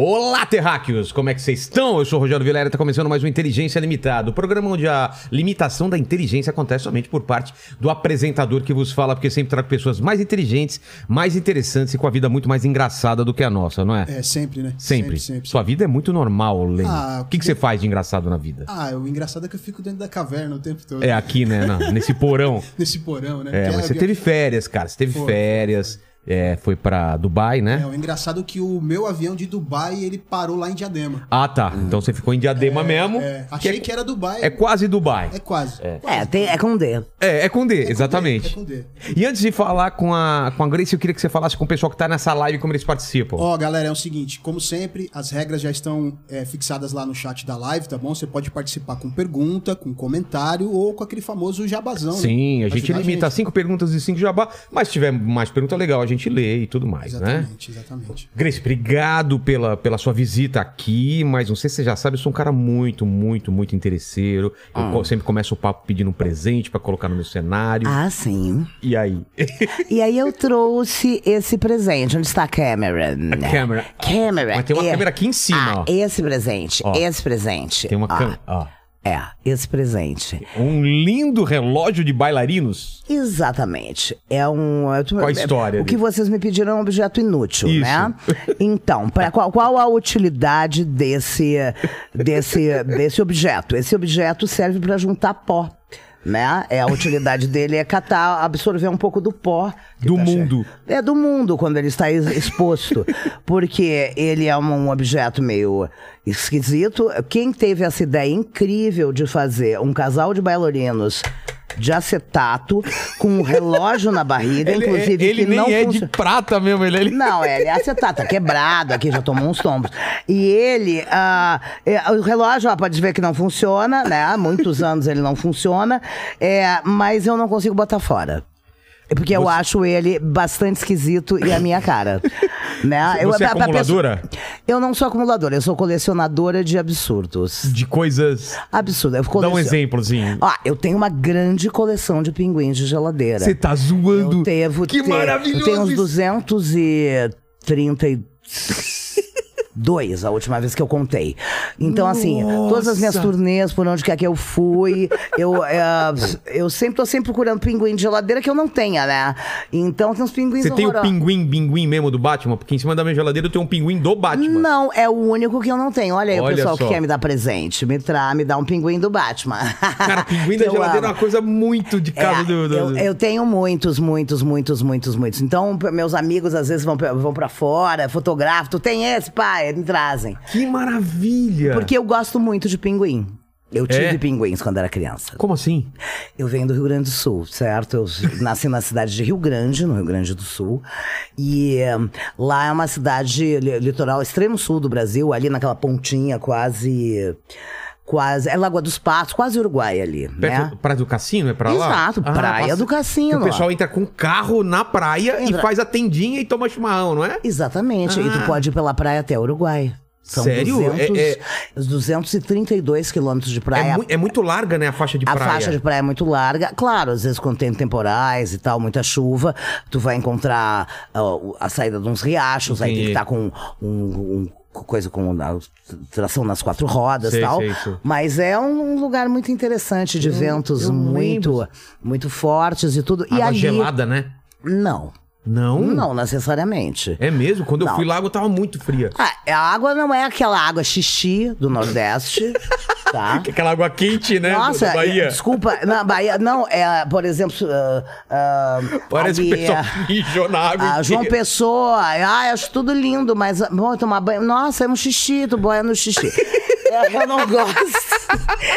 Olá, terráqueos! Como é que vocês estão? Eu sou o Rogério Vilela e está começando mais um Inteligência Limitada, o programa onde a limitação da inteligência acontece somente por parte do apresentador que vos fala, porque sempre trago pessoas mais inteligentes, mais interessantes e com a vida muito mais engraçada do que a nossa, não é? É, sempre, né? Sempre. sempre. Sua vida é muito normal, Lênin. Ah, o que, que você faz de engraçado na vida? Ah, o engraçado é que eu fico dentro da caverna o tempo todo. É aqui, né? na- nesse porão. Nesse porão, né? É, Que mas você teve férias, cara. Você teve Foi, férias. É, foi pra Dubai, né? É, o engraçado é que o meu avião de Dubai, ele parou lá em Diadema. Ah, tá. Então você ficou em Diadema mesmo. É, achei que, é, era Dubai. é quase Dubai. É quase. É, É, tem, é com D. É, é com D, exatamente. É com D. E antes de falar com a, com a Grace, eu queria que você falasse com o pessoal que tá nessa live como eles participam. Ó, galera, é o seguinte, como sempre, as regras já estão é, fixadas lá no chat da live, tá bom? Você pode participar com pergunta, com comentário ou com aquele famoso jabazão, né? Sim, a Pra gente limita a cinco perguntas e cinco jabá, mas se tiver mais pergunta legal, a gente lê e tudo mais, né? Exatamente, exatamente. Grace, obrigado pela, pela sua visita aqui, mas não sei se você já sabe, eu sou um cara muito, muito, muito interesseiro. Eu Ah. co- sempre começo o papo pedindo um presente pra colocar no meu cenário. Ah, sim. E aí? E aí eu trouxe esse presente. Onde está a Cameron? A câmera. Cameron. Mas tem uma É- câmera aqui em cima, Ah, ó. esse presente. Ó. Esse presente. Tem uma câmera. Ó. É, esse presente. Um lindo relógio de bailarinos. Exatamente. É um. é- Qual a história O que vocês me pediram é um objeto inútil, Isso. né? Então, pra, qual, qual a utilidade desse, desse, desse objeto? Esse objeto serve para juntar pó. Né? É, a utilidade dele é catar, absorver um pouco do pó. Do tá mundo. É do mundo, quando ele está ex- exposto. porque ele é um objeto meio esquisito. Quem teve essa ideia incrível de fazer um casal de bailarinos de acetato com um relógio na barriga, inclusive ele que nem não é de prata mesmo, ele, ele... Não, é, ele é acetato, tá quebrado aqui, já tomou uns tombos. E ele, ah, é, o relógio, ó, pode ver que não funciona, né? Há muitos anos ele não funciona, é, mas eu não consigo botar fora. É Porque eu acho ele bastante esquisito e a minha cara. né? Eu- Você é a- a pessoa- acumuladora? Eu não sou acumuladora, eu sou colecionadora de absurdos. De coisas... Absurdo. Eu Dá um coleciono- exemplozinho. Ó, eu tenho uma grande coleção de pinguins de geladeira. Você tá zoando. Eu devo que ter, maravilhoso! Eu tenho uns isso. 232 a última vez que eu contei. Então, assim, todas as minhas Nossa! turnês, por onde quer que eu fui, eu, é, eu sempre tô sempre procurando pinguim de geladeira que eu não tenha, né? Então tem uns pinguins Você tem o pinguim, pinguim mesmo do Batman? Porque em cima da minha geladeira eu tenho um pinguim do Batman. Não, é o único que eu não tenho. Olha aí Olha o pessoal só. que quer me dar presente. Me, tra me dá um pinguim do Batman. Cara, pinguim da geladeira é amo. uma coisa muito de casa É, do... do- eu, eu tenho muitos, muitos, muitos, muitos, muitos. Então, meus amigos às vezes vão, pra- vão pra fora, fotografam. Tu tem esse, pai? Me trazem. Que maravilha! Porque eu gosto muito de pinguim. Eu tive É? pinguins quando era criança. Como assim? Eu venho do Rio Grande do Sul, certo? Eu nasci na cidade de Rio Grande, no Rio Grande do Sul. E eh, lá é uma cidade li- litoral extremo sul do Brasil, ali naquela pontinha quase. Quase. É Lagoa dos Patos, quase Uruguai ali. Perto, né? Praia do Cassino, é pra lá? Exato, Praia do Cassino. O pessoal entra com carro na praia Entra. e faz a tendinha e toma chimarrão, não é? Exatamente. E Ah. tu pode ir pela praia até Uruguai. São Sério? 200, É- é- 232 quilômetros de praia. É, mu- é muito larga, né, a faixa de A praia. faixa de praia é muito larga. Claro, às vezes quando tem temporais e tal, muita chuva, tu vai encontrar ó, a saída de uns riachos, aí tem que estar com um, um- coisa com tração nas quatro rodas e tal. sei, sei. Mas é um lugar muito interessante de ventos eu muito lembro. muito fortes e tudo. e Água ali gelada, né? não, Não? não necessariamente. É mesmo? Quando eu Não. fui lá, a água tava muito fria. Ah, a água não é aquela água xixi do Nordeste, tá? Aquela água quente, né? Nossa, da Bahia. é, desculpa, na Bahia, não, é, por exemplo, ah, ah, Parece que o ali, pessoal é, mijou na água a João inteira. Pessoa, ai, acho tudo lindo, mas vou tomar banho. Nossa, é um xixi, tu boia no xixi. Eu não gosto.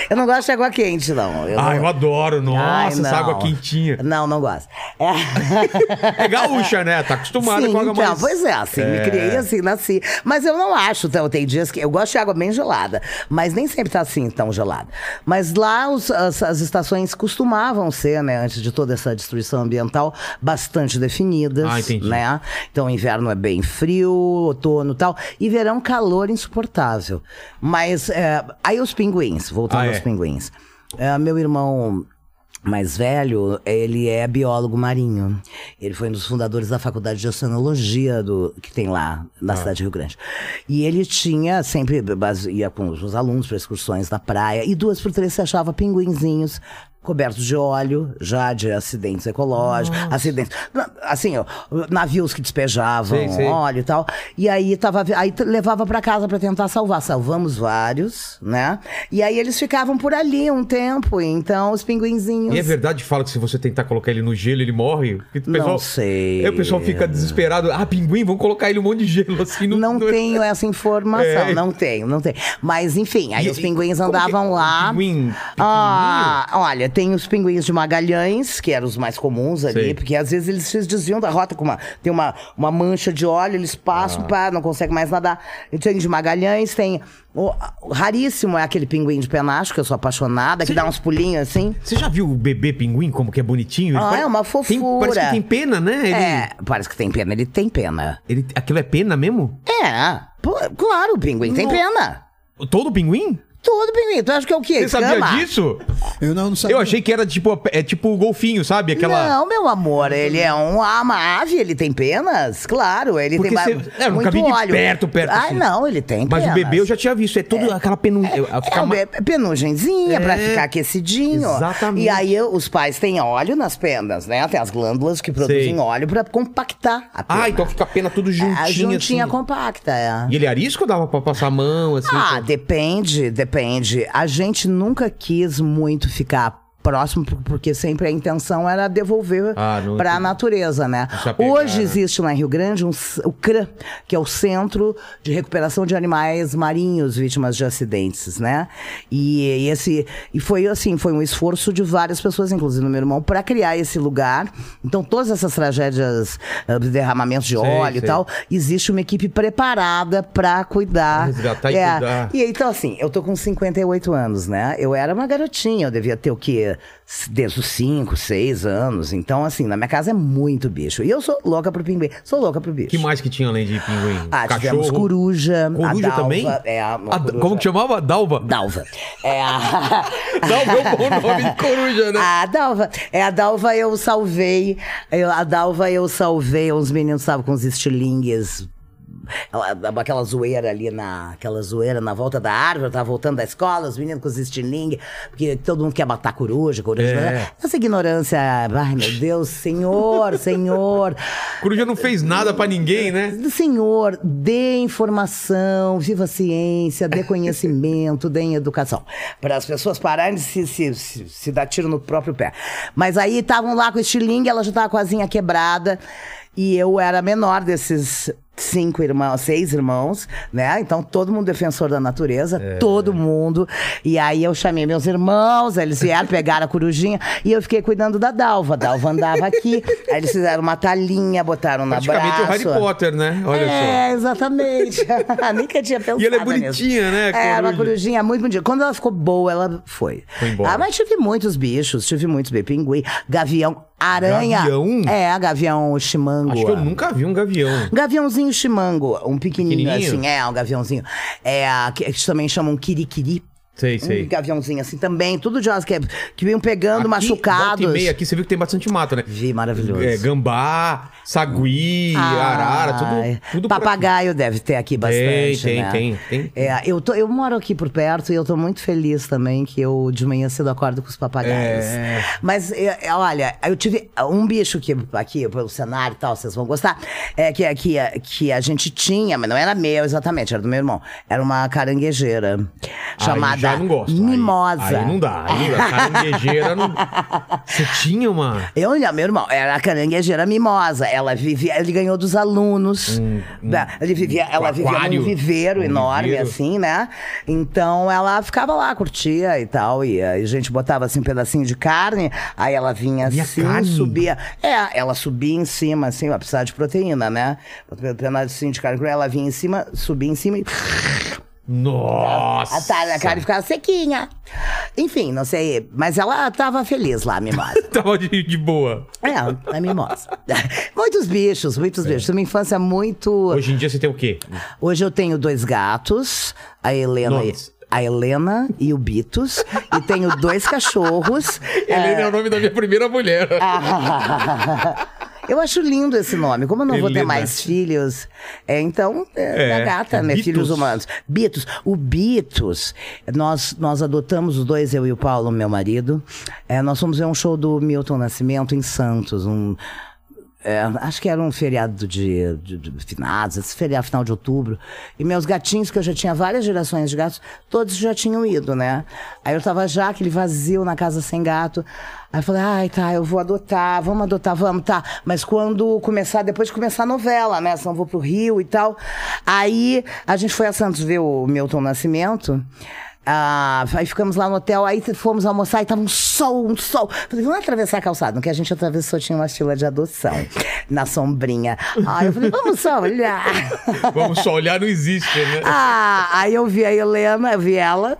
Eu não gosto de água quente, não. Eu Ah, não... eu adoro. Nossa, Ai, essa água quentinha. Não, não gosto. É. É gaúcha, né? Tá acostumada Sim, com água então, mais... pois é, assim, me criei assim, nasci. Mas eu não acho, então, tem dias que eu gosto de água bem gelada, mas nem sempre tá assim tão gelada. Mas lá os- as, as estações costumavam ser, né, antes de toda essa destruição ambiental, bastante definidas, Ah, entendi. né? Então, inverno é bem frio, outono e tal, e verão calor insuportável. Mas é, aí os pinguins, voltando Ah, é. aos pinguins. É, meu irmão mais velho, ele é biólogo marinho. Ele foi um dos fundadores da Faculdade de Oceanologia do, que tem lá na cidade de Rio Grande. E ele tinha sempre, ia com os alunos para excursões na praia, e duas por três se achava pinguinzinhos cobertos de óleo, já de acidentes ecológicos, acidentes, na- assim, ó, navios que despejavam Sei, sei. óleo e tal. E aí tava, aí levava para casa para tentar salvar. Salvamos vários, né? E aí eles ficavam por ali um tempo, então os pinguinzinhos E é verdade, fala que se você tentar colocar ele no gelo, ele morre? Pessoal, Não sei. Aí o pessoal fica desesperado. Ah, pinguim, vamos colocar ele um monte de gelo assim. No, Não no- tenho essa informação, É. não tenho, não tenho. Mas enfim, aí E- os pinguins andavam lá. pinguim Ah, olha, tem os pinguins de Magalhães, que eram os mais comuns ali, Sei. porque às vezes eles se desviam da rota com uma tem uma, uma mancha de óleo, eles Ah. passam, pá, não conseguem mais nadar. Tem de Magalhães, tem o, raríssimo é aquele pinguim de penacho, que eu sou apaixonada, que dá uns pulinhos assim. Você já viu o bebê pinguim, como que é bonitinho? Ele Ah, pare- é uma Tem, fofura. parece que tem pena, né? Ele, É, parece que tem pena, ele tem pena. ele- aquilo é pena mesmo? É, pô, claro, o pinguim tem pena. Todo pinguim? Tudo pinguim. Tu acha que é o quê? Você sabia Cama? disso? Eu não, não sabia. Eu achei que era tipo, é tipo o golfinho, sabe? Aquela... Não, meu amor, ele é um, uma ave, ele tem penas? Claro, ele Porque tem você- ba- é, eu nunca muito vi de óleo. perto, perto, Ai, assim. não, ele tem Mas penas. o bebê eu já tinha visto. É tudo aquela penu... É, É, fica um ma- be- penugenzinha pra É. ficar aquecidinho. Exatamente. E aí eu- os pais têm óleo nas penas, né? Tem as glândulas que produzem Sei. óleo pra compactar a pena. Ah, então fica a pena tudo juntinho, A juntinha assim. compacta, é. E ele é arisco ou dava pra passar a mão, assim? Ah, com- depende, depende. A gente nunca quis muito ficar próximo, por- porque sempre a intenção era devolver Ah, para a natureza, né? apegar, Hoje né? existe lá em Rio Grande um, o CRA, que é o Centro de Recuperação de Animais Marinhos Vítimas de Acidentes, né? E, e esse e foi assim, foi um esforço de várias pessoas, inclusive meu irmão, para criar esse lugar. Então todas essas tragédias, ah, derramamentos de Sei, óleo sei. e tal, existe uma equipe preparada para cuidar. Resgatar e É, cuidar. e então, assim, eu tô com 58 anos, né? Eu era uma garotinha, eu devia ter o quê? Desde os 5, 6 anos. Então, assim, na minha casa é muito bicho. E eu sou louca pro pinguim. Sou louca pro bicho. que mais que tinha além de pinguim? Ah, tivemos coruja. a Coruja dalva, também? É, uma A- coruja. como que chamava? Dalva? Dalva. É a... Dalva é um bom nome de coruja, né? A Dalva. É, a Dalva eu salvei. Eu- a Dalva eu salvei. Uns meninos estavam com os estilingues. Ela- Aquela zoeira ali na. Aquela zoeira na volta da árvore, tava voltando da escola, os meninos com os estilingues, porque todo mundo quer matar coruja, coruja. É. Essa ignorância, ai meu Deus, senhor, senhor. Coruja não fez nada pra ninguém, né? Senhor, dê informação, viva a ciência, dê conhecimento, dê educação. Para as pessoas pararem de se, se, se, se dar tiro no próprio pé. Mas aí estavam lá com o estilingue, ela já estava com a asinha quebrada. E eu era a menor desses cinco irmãos, seis irmãos, né? Então todo mundo defensor da natureza, todo mundo. E aí eu chamei meus irmãos, eles vieram pegar a corujinha e eu fiquei cuidando da Dalva. A Dalva andava aqui, aí eles fizeram uma talinha, botaram na Praticamente braço. o Harry Potter, né? Olha É, exatamente. Nunca tinha pensado E ela é nisso. bonitinha, né, a É, uma corujinha muito bonitinha. Quando ela ficou boa, ela foi. Foi embora. Ah, mas tive muitos bichos, tive muitos. Pinguim, gavião, aranha. Gavião? É, gavião chimango. só. Acho que eu nunca vi um gavião. Gaviãozinho chimango, um pequenininho, Pequenininho? assim, é, um gaviãozinho. É, a- que eles também chamam quiriquiri. Sei, sei. Um gaviãozinho assim também, tudo de umas que, que vinham pegando Aqui, machucados. volta e meia aqui, você viu que tem bastante mato, né? Vi, maravilhoso. É, gambá, sagui, arara, Ai, tudo, tudo por aqui. Papagaio deve ter aqui bastante. tem, né? tem, tem. É, eu, tô, eu moro aqui por perto e eu tô muito feliz também que eu de manhã cedo acordo com os papagaios. É. Mas é, é, olha, eu tive um bicho que aqui, pelo cenário e tal, vocês vão gostar, é que, que, que a gente tinha, mas não era meu exatamente, era do meu irmão. Era uma caranguejeira chamada já não gosto. Aí- Mimosa. Aí, não dá. Aí a caranguejeira não. Você tinha uma. Eu meu irmão, era a caranguejeira mimosa. Ela vivia, ele ganhou dos alunos. Da- ele vivia, ela vivia aquário. num viveiro Um enorme, viveiro. assim, né? Então ela ficava lá, curtia e tal. E a gente botava assim um pedacinho de carne, aí ela vinha assim, carne? subia. É, ela subia em cima, assim, ela precisava de proteína, né? Um pedacinho de carne, ela vinha em cima, subia em cima e. Nossa. A, tá- a carne ficava sequinha. Enfim, não sei. Mas ela tava feliz lá, mimosa. Tava de, de boa. É, é mimosa. muitos bichos, muitos bichos. Uma infância muito. Hoje em dia você tem o quê? Hoje eu tenho dois gatos, a Helena e. Nomes. A Helena e o Bitos. e tenho dois cachorros. Helena é o nome da minha primeira mulher. Eu acho lindo esse nome. Como eu não vou ter Helena. mais filhos, é, então, é, É, minha gata, né? Bitos. Filhos humanos. Bitos. O Bitos, nós, nós adotamos os dois, eu e o Paulo, meu marido. É, nós fomos ver um show do Milton Nascimento em Santos, um. É, acho que era um feriado de, de, de finados, esse feriado final de outubro. E meus gatinhos, que eu já tinha várias gerações de gatos, todos já tinham ido, né? Aí eu tava já aquele vazio na casa sem gato. Aí eu falei, ai, tá, eu vou adotar, vamos adotar, vamos, tá. Mas quando começar, depois de começar a novela, né? Senão vou pro Rio e tal. Aí a gente foi a Santos ver o Milton Nascimento. Ah, aí ficamos lá no hotel, aí fomos almoçar e tava um sol, um sol. Falei, vamos atravessar a calçada. No que a gente atravessou tinha uma fila de adoção na sombrinha. Aí eu falei, vamos só olhar. Vamos só olhar, não existe, né? Ah, aí eu vi a Helena, eu vi ela,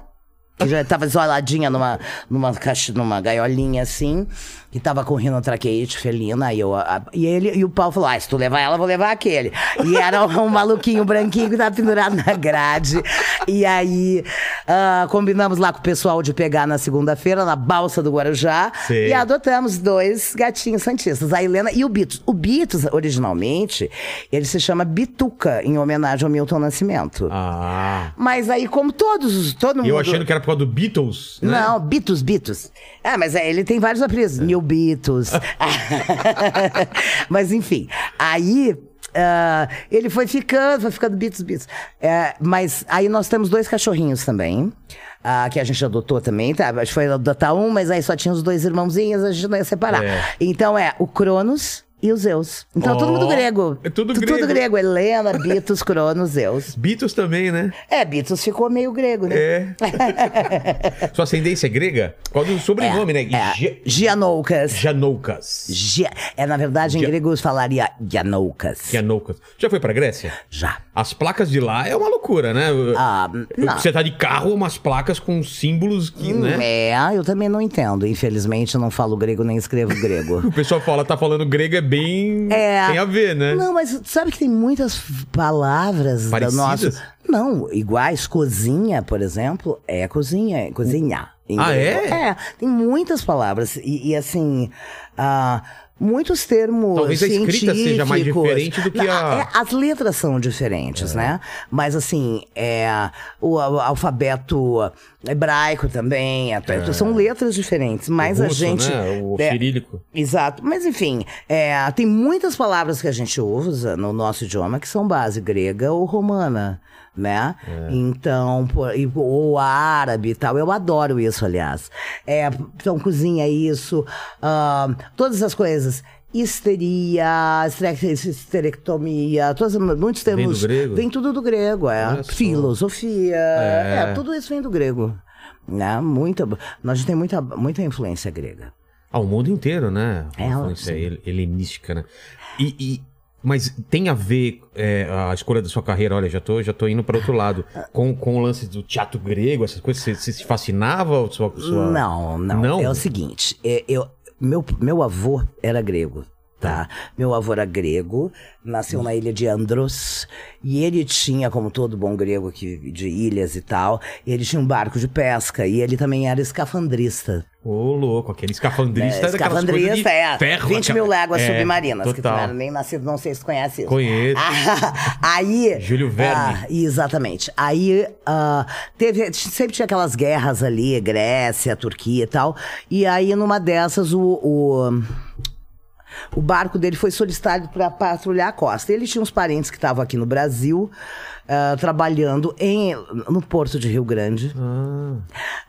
que já tava isoladinha numa, numa, caixa, numa gaiolinha assim, que tava correndo a traqueite felina. Aí eu, a- e, ele, e o Paulo falou: Ah, se tu levar ela, eu vou levar aquele. E era um, maluquinho branquinho que tava pendurado na grade. E aí ah, combinamos lá com o pessoal de pegar na segunda-feira, na balsa do Guarujá. Sei. E adotamos dois gatinhos santistas, a Helena e o Bitos. O Bitos, originalmente, ele se chama Bituca, em homenagem ao Milton Nascimento. Ah. Mas aí, como todos, os- todo mundo. E eu achando que era por causa do Beatles, né? Não, Bitos, Bitos. Ah, mas é, ele tem vários apelidos. New Beatles. mas enfim, aí. ah, ele foi ficando, foi ficando Beatles, Beatles. É, mas aí nós temos dois cachorrinhos também. ah, que a gente adotou também, tá? A gente foi adotar um, mas aí só tinha os dois irmãozinhos, a gente não ia separar. É. Então é o Cronos e o Zeus. Então é tudo Ó, muito grego. é tudo Tu- grego. Tudo grego. Helena, Bitos, Cronos, Zeus. Beatles também, né? É, Beatles ficou meio grego, né? É. Sua ascendência é grega? Qual do sobrenome, né? É, Gianoucas. Janoucas. Gia- É, na verdade, em Gia- grego falaria Gianoukas. Janoucas. Já foi pra Grécia? Já. As placas de lá é uma loucura, né? Ah, não. Você tá de carro, umas placas com símbolos que, né? É, eu também não entendo. Infelizmente, eu não falo grego nem escrevo grego. O pessoal fala, tá falando grego, é bem. É. Tem a ver, né? Não, mas sabe que tem muitas palavras da nossa. Não, iguais. Cozinha, por exemplo, é cozinha, é cozinhar. Ah, é? É, tem muitas palavras. E, e, assim. ah, Muitos termos Talvez a escrita seja mais diferente do que a- é, as letras são diferentes, né? Mas assim, é, o, alfabeto hebraico também, até- são letras diferentes. Mas O a russo, gente. né? O é, cirílico. Exato. Mas enfim, é, tem muitas palavras que a gente usa no nosso idioma que são base grega ou romana. Né? Então, pô, e- ou árabe e tal. Eu adoro isso, aliás. É, então, cozinha isso, ah, todas essas coisas. Histeria, esterectomia, todos, muitos Vem do termos. grego? Vem tudo do grego, é. Filosofia, É. é, tudo isso vem do grego. Né? Muita, nós tem muita, muita influência grega. Ah, o mundo inteiro, né? É, influência helenística, né? E, e- mas tem a ver é, a escolha da sua carreira, olha, já tô, já tô indo para outro lado, com, com o lance do teatro grego, essas coisas, você, você se fascinava? Sua, sua... Não, não, Não? É o seguinte, é, eu, meu, meu avô era grego. Tá? Meu avô era grego, nasceu na ilha de Andros, e ele tinha, como todo bom grego que, de ilhas e tal, ele tinha um barco de pesca, e ele também era escafandrista. Ô, louco, aquele escafandrista é, escafandrista, é. ferro. 20 mil léguas É, submarinas, que tu total. não era nem nascido, não sei se tu conhece isso. Conheço. Aí. Júlio Verne. ah, exatamente. Aí ah, teve. Sempre tinha aquelas guerras ali, Grécia, Turquia e tal. E aí, numa dessas, o. o o barco dele foi solicitado para patrulhar a costa. Ele tinha uns parentes que estavam aqui no Brasil. ah, trabalhando em, no Porto de Rio Grande.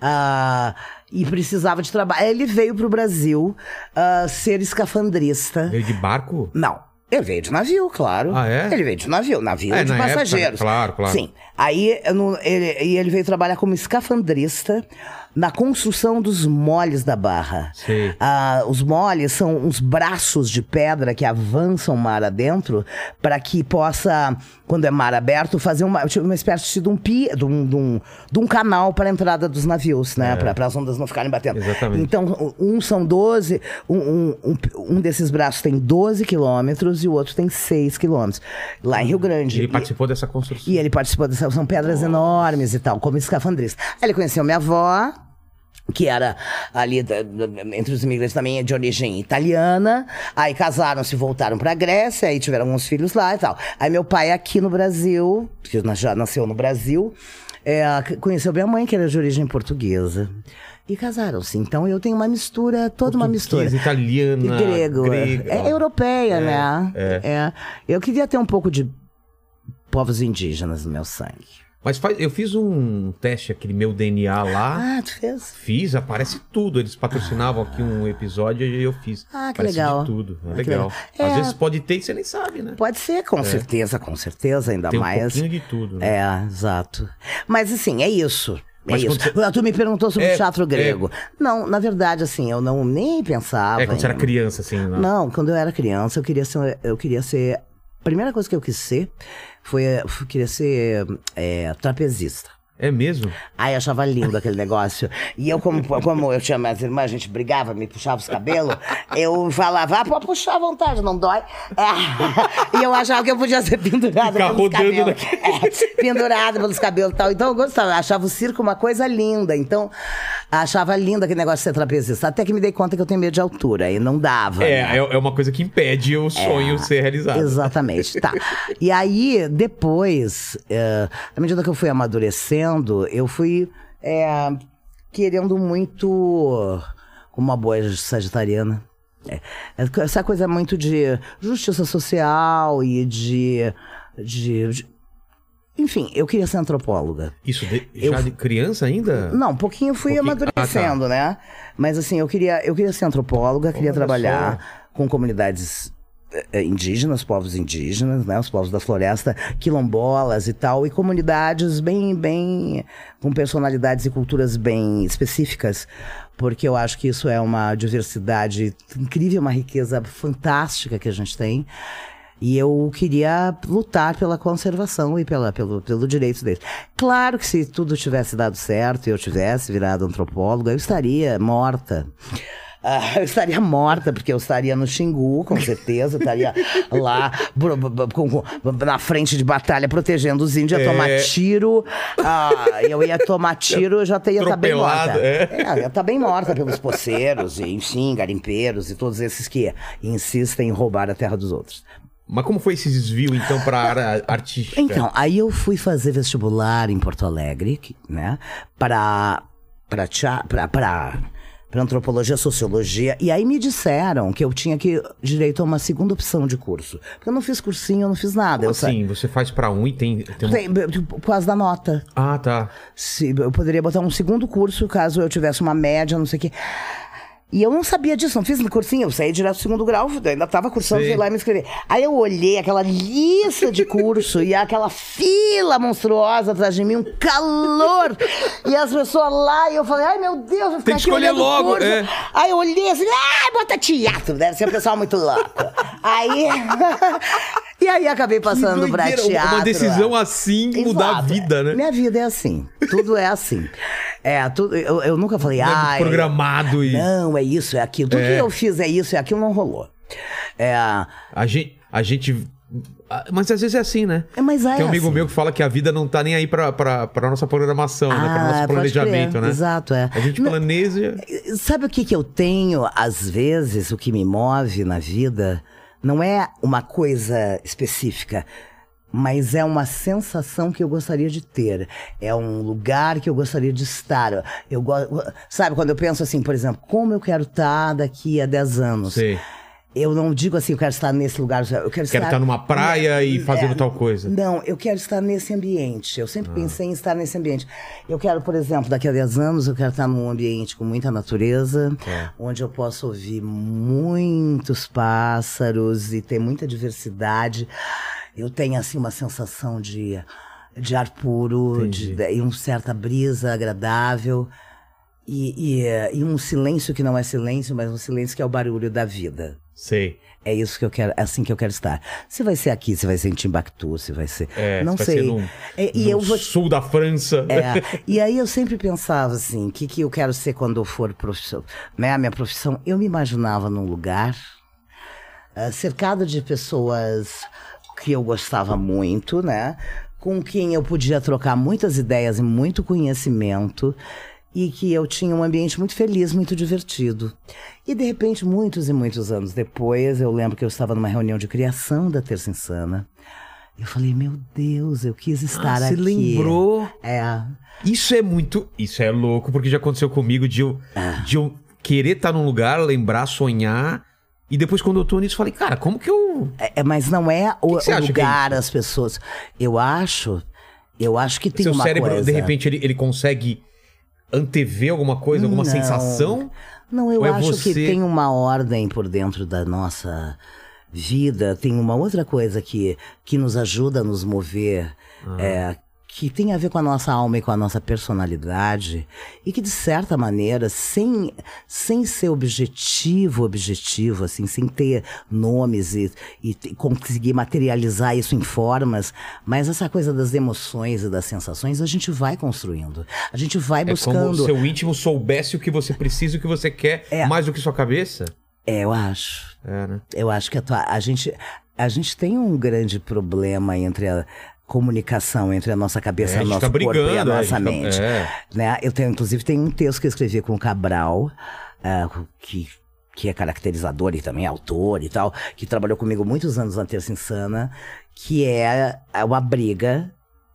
Ah, e precisava de trabalho. Ele veio pro Brasil ah, ser escafandrista. Veio de barco? Não. Ele veio de navio, claro. Ah, é? Ele veio de navio, navio É, de na época, passageiros. claro, claro. Sim. Aí não- ele, e ele veio trabalhar como escafandrista na construção dos moles da barra. Ah, os moles são uns braços de pedra que avançam mar adentro para que possa, quando é mar aberto, fazer uma, tipo, uma espécie de um, pi, de um, de um, de um canal para a entrada dos navios, né? Para as ondas não ficarem batendo. Exatamente. Então, um são 12, um, um, um, um desses braços tem 12 quilômetros e o outro tem 6 quilômetros. Lá em Rio Grande. Ele E- participou dessa construção. e ele participou dessa. São pedras enormes e tal, como escafandrista. Aí ele conheceu minha avó, que era ali entre os imigrantes também de origem italiana. Aí casaram-se, voltaram pra Grécia, aí tiveram alguns filhos lá e tal. Aí meu pai aqui no Brasil, que já nasceu no Brasil, é, conheceu minha mãe, que era de origem portuguesa. E casaram-se. Então eu tenho uma mistura, toda uma mistura. Italiana, E grego. grega. É europeia, É, né? é. É. Eu queria ter um pouco de povos indígenas no meu sangue. Mas faz, eu fiz um teste, aquele meu DNA lá. Ah, tu fez? Fiz, aparece tudo. Eles patrocinavam aqui um episódio e eu fiz. Ah, que Aparece legal. de tudo. É Ah, legal. legal. Às É. vezes pode ter e você nem sabe, né? Pode ser, com certeza, com certeza, ainda Tem um mais. pouquinho de tudo, né? É, exato. Mas assim, é isso. É Mas isso. quando Tu me perguntou sobre É, o teatro é. grego. Não, na verdade, assim, eu não nem pensava. É, quando você era em- criança, assim. né? Não, quando eu era criança, eu queria ser. Eu queria ser. A primeira coisa que eu quis ser foi. Eu queria ser é, trapezista. É mesmo? Ai, achava lindo aquele negócio. E eu, como, como eu tinha minhas irmãs, a gente brigava, me puxava os cabelos, eu falava, ah, pode puxar à vontade, não dói. É. E eu achava que eu podia ser pendurada Ficar pelos cabelos. naquele- É, pendurada pelos cabelos e tal. Então eu gostava, eu achava o circo uma coisa linda. Então, achava lindo aquele negócio de ser trapezista. Até que me dei conta que eu tenho medo de altura, e não dava. É, né? é, é uma coisa que impede o sonho ser realizado. Exatamente, tá. E aí, depois, é, à medida que eu fui amadurecendo, eu fui é, querendo muito, como uma boa sagitariana, é, essa coisa muito de justiça social e de. de, de- enfim, eu queria ser antropóloga. Isso de- Eu- já de criança ainda? Não, um pouquinho eu fui Pouquinho- amadurecendo, né? Mas assim, eu queria, eu queria ser antropóloga, queria trabalhar com comunidades indígenas, povos indígenas, né? Os povos da floresta, quilombolas e tal, e comunidades bem, bem, com personalidades e culturas bem específicas, porque eu acho que isso é uma diversidade incrível, uma riqueza fantástica que a gente tem. E eu queria lutar pela conservação e pela, pelo, pelo direito deles. Claro que se tudo tivesse dado certo e eu tivesse virado antropóloga, eu estaria morta. Ah, eu estaria morta, porque eu estaria no Xingu, com certeza. Eu estaria lá na frente de batalha, protegendo os índios, ia tomar É. tiro. Ah, eu ia tomar tiro, eu já ia estar bem Atropelada, morta. é. É, ia estar bem morta pelos poceiros, e, enfim, garimpeiros e todos esses que insistem em roubar a terra dos outros. Mas como foi esse desvio, então, pra área artística? Então, aí eu fui fazer vestibular em Porto Alegre, né? Para para para para antropologia, sociologia, e aí me disseram que eu tinha que direito a uma segunda opção de curso. Porque eu não fiz cursinho, eu não fiz nada. Como eu sa- assim? Você faz pra um e tem... tem uma- Tem, tipo, por causa da nota. Ah, tá. Se, eu poderia botar um segundo curso caso eu tivesse uma média, não sei o quê. E eu não sabia disso, não fiz cursinho, eu saí direto do segundo grau, ainda tava cursando, Sim. fui lá e me inscrevi. Aí eu olhei aquela lista de curso e aquela fila monstruosa atrás de mim, um calor. e as pessoas lá, e eu falei, ai meu Deus, vou ficar Tem que escolher logo, curso. é. Aí eu olhei assim, ah, bota teatro, deve ser um pessoal muito louco. aí. e aí acabei passando pra teatro. Uma decisão assim mudar a Exato. vida, né? Minha vida é assim. Tudo é assim. É, tudo, eu, eu nunca falei, Não é ah, programado e... não, é isso, é aquilo. Tudo É. que eu fiz é isso, é aquilo, não rolou. É, A gente... A gente... ah, Mas às vezes é assim, né? É, mas é Tem um amigo assim. meu que fala que a vida não tá nem aí pra, pra, pra nossa programação, né? Pra Ah, nosso planejamento, né? Exato, é. A gente Não- planeja... Sabe o que, que eu tenho, às vezes, o que me move na vida? Não é uma coisa específica, mas é uma sensação que eu gostaria de ter. É um lugar que eu gostaria de estar. Eu go... Sabe, quando eu penso assim, por exemplo, como eu quero estar daqui a 10 anos? Sei. Eu não digo assim, eu quero estar nesse lugar. Eu quero, Quero estar numa praia e fazendo É, tal coisa. Não, eu quero estar nesse ambiente. Eu Ah. sempre pensei em estar nesse ambiente. Eu quero, por exemplo, daqui a 10 anos, eu quero estar num ambiente com muita natureza, É. onde eu possa ouvir muitos pássaros e ter muita diversidade. Eu tenho, assim, uma sensação de, de ar puro, de, e uma certa brisa agradável. E, e, e um silêncio que não é silêncio, mas um silêncio que é o barulho da vida. Sei. É isso que eu quero, é assim que eu quero estar. Se vai ser aqui, se vai ser em Timbuktu, se vai ser. É, não vai sei. ser num- É, e eu vou. sul da França. É, e aí eu sempre pensava assim, o que, que eu quero ser quando eu for profissão, né? A minha profissão, eu me imaginava num lugar ah, cercado de pessoas que eu gostava muito, né? Com quem eu podia trocar muitas ideias e muito conhecimento e que eu tinha um ambiente muito feliz, muito divertido. E de repente, muitos e muitos anos depois, eu lembro que eu estava numa reunião de criação da Terça Insana. Eu falei, meu Deus, eu quis estar Ah, você aqui. lembrou? É. Isso é muito. Isso é louco, porque já aconteceu comigo de eu, Ah. de eu querer estar num lugar, lembrar, sonhar. E depois, quando eu tô nisso, eu falei, cara, como que eu. É, é, mas não é o, que você o que é lugar, as pessoas. Eu acho, eu acho que tem Seu uma cérebro, coisa. de repente, ele, ele consegue antever alguma coisa, alguma Não. sensação? Não, eu é acho você- que tem uma ordem por dentro da nossa vida, tem uma outra coisa que, que nos ajuda a nos mover, Ah. é, que tem a ver com a nossa alma e com a nossa personalidade, e que de certa maneira, sem, sem ser objetivo, objetivo, assim, sem ter nomes e, e te- conseguir materializar isso em formas, mas essa coisa das emoções e das sensações, a gente vai construindo. A gente vai É como buscando. se o seu íntimo soubesse o que você precisa e o que você quer É. mais do que sua cabeça? É, eu acho. É, né? Eu acho que a, tua- a gente a gente tem um grande problema entre a comunicação entre a nossa cabeça, É, a nosso tá corpo e a a nossa gente tá- mente. é. Né? Eu tenho, inclusive, tem um texto que eu escrevi com o Cabral, ah, que, que é caracterizador e também é autor e tal, que trabalhou comigo muitos anos na Terça Insana, que é uma briga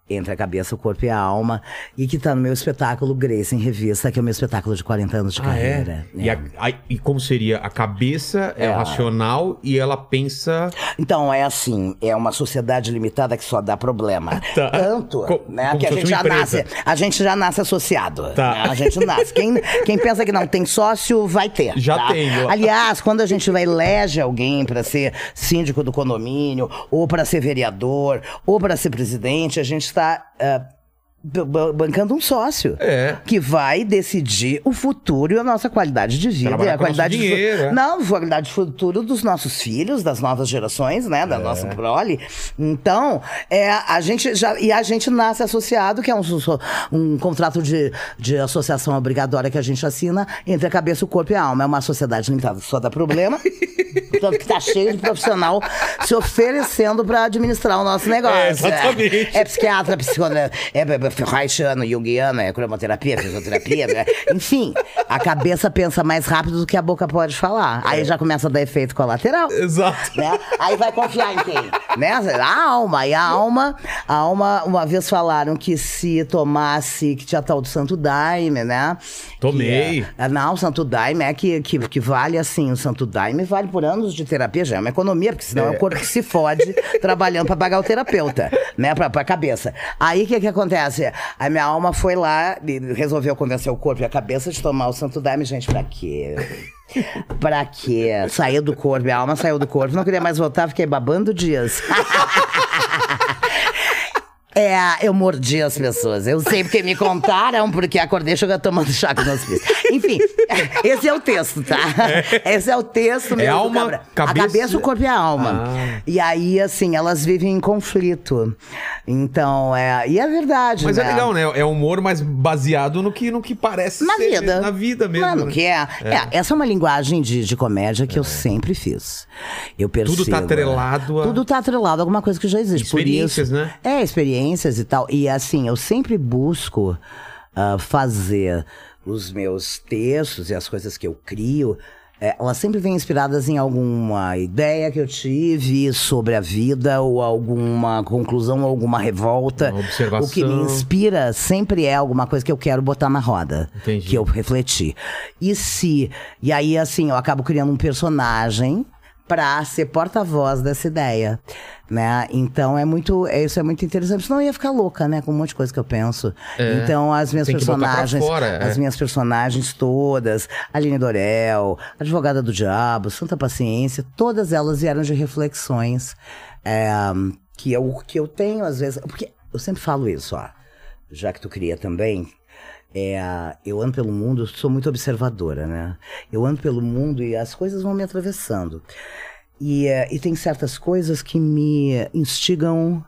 entre a cabeça, o corpo e a alma, e que tá no meu espetáculo Grace em Revista, que é o meu espetáculo de 40 anos de carreira. E, a- a- e como seria? A cabeça é, É. racional e ela pensa. Então, é assim, é uma sociedade limitada que só dá problema. Tá. Tanto, Co- né, que a gente já empresa. nasce, a gente já nasce associado. Tá. né? A gente nasce. Quem, quem pensa que não tem sócio, vai ter. Já tá? tem. Aliás, quando a gente vai elege alguém para ser síndico do condomínio, ou para ser vereador, ou para ser presidente, a gente that uh, bancando um sócio. É. Que vai decidir o futuro e a nossa qualidade de vida. Trabalhar a qualidade de dinheiro, é. Não, a qualidade de futuro dos nossos filhos, das novas gerações, né? É. Da nossa prole. Então, é, a gente já. E a gente nasce associado, que é um, um contrato de, de associação obrigatória que a gente assina entre a cabeça, o corpo e a alma. É uma sociedade limitada só dá problema. Tanto que tá cheio de profissional se oferecendo para administrar o nosso negócio. É, exatamente. É, psiquiatra, psicólogo, é, é Reichiano, Jungiano, é cromoterapia, fisioterapia. é- enfim, a cabeça pensa mais rápido do que a boca pode falar. Aí já começa a dar efeito colateral. Exato. Né? Aí vai confiar em quem? Né? A alma. E a alma, a alma, uma vez falaram que se tomasse, que tinha tal do Santo Daime, né? Tomei. É- não, o Santo Daime é que, que, que vale assim, o Santo Daime vale por anos de terapia, já é uma economia, porque senão é, o corpo que se fode trabalhando pra pagar o terapeuta, né? Pra, pra cabeça. Aí o que que acontece? A minha alma foi lá e resolveu convencer o corpo e a cabeça de tomar o Santo Daime, gente, pra quê? Pra quê? Saiu do corpo, minha alma saiu do corpo, não queria mais voltar, fiquei babando dias. É, eu mordi as pessoas. Eu sei porque me contaram, porque acordei chegando tomando chá com meus filhos. Enfim, esse é o texto, tá? Esse é o texto mesmo. do alma, cabeça- A cabeça, o corpo e a alma. Ah. E aí, assim, elas vivem em conflito. Então, é. E é verdade. Mas né? é legal, né? É humor, mas baseado no que, no que parece Na ser vida. Na vida mesmo. Mano, né? que é, é, Essa é uma linguagem de, de comédia que eu sempre fiz. Eu percebo. Tudo tá atrelado a- Tudo tá atrelado a alguma coisa que já existe. Por Experiências, isso, né? É, e tal. E assim, eu sempre busco ah, fazer os meus textos e as coisas que eu crio. é, elas sempre vêm inspiradas em alguma ideia que eu tive sobre a vida, ou alguma conclusão, ou alguma revolta. Uma observação. O que me inspira sempre é alguma coisa que eu quero botar na roda. Entendi. Que eu refletir. E se. E aí, assim, eu acabo criando um personagem para ser porta-voz dessa ideia, né? Então é muito, é, isso é muito interessante. Senão eu ia ficar louca, né? Com um monte de coisa que eu penso. É. Então as minhas personagens, fora, é. as minhas personagens todas, Aline Dorel, Advogada do Diabo, Santa Paciência, todas elas vieram de reflexões é, que eu que eu tenho às vezes, porque eu sempre falo isso, ó. Já que tu cria também, é, eu ando pelo mundo, sou muito observadora, né? Eu ando pelo mundo e as coisas vão me atravessando. E, é, e tem certas coisas que me instigam.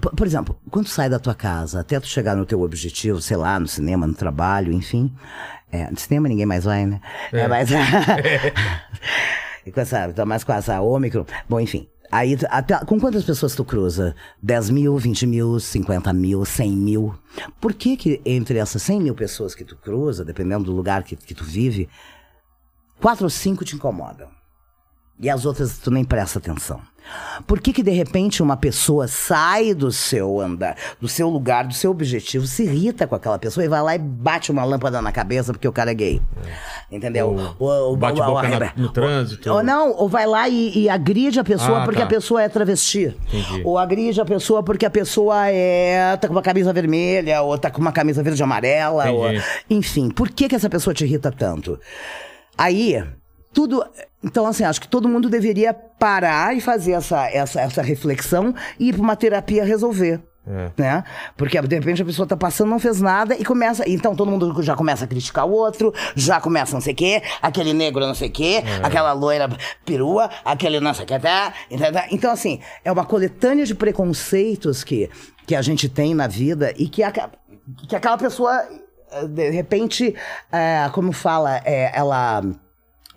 Por, por exemplo, quando sai da tua casa até tu chegar no teu objetivo, sei lá, no cinema, no trabalho, enfim. É, no cinema ninguém mais vai, né? É, mas. e com essa, mais com essa Ômicron. Bom, enfim. Aí, até, com quantas pessoas tu cruza? 10 mil, 20 mil, 50 mil, 100 mil? Por que que entre essas 100 mil pessoas que tu cruza, dependendo do lugar que, que tu vive, quatro ou cinco te incomodam? E as outras tu nem presta atenção. Por que que de repente uma pessoa sai do seu andar, do seu lugar, do seu objetivo, se irrita com aquela pessoa e vai lá e bate uma lâmpada na cabeça porque o cara é gay? Entendeu? Ou bate boca na- no trânsito. Ou não, ou vai lá e, e agride a pessoa Ah, porque tá. a pessoa é travesti. Entendi. Ou agride a pessoa porque a pessoa é tá com uma camisa vermelha, ou tá com uma camisa verde e amarela. ou-. Enfim, por que, que essa pessoa te irrita tanto? Aí, tudo. Então, assim, acho que todo mundo deveria parar e fazer essa, essa, essa reflexão e ir para uma terapia resolver. É. Né? Porque de repente a pessoa tá passando, não fez nada e começa. Então todo mundo já começa a criticar o outro, já começa não sei o quê, aquele negro não sei o quê, aquela loira perua, aquele não sei o que, tá? Então, assim, é uma coletânea de preconceitos que, que a gente tem na vida e que, aca- que aquela pessoa, eh, de repente, eh, como fala, eh, ela.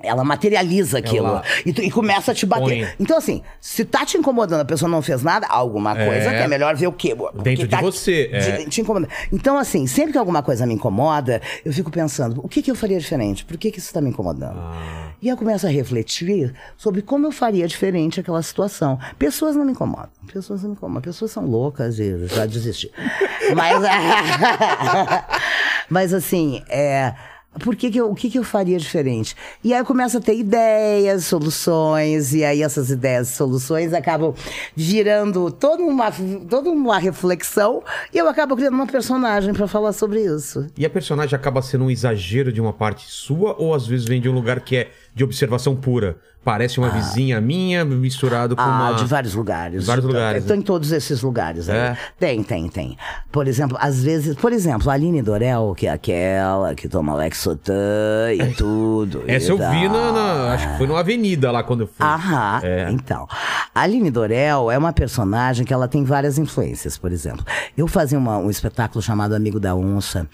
Ela materializa aquilo Ela e, tu- e começa a te bater. põe. Então, assim, se tá te incomodando, a pessoa não fez nada, alguma É. coisa que é melhor ver o quê? Porque Dentro de você, é. te- te incomoda. Então, assim, sempre que alguma coisa me incomoda, eu fico pensando, o que, que eu faria diferente? Por que, que isso está me incomodando? Ah. E eu começo a refletir sobre como eu faria diferente aquela situação. Pessoas não me incomodam. Pessoas não me incomodam. Pessoas são loucas e já desisti. Mas, mas assim, é. Por que que eu, o que, que eu faria diferente? E aí eu começo a ter ideias, soluções, e aí essas ideias e soluções acabam virando toda uma, toda uma reflexão, e eu acabo criando uma personagem para falar sobre isso. E a personagem acaba sendo um exagero de uma parte sua ou às vezes vem de um lugar que é de observação pura? Parece uma vizinha minha misturado com Ah, uma. de vários lugares. De vários lugares, né? em todos esses lugares. aí. É? Tem, tem, tem. Por exemplo, às vezes... Por exemplo, a Aline Dorel, que é aquela que toma Lexotan e tudo. e Essa eu vi na, tal. na- Acho que foi numa avenida lá quando eu fui. Aham, É. então. A Aline Dorel é uma personagem que ela tem várias influências, por exemplo. Eu fazia uma- um espetáculo chamado Amigo da Onça,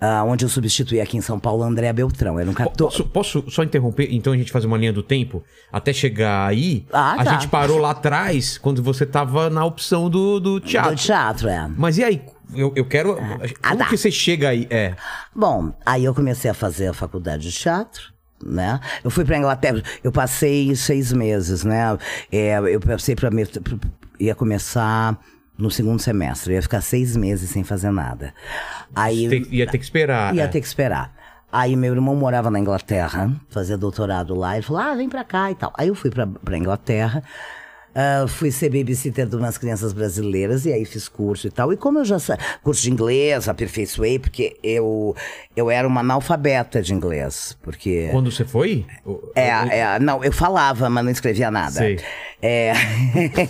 ah, onde eu substituía aqui em São Paulo André Beltrão. Era um captor. Posso, posso só interromper? Então a gente faz uma linha do tempo até chegar aí. Ah, a tá. gente parou lá atrás quando você tava na opção do, do teatro. Do teatro, é. Mas e aí? Eu, eu quero. Ah, como tá. que você chega aí? É. Bom, aí eu comecei a fazer a faculdade de teatro. Né? Eu fui pra Inglaterra, eu passei seis meses, né? É, eu passei pra. ia começar no segundo semestre, eu ia ficar seis meses sem fazer nada. Aí, ia ter que esperar. Ia é. ter que esperar. Aí meu irmão morava na Inglaterra, fazia doutorado lá, ele falou, ah, vem pra cá e tal. Aí eu fui pra, pra Inglaterra, ah, fui ser babysitter de umas crianças brasileiras, e aí fiz curso e tal. E como eu já sa- curso de inglês, aperfeiçoei, porque eu, eu era uma analfabeta de inglês, porque... Quando você foi? É, é, não, eu falava, mas não escrevia nada. Sei. É.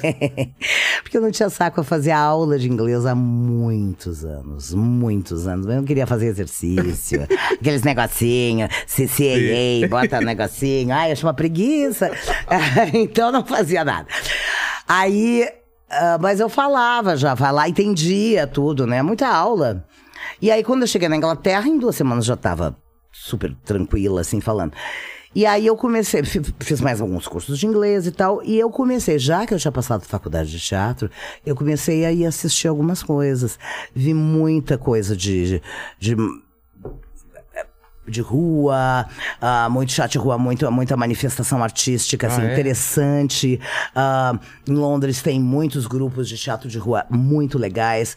Porque eu não tinha saco a fazer aula de inglês há muitos anos. Muitos anos. Eu não queria fazer exercício. aqueles negocinhos, CCAA, bota negocinho. Ai, eu acho uma preguiça. então eu não fazia nada. Aí. ah, mas eu falava já, falava, entendia tudo, né? Muita aula. E aí, quando eu cheguei na Inglaterra, em duas semanas já tava super tranquila, assim, falando. E aí eu comecei, fi- fiz mais alguns cursos de inglês e tal, e eu comecei, já que eu tinha passado faculdade de teatro, eu comecei a ir assistir algumas coisas. Vi muita coisa de. de de rua, ah, muito teatro de rua, muito, muita manifestação artística, assim, Ah, é? interessante. Ah, em Londres tem muitos grupos de teatro de rua muito legais.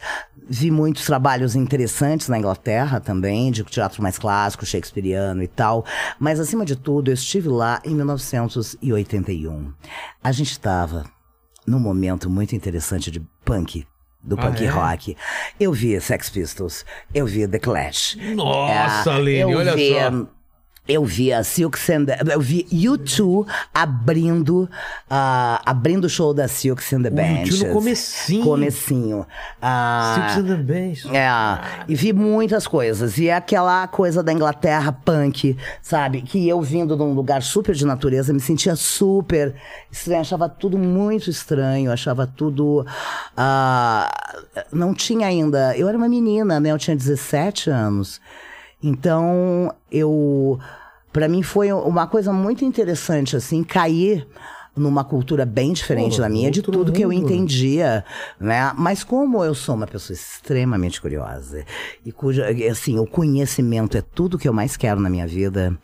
Vi muitos trabalhos interessantes na Inglaterra também, de teatro mais clássico, shakespeariano e tal. Mas, acima de tudo, eu estive lá em 1981. A gente estava num momento muito interessante de punk. Do Ah, punk é? rock. Eu vi Sex Pistols, eu vi The Clash. Nossa, É, Aline, olha vi, só. Eu vi a Silks and the, Eu vi U2 abrindo, ah, abrindo o show da Silks and the U2 Benches. no comecinho. Comecinho. Ah, Silks and the Bench. é, e vi muitas coisas. E é aquela coisa da Inglaterra punk, sabe? Que eu vindo de um lugar super de natureza, me sentia super estranho, achava tudo muito estranho, achava tudo. ah, não tinha ainda. Eu era uma menina, né? Eu tinha 17 anos. Então, eu. Pra mim foi uma coisa muito interessante, assim, cair numa cultura bem diferente Pô, da minha, de tudo que eu mundo. entendia, né? Mas como eu sou uma pessoa extremamente curiosa e cuja, assim, o conhecimento é tudo que eu mais quero na minha vida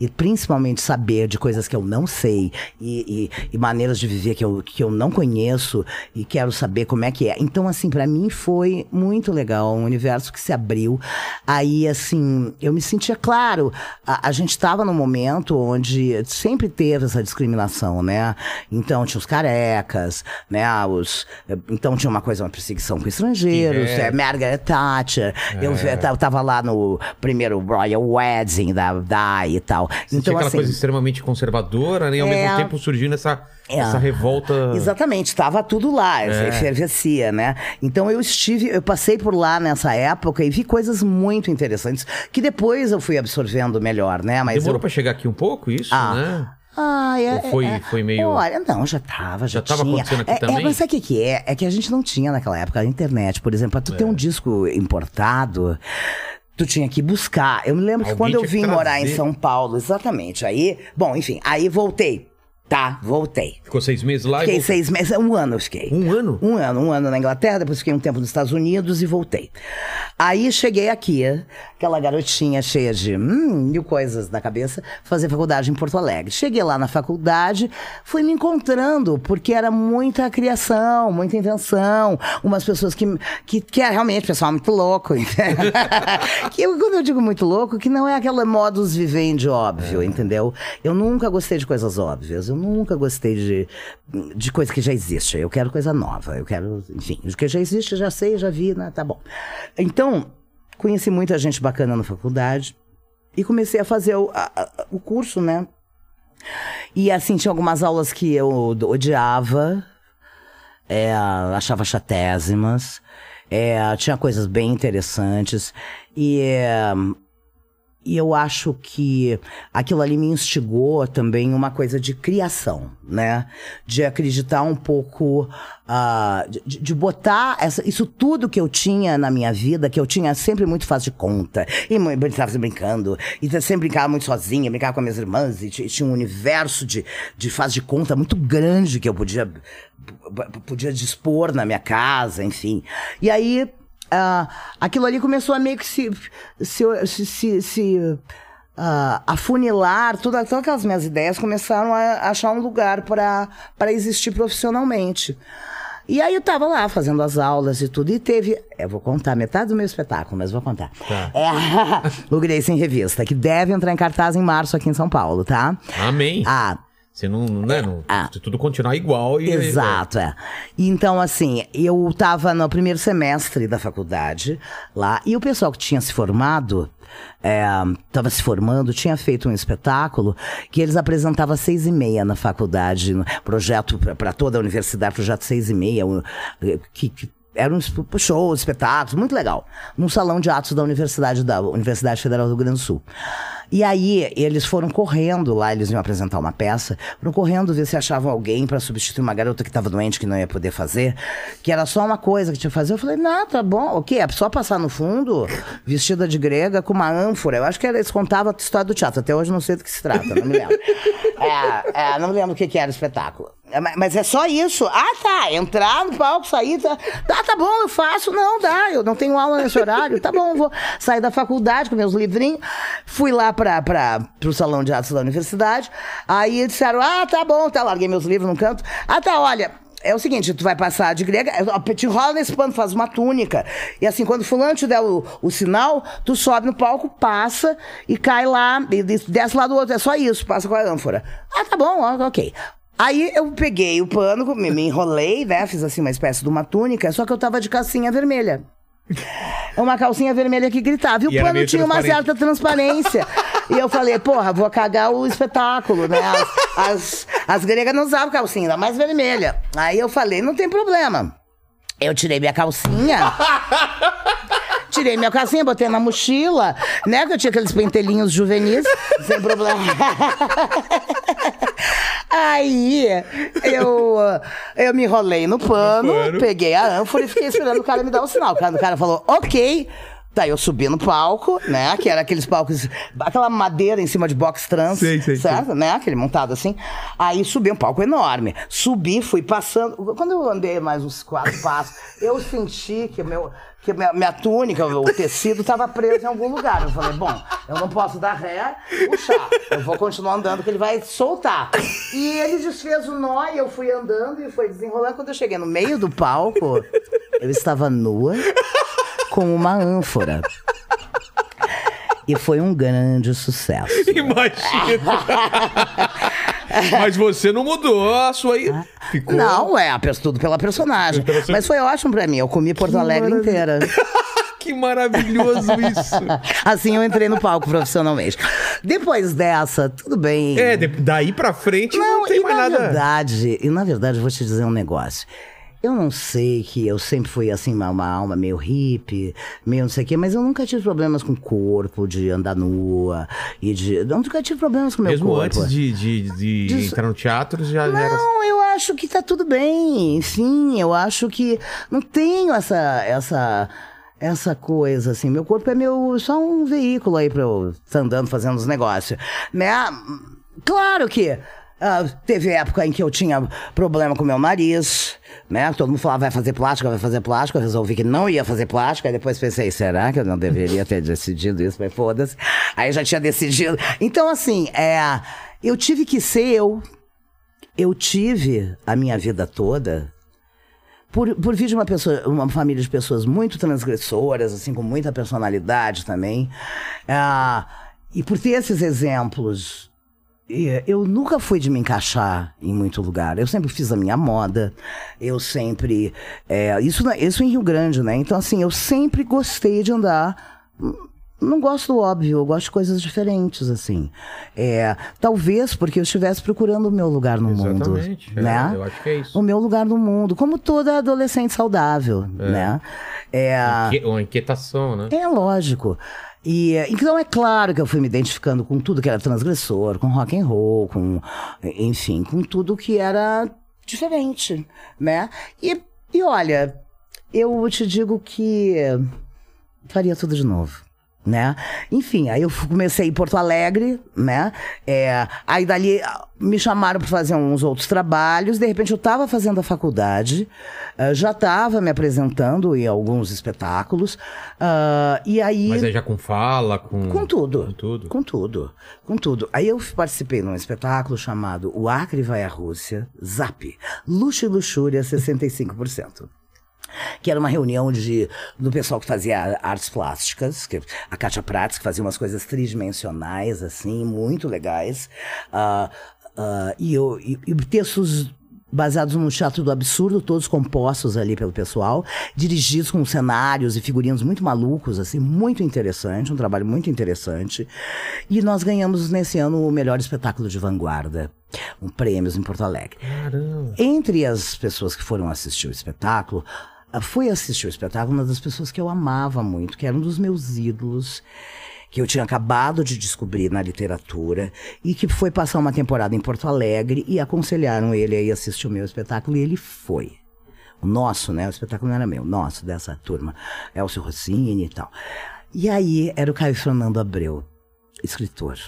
e principalmente saber de coisas que eu não sei e, e- e maneiras de viver que eu, que eu não conheço e quero saber como é que é. Então, assim, pra mim foi muito legal, um universo que se abriu. Aí, assim, eu me sentia claro, a, a gente tava num momento onde sempre teve essa discriminação, né? Então tinha os carecas, né? Os, então tinha uma coisa, uma perseguição com estrangeiros, É. é, Margaret Thatcher. Eu, vi- eu tava lá no primeiro Royal Wedding da DAI e tal. Você tinha então, aquela assim. coisa extremamente conservadora, né? E ao É. mesmo tempo surgindo essa, É. essa revolta. Exatamente, estava tudo lá, É. efervescia, né? Então eu estive, eu passei por lá nessa época e vi coisas muito interessantes que depois eu fui absorvendo melhor, né? Mas Demorou eu... pra chegar aqui um pouco, isso, Ah, né? Ah, é, Ou foi- é, foi meio- Olha, não, já tava, já, Já tava tinha. acontecendo aqui é, também? É, mas sabe o que, que é? É que a gente não tinha naquela época a internet, por exemplo. Pra tu É. ter um disco importado, tu tinha que buscar. Eu me lembro que Alguém quando eu que vim morar em. São Paulo, exatamente. Aí, bom, enfim, aí voltei. Tá, voltei. Ficou seis meses lá Fiquei e voltou. seis meses, um ano eu fiquei. Um ano? Um ano, um ano na Inglaterra, depois fiquei um tempo nos Estados Unidos e voltei. Aí cheguei aqui, aquela garotinha cheia de hum, mil coisas na cabeça, fazer faculdade em Porto Alegre. Cheguei lá na faculdade, fui me encontrando, porque era muita criação, muita invenção, umas pessoas que, que, que é realmente pessoal muito louco. que quando eu digo muito louco, que não é aquela modus vivendi óbvio, entendeu? Eu nunca gostei de coisas óbvias, eu nunca gostei de, de coisa que já existe. Eu quero coisa nova, eu quero, enfim, o que já existe, já sei, já vi, né? Tá bom. Então, conheci muita gente bacana na faculdade e comecei a fazer o, a- o curso, né? E assim, tinha algumas aulas que eu odiava, é, achava chatésimas, é, tinha coisas bem interessantes. E, é, e eu acho que aquilo ali me instigou também uma coisa de criação, né? De acreditar um pouco, ah, de, de botar essa- isso tudo que eu tinha na minha vida, que eu tinha sempre muito faz de conta, e estava brincando, e sempre brincava muito sozinha, brincava com as minhas irmãs, e ti- tinha um universo de, de de conta muito grande que eu podia, podia dispor na minha casa, enfim. E aí ah, aquilo ali começou a meio que se, se, se, se, se, ah, afunilar, tudo, todas aquelas minhas ideias começaram a achar um lugar para existir profissionalmente. E aí eu tava lá fazendo as aulas e tudo, e teve. Eu vou contar metade do meu espetáculo, mas vou contar. Tá. É o Grace em Revista, que deve entrar em cartaz em março aqui em São Paulo, tá? Amém. Ah, Você não, né, não, Ah. se tudo continuar igual e... Exato, é. Então, assim, eu tava no primeiro semestre da faculdade lá, e o pessoal que tinha se formado, é, tava se formando, tinha feito um espetáculo que eles apresentavam às seis e meia na faculdade, no projeto para toda a universidade, projeto seis e meia, que, que era um esp- show, espetáculo, muito legal. Num salão de atos da Universidade da Universidade Federal do Rio Grande do Sul. E aí, eles foram correndo lá, eles iam apresentar uma peça, foram correndo ver se achavam alguém para substituir uma garota que estava doente, que não ia poder fazer, que era só uma coisa que tinha que fazer. Eu falei, não, tá bom, o quê? É só passar no fundo, vestida de grega, com uma ânfora. Eu acho que eles contavam a história do teatro, até hoje não sei do que se trata, não me lembro. é, é, não me lembro o que, que era o espetáculo. É, ma- Mas é só isso. Ah, tá. Entrar no palco, sair. Tá, tá, tá bom, eu faço. Não, dá. Eu não tenho aula nesse horário. Tá bom, vou sair da faculdade com meus livrinhos. Fui lá para o salão de atos da universidade. Aí disseram: ah, tá bom, tá. Larguei meus livros no canto. Ah, tá, olha. É o seguinte, tu vai passar de grega, te enrola nesse pano, faz uma túnica. E assim, quando fulano te der o, o sinal, tu sobe no palco, passa e cai lá, e des- desce lá do outro. É só isso, passa com a ânfora. Ah, tá bom, ok. Aí eu peguei o pano, me, me enrolei, né? Fiz assim uma espécie de uma túnica, só que eu tava de calcinha vermelha. Uma calcinha vermelha que gritava. E o E era pano tinha uma certa transparência. e eu falei, porra, vou cagar o espetáculo, né? As, as, as gregas não usavam calcinha, ainda mais vermelha. Aí eu falei, não tem problema. Eu tirei minha calcinha. Tirei minha calcinha, botei na mochila, né? Que eu tinha aqueles pentelinhos juvenis, sem problema. Aí eu, eu me enrolei no pano, pano. peguei a ânfora e fiquei esperando o cara me dar o sinal. O cara, o cara falou, ok. Daí eu subi no palco, né? Que era aqueles palcos, aquela madeira em cima de box trans, Sei, sei, certo? Né? Aquele montado assim. Aí subi um palco enorme. Subi, fui passando. Quando eu andei mais uns quatro passos, eu senti que o meu. Que minha, minha túnica, o tecido, estava preso em algum lugar. Eu falei, bom, eu não posso dar ré puxar. Eu vou continuar andando, que ele vai soltar. E ele desfez o nó e eu fui andando e foi desenrolando. Quando eu cheguei no meio do palco, eu estava nua com uma ânfora. E foi um grande sucesso. Imagina. Mas você não mudou a sua. Ficou. Não, é, a tudo pela personagem. Mas foi ótimo pra mim. Eu comi Porto Alegre inteira. Que maravilhoso isso. Assim eu entrei no palco profissionalmente. Depois dessa, tudo bem. É, de- daí pra frente não, tem e mais na nada. verdade, e na verdade, eu vou te dizer um negócio. Eu não sei que eu sempre fui assim, uma, uma alma meio hippie, meio não sei o quê, mas eu nunca tive problemas com o corpo, de andar nua e de. Eu nunca tive problemas com o meu Mesmo corpo. antes de, de, de entrar no teatro, já já era. Não, eu acho que tá tudo bem. Enfim, eu acho que não tenho essa essa essa coisa assim. Meu corpo é meu só um veículo aí para eu estar andando fazendo os negócios, né? Claro que ah, teve época em que eu tinha problema com meu nariz, né? Todo mundo falava vai fazer plástica, vai fazer plástica. Eu resolvi que não ia fazer plástica. Aí depois pensei, será que eu não deveria ter decidido isso? Mas foda-se. Aí já tinha decidido. Então, assim, é, eu tive que ser eu eu tive a minha vida toda por, por vir de uma pessoa, uma família de pessoas muito transgressoras, assim, com muita personalidade também. Ah, e por ter esses exemplos, eu nunca fui de me encaixar em muito lugar. Eu sempre fiz a minha moda. Eu sempre. é, isso, isso em Rio Grande, né? Então, assim, eu sempre gostei de andar. Não gosto do óbvio, eu gosto de coisas diferentes, assim. É, talvez porque eu estivesse procurando o meu lugar no Exatamente, mundo. é, né? eu acho que é isso. O meu lugar no mundo, como toda adolescente saudável, né? É, Uma inquietação, né? é lógico. E eh, então é claro que eu fui me identificando com tudo que era transgressor, com rock and roll, com enfim, com tudo que era diferente, né? E, e olha, eu te digo que faria tudo de novo. Né? Enfim, aí eu comecei em Porto Alegre, né? É, aí dali ah, me chamaram para fazer uns outros trabalhos. De repente eu estava fazendo a faculdade, ah, já estava me apresentando em alguns espetáculos. ah, e aí. Mas aí já com fala, com. Com tudo. Com tudo. Com tudo. Com tudo. Aí eu participei num espetáculo chamado O Acre vai à Rússia, ZAP. Luxo e luxúria 65%. Que era uma reunião de, do pessoal que fazia artes plásticas, que, a Kátia Prats, que fazia umas coisas tridimensionais, assim, muito legais. Ah, ah, e, eu, e, e textos baseados no teatro do absurdo, todos compostos ali pelo pessoal, dirigidos com cenários e figurinos muito malucos, assim, muito interessante, um trabalho muito interessante. E nós ganhamos nesse ano o melhor espetáculo de vanguarda, um prêmios em Porto Alegre. Caramba. Entre as pessoas que foram assistir o espetáculo, foi assistir o espetáculo uma das pessoas que eu amava muito, que era um dos meus ídolos, que eu tinha acabado de descobrir na literatura e que foi passar uma temporada em Porto Alegre e aconselharam ele a ir assistir o meu espetáculo e ele foi. O nosso, né? O espetáculo não era meu, nosso, dessa turma. Elcio Rossini e tal. E aí era o Caio Fernando Abreu, escritor.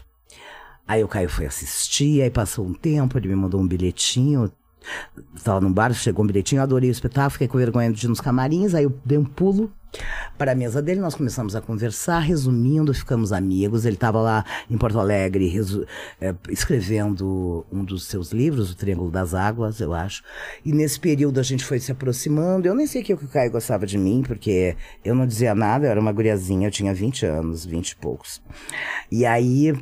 Aí o Caio foi assistir, aí passou um tempo, ele me mandou um bilhetinho. Estava num bar, chegou um bilhetinho, adorei o espetáculo, fiquei com vergonha de ir nos camarins, aí eu dei um pulo para a mesa dele, nós começamos a conversar, resumindo, ficamos amigos. Ele estava lá em Porto Alegre eh, escrevendo um dos seus livros, O Triângulo das Águas, eu acho. E nesse período a gente foi se aproximando. Eu nem sei que o Caio gostava de mim, porque eu não dizia nada, eu era uma guriazinha, eu tinha 20 anos, 20 e poucos. E aí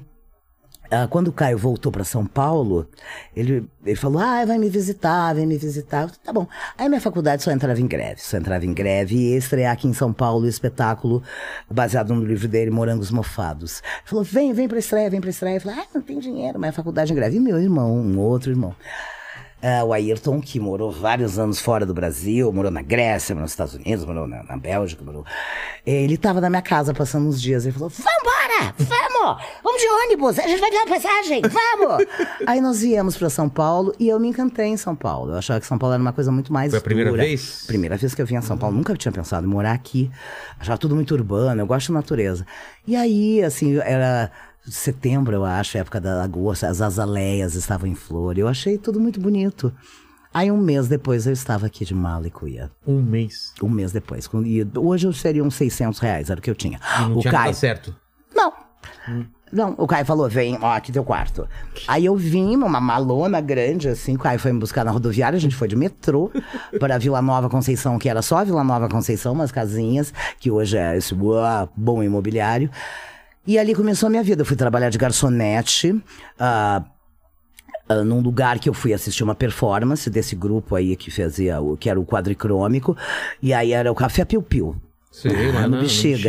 quando o Caio voltou para São Paulo, ele, ele falou: Ah, vai me visitar, vem me visitar. Falei, tá bom. Aí minha faculdade só entrava em greve, só entrava em greve e ia estrear aqui em São Paulo o espetáculo baseado no livro dele, Morangos Mofados. Ele falou: Vem, vem pra estreia, vem pra estreia. Eu falei: Ah, não tem dinheiro, mas a faculdade em greve. E meu irmão, um outro irmão. Ah, o Ayrton, que morou vários anos fora do Brasil, morou na Grécia, morou nos Estados Unidos, morou na, na Bélgica, morou. Ele estava na minha casa passando uns dias. Ele falou: Vambora! Vamos! Vamos de ônibus! A gente vai ganhar passagem! Vamos! Aí nós viemos para São Paulo e eu me encantei em São Paulo. Eu achava que São Paulo era uma coisa muito mais. Foi a primeira dura. vez? Primeira vez que eu vim a São Paulo. Nunca tinha pensado em morar aqui. Achava tudo muito urbano. Eu gosto de natureza. E aí, assim, era setembro, eu acho, época da lagoa, as azaleias estavam em flor. Eu achei tudo muito bonito. Aí um mês depois eu estava aqui de mala e cuia. Um mês. Um mês depois. E hoje eu seria uns 600 reais, era o que eu tinha. E não o tinha Caio, nada certo. não. Não, o Caio falou, vem, ó, aqui teu quarto. Aí eu vim, uma malona grande, assim, o Caio foi me buscar na rodoviária, a gente foi de metrô para Vila Nova Conceição, que era só Vila Nova Conceição, umas casinhas, que hoje é esse bom imobiliário. E ali começou a minha vida. Eu fui trabalhar de garçonete, ah, ah, num lugar que eu fui assistir uma performance desse grupo aí que fazia o que era o quadricrômico, e aí era o Café Piu Piu. Sei, lá no Bexiga.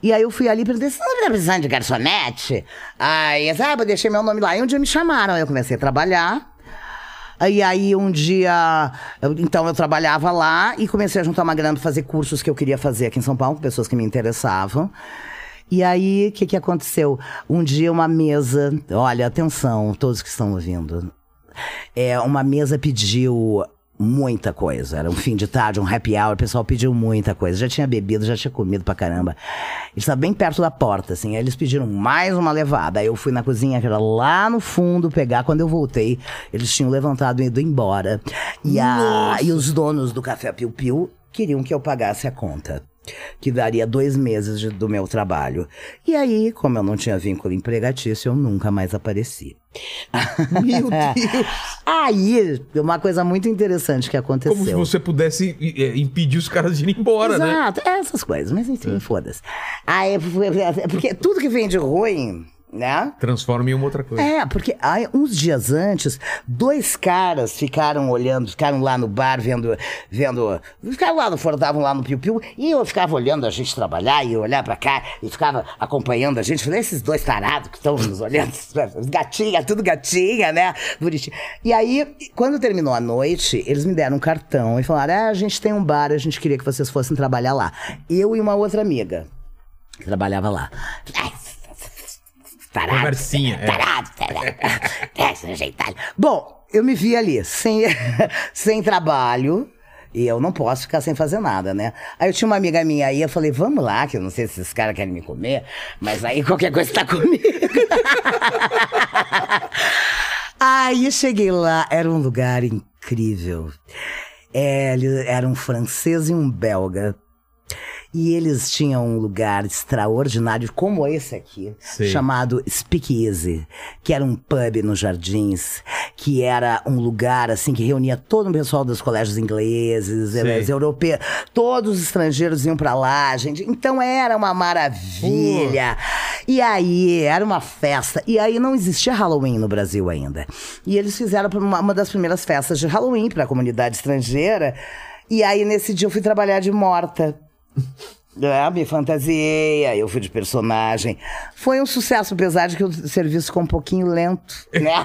E aí eu fui ali e perguntei, você não tá precisando de garçonete? Aí, sabe, eu deixei meu nome lá. E um dia me chamaram, aí eu comecei a trabalhar. E aí um dia, eu- então eu trabalhava lá e comecei a juntar uma grana pra fazer cursos que eu queria fazer aqui em São Paulo, com pessoas que me interessavam. E aí, o que que aconteceu? Um dia uma mesa, olha, atenção, todos que estão ouvindo. É, uma mesa pediu muita coisa. Era um fim de tarde, um happy hour, o pessoal pediu muita coisa. Já tinha bebido, já tinha comido pra caramba. Eles estavam bem perto da porta, assim. Aí eles pediram mais uma levada. Aí eu fui na cozinha, que era lá no fundo, pegar. Quando eu voltei, eles tinham levantado e ido embora. E, a, e os donos do Café Piu Piu queriam que eu pagasse a conta. Que daria dois meses de- do meu trabalho. E aí, como eu não tinha vínculo empregatício, eu nunca mais apareci. Meu Deus. Aí, uma coisa muito interessante que aconteceu. Como se você pudesse eh, impedir os caras de ir embora, né? Exato, é essas coisas, mas enfim, foda-se. Aí, porque tudo que vem de ruim, né? Transforma em uma outra coisa. É, porque aí, uns dias antes, dois caras ficaram olhando, ficaram lá no bar vendo, vendo, ficaram lá no fora, estavam lá no Piu Piu, e eu ficava olhando a gente trabalhar e olhar pra cá, e ficava acompanhando a gente, falei, esses dois tarados que estão nos olhando, gatinha, tudo gatinha, né, bonitinho. E aí, quando terminou a noite, eles me deram um cartão e falaram, ah, a gente tem um bar, a gente queria que vocês fossem trabalhar lá. Eu e uma outra amiga, que trabalhava lá. Ai, Tarado. Conversinha, é. Tarado, tarado. Essa ajeitada. Bom, eu me vi ali, sem, sem trabalho. E eu não posso ficar sem fazer nada, né? Aí eu tinha uma amiga minha aí, eu falei, vamos lá, que eu não sei se esses caras querem me comer, mas aí qualquer coisa tá comigo. aí eu cheguei lá, era um lugar incrível. É, era um francês e um belga. E eles tinham um lugar extraordinário, como esse aqui, Sei. chamado Speakeasy, que era um pub nos jardins, que era um lugar assim que reunia todo o pessoal dos colégios ingleses, europeus, todos os estrangeiros iam pra lá, gente. Então era uma maravilha. E aí era uma festa. E aí não existia Halloween no Brasil ainda. E eles fizeram uma, uma das primeiras festas de Halloween para a comunidade estrangeira. E aí nesse dia eu fui trabalhar de morta. É, me fantasiei, aí eu fui de personagem. Foi um sucesso, apesar de que o serviço ficou um pouquinho lento, né?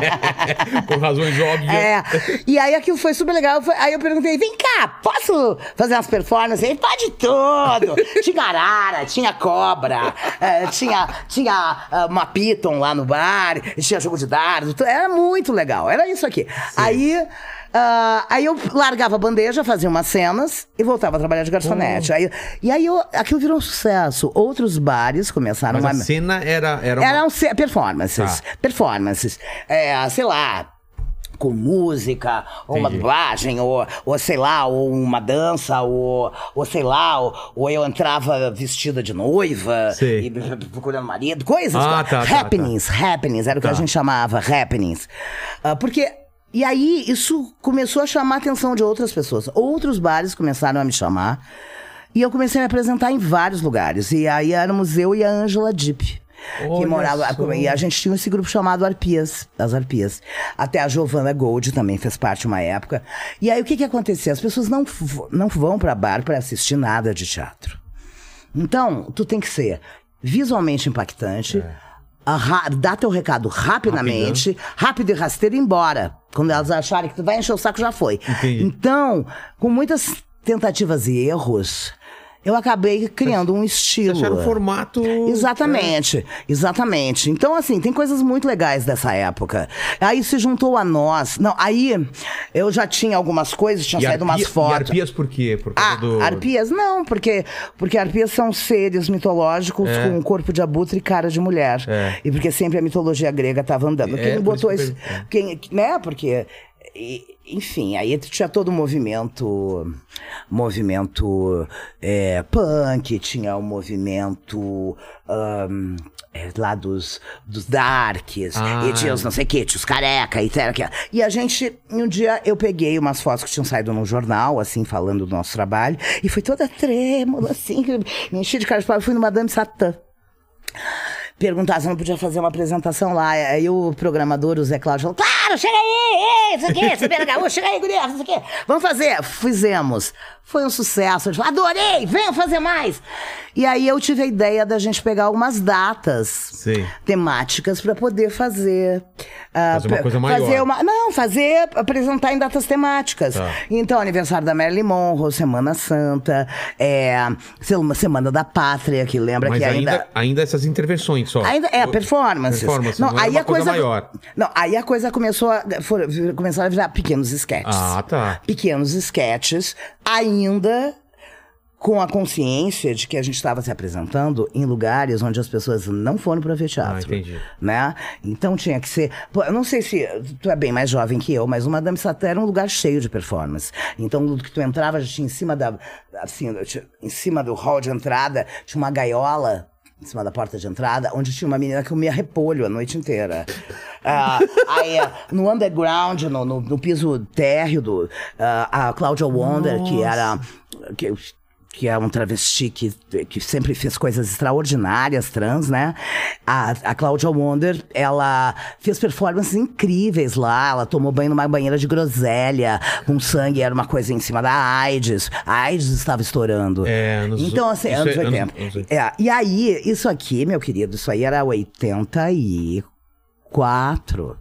Por razões óbvias. É. E aí aquilo foi super legal. Aí eu perguntei: vem cá, posso fazer umas performances? Ele pode tudo. tinha arara, tinha cobra, eh, tinha, tinha ah, uma piton lá no bar, tinha jogo de dardo. Era muito legal. Era isso aqui. Aí. Ah, aí eu largava a bandeja, fazia umas cenas e voltava a trabalhar de garçonete. Aí, e aí eu, aquilo virou um sucesso. Outros bares começaram Mas a a. cena era, era uma- Eram ce- performances. Tá. Performances. É, sei lá. com música, ou uma dublagem, ou, ou sei lá, ou uma dança, ou, ou sei lá, ou, ou eu entrava vestida de noiva Sei. e procurando marido, coisas. Ah, tá, tá, happenings, happenings, era o que Tá. a gente chamava, happenings. Ah, porque. E aí, isso começou a chamar a atenção de outras pessoas. Outros bares começaram a me chamar. E eu comecei a me apresentar em vários lugares. E aí éramos eu e a Angela Deep. Que Olha morava. só. E a gente tinha esse grupo chamado Arpias, as Arpias. Até a Giovanna Gold também fez parte uma época. E aí o que que acontecia? As pessoas não, não vão para bar para assistir nada de teatro. Então, tu tem que ser visualmente impactante, a dar teu recado rapidamente, rápido e rasteiro e embora. Quando elas acharem que tu vai encher o saco, já foi. Entendi. Então, com muitas tentativas e erros, eu acabei criando um estilo. Acharam o formato. Exatamente, exatamente. Então, assim, tem coisas muito legais dessa época. Aí se juntou a nós. Não, aí eu já tinha algumas coisas, tinha E saído umas arpia- fotos. E arpias por quê? Por causa Ah, do. arpias? Não, porque, porque arpias são seres mitológicos É. com um corpo de abutre e cara de mulher. É. E porque sempre a mitologia grega estava andando. É, Quem por botou isso. Quem, né? Porque. E- enfim, aí tinha todo o movimento. Movimento é, punk, tinha o movimento. ahn, é, lá dos, dos darks, Ah. e tinha os não sei o que, tinha os careca e tal. E a gente, um dia eu peguei umas fotos que tinham saído no jornal, assim, falando do nosso trabalho, e foi toda trêmula, assim, me enchi de cara de pau. Fui no Madame Satã. Perguntar se eu não podia fazer uma apresentação lá. Aí o programador, o Zé Cláudio, falou: Claro, chega aí! Ei, isso aqui, pega gaúcho, chega aí, guria, isso aqui. Vamos fazer. Fizemos. Foi um sucesso. Adorei, venham fazer mais. E aí eu tive a ideia da gente pegar algumas datas Sei. temáticas para poder fazer. ah, Fazer uma coisa maior. Fazer uma, não, fazer, apresentar em datas temáticas. Tá. Então, aniversário da Marilyn Monroe, Semana Santa, é, Sema- Semana da Pátria, que lembra Mas que ainda, ainda. ainda essas intervenções só. Ainda é O- performances. Performance, não, aí a coisa, maior. Não, aí a coisa começou a for, começaram a virar pequenos sketches. Ah, tá. Pequenos sketches, ainda com a consciência de que a gente estava se apresentando em lugares onde as pessoas não foram para ver teatro. Ah, entendi. Né? Então tinha que ser. Pô, eu não sei se tu é bem mais jovem que eu, mas o Madame Satã era um lugar cheio de performance. Então, no que tu entrava, já tinha em cima da. Assim, em cima do hall de entrada, tinha uma gaiola. Em cima da porta de entrada, onde tinha uma menina que comia repolho a noite inteira. Ah, aí, ah, no underground, no, no, no piso térreo, do, ah, a Claudia Wonder, que era. Que, que é um travesti que, que sempre fez coisas extraordinárias, trans, né? A, a Claudia Wonder, ela fez performances incríveis lá. Ela tomou banho numa banheira de groselha, com sangue, era uma coisa em cima da AIDS. A AIDS estava estourando. É, anos- então, assim, anos é anos- 80. anos 80. É, e aí, isso aqui, meu querido, isso aí era 84.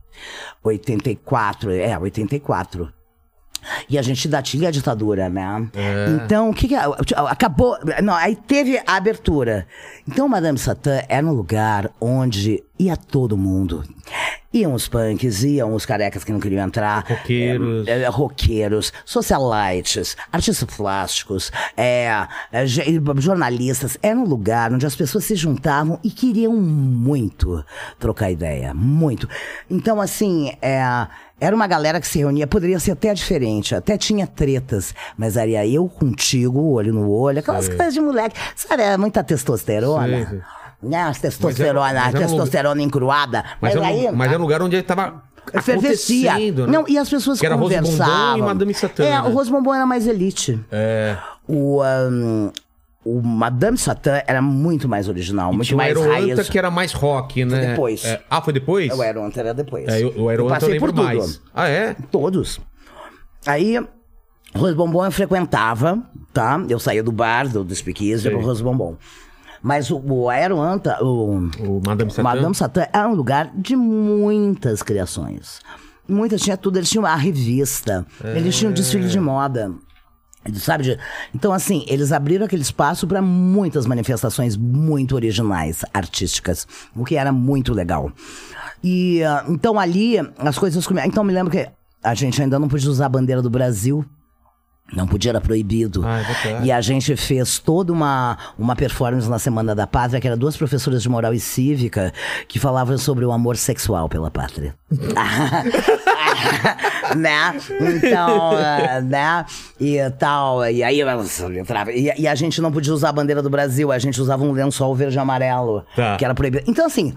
84, é, 84. E a gente ainda tinha a ditadura, né? É. Então, o que, que acabou? Não, aí teve a abertura. Então, Madame Satã era um lugar onde ia todo mundo. Iam os punks, iam os carecas que não queriam entrar. Roqueiros. É, é, roqueiros, socialites, artistas plásticos, é, é, jornalistas. Era um lugar onde as pessoas se juntavam e queriam muito trocar ideia. Muito. Então, assim, é, era uma galera que se reunia, poderia ser até diferente, até tinha tretas, mas era eu contigo, olho no olho, aquelas Sei. coisas de moleque. Sabe, era muita testosterona. Sei. Né, as testosterona, mas era um- testosterona encruada. Mas, Mas, era, aí. um- mas era um lugar onde ele tava Fervescia. né? Não, e as pessoas Que era Rose Bombom conversavam. e Madame Satã, É, né? o Rose Bombom era mais elite. É. O, ahn, o Madame Satã era muito mais original, E muito tinha o mais Aeroanta raiz. que era mais rock, né? depois. É. Ah, foi depois? O Aeronta era depois. É, eu- o Aeroanta eu, passei lembro por tudo. mais. Ah, é? Todos. Aí, Rose Bombom eu frequentava, tá? Eu saía do bar, do, do Speakeasy, pro Rose Bombom. Mas o, o Aeroanta, o, O Madame Satã. Madame Satã era um lugar de muitas criações. Muitas, tinha tudo. Eles tinham a revista, eles tinham desfile de moda. Sabe? Então, assim, eles abriram aquele espaço para muitas manifestações muito originais, artísticas, o que era muito legal. E ah, então ali as coisas começaram. Então, me lembro que a gente ainda não podia usar a bandeira do Brasil Não podia, era proibido. Ah, é e a gente fez toda uma, uma performance na Semana da Pátria, que eram duas professoras de moral e cívica que falavam sobre o amor sexual pela pátria. né? Então, eh, né? E tal. E aí elas entravam. E, e a gente não podia usar a bandeira do Brasil, a gente usava um lençol verde e amarelo, Tá. que era proibido. Então, assim.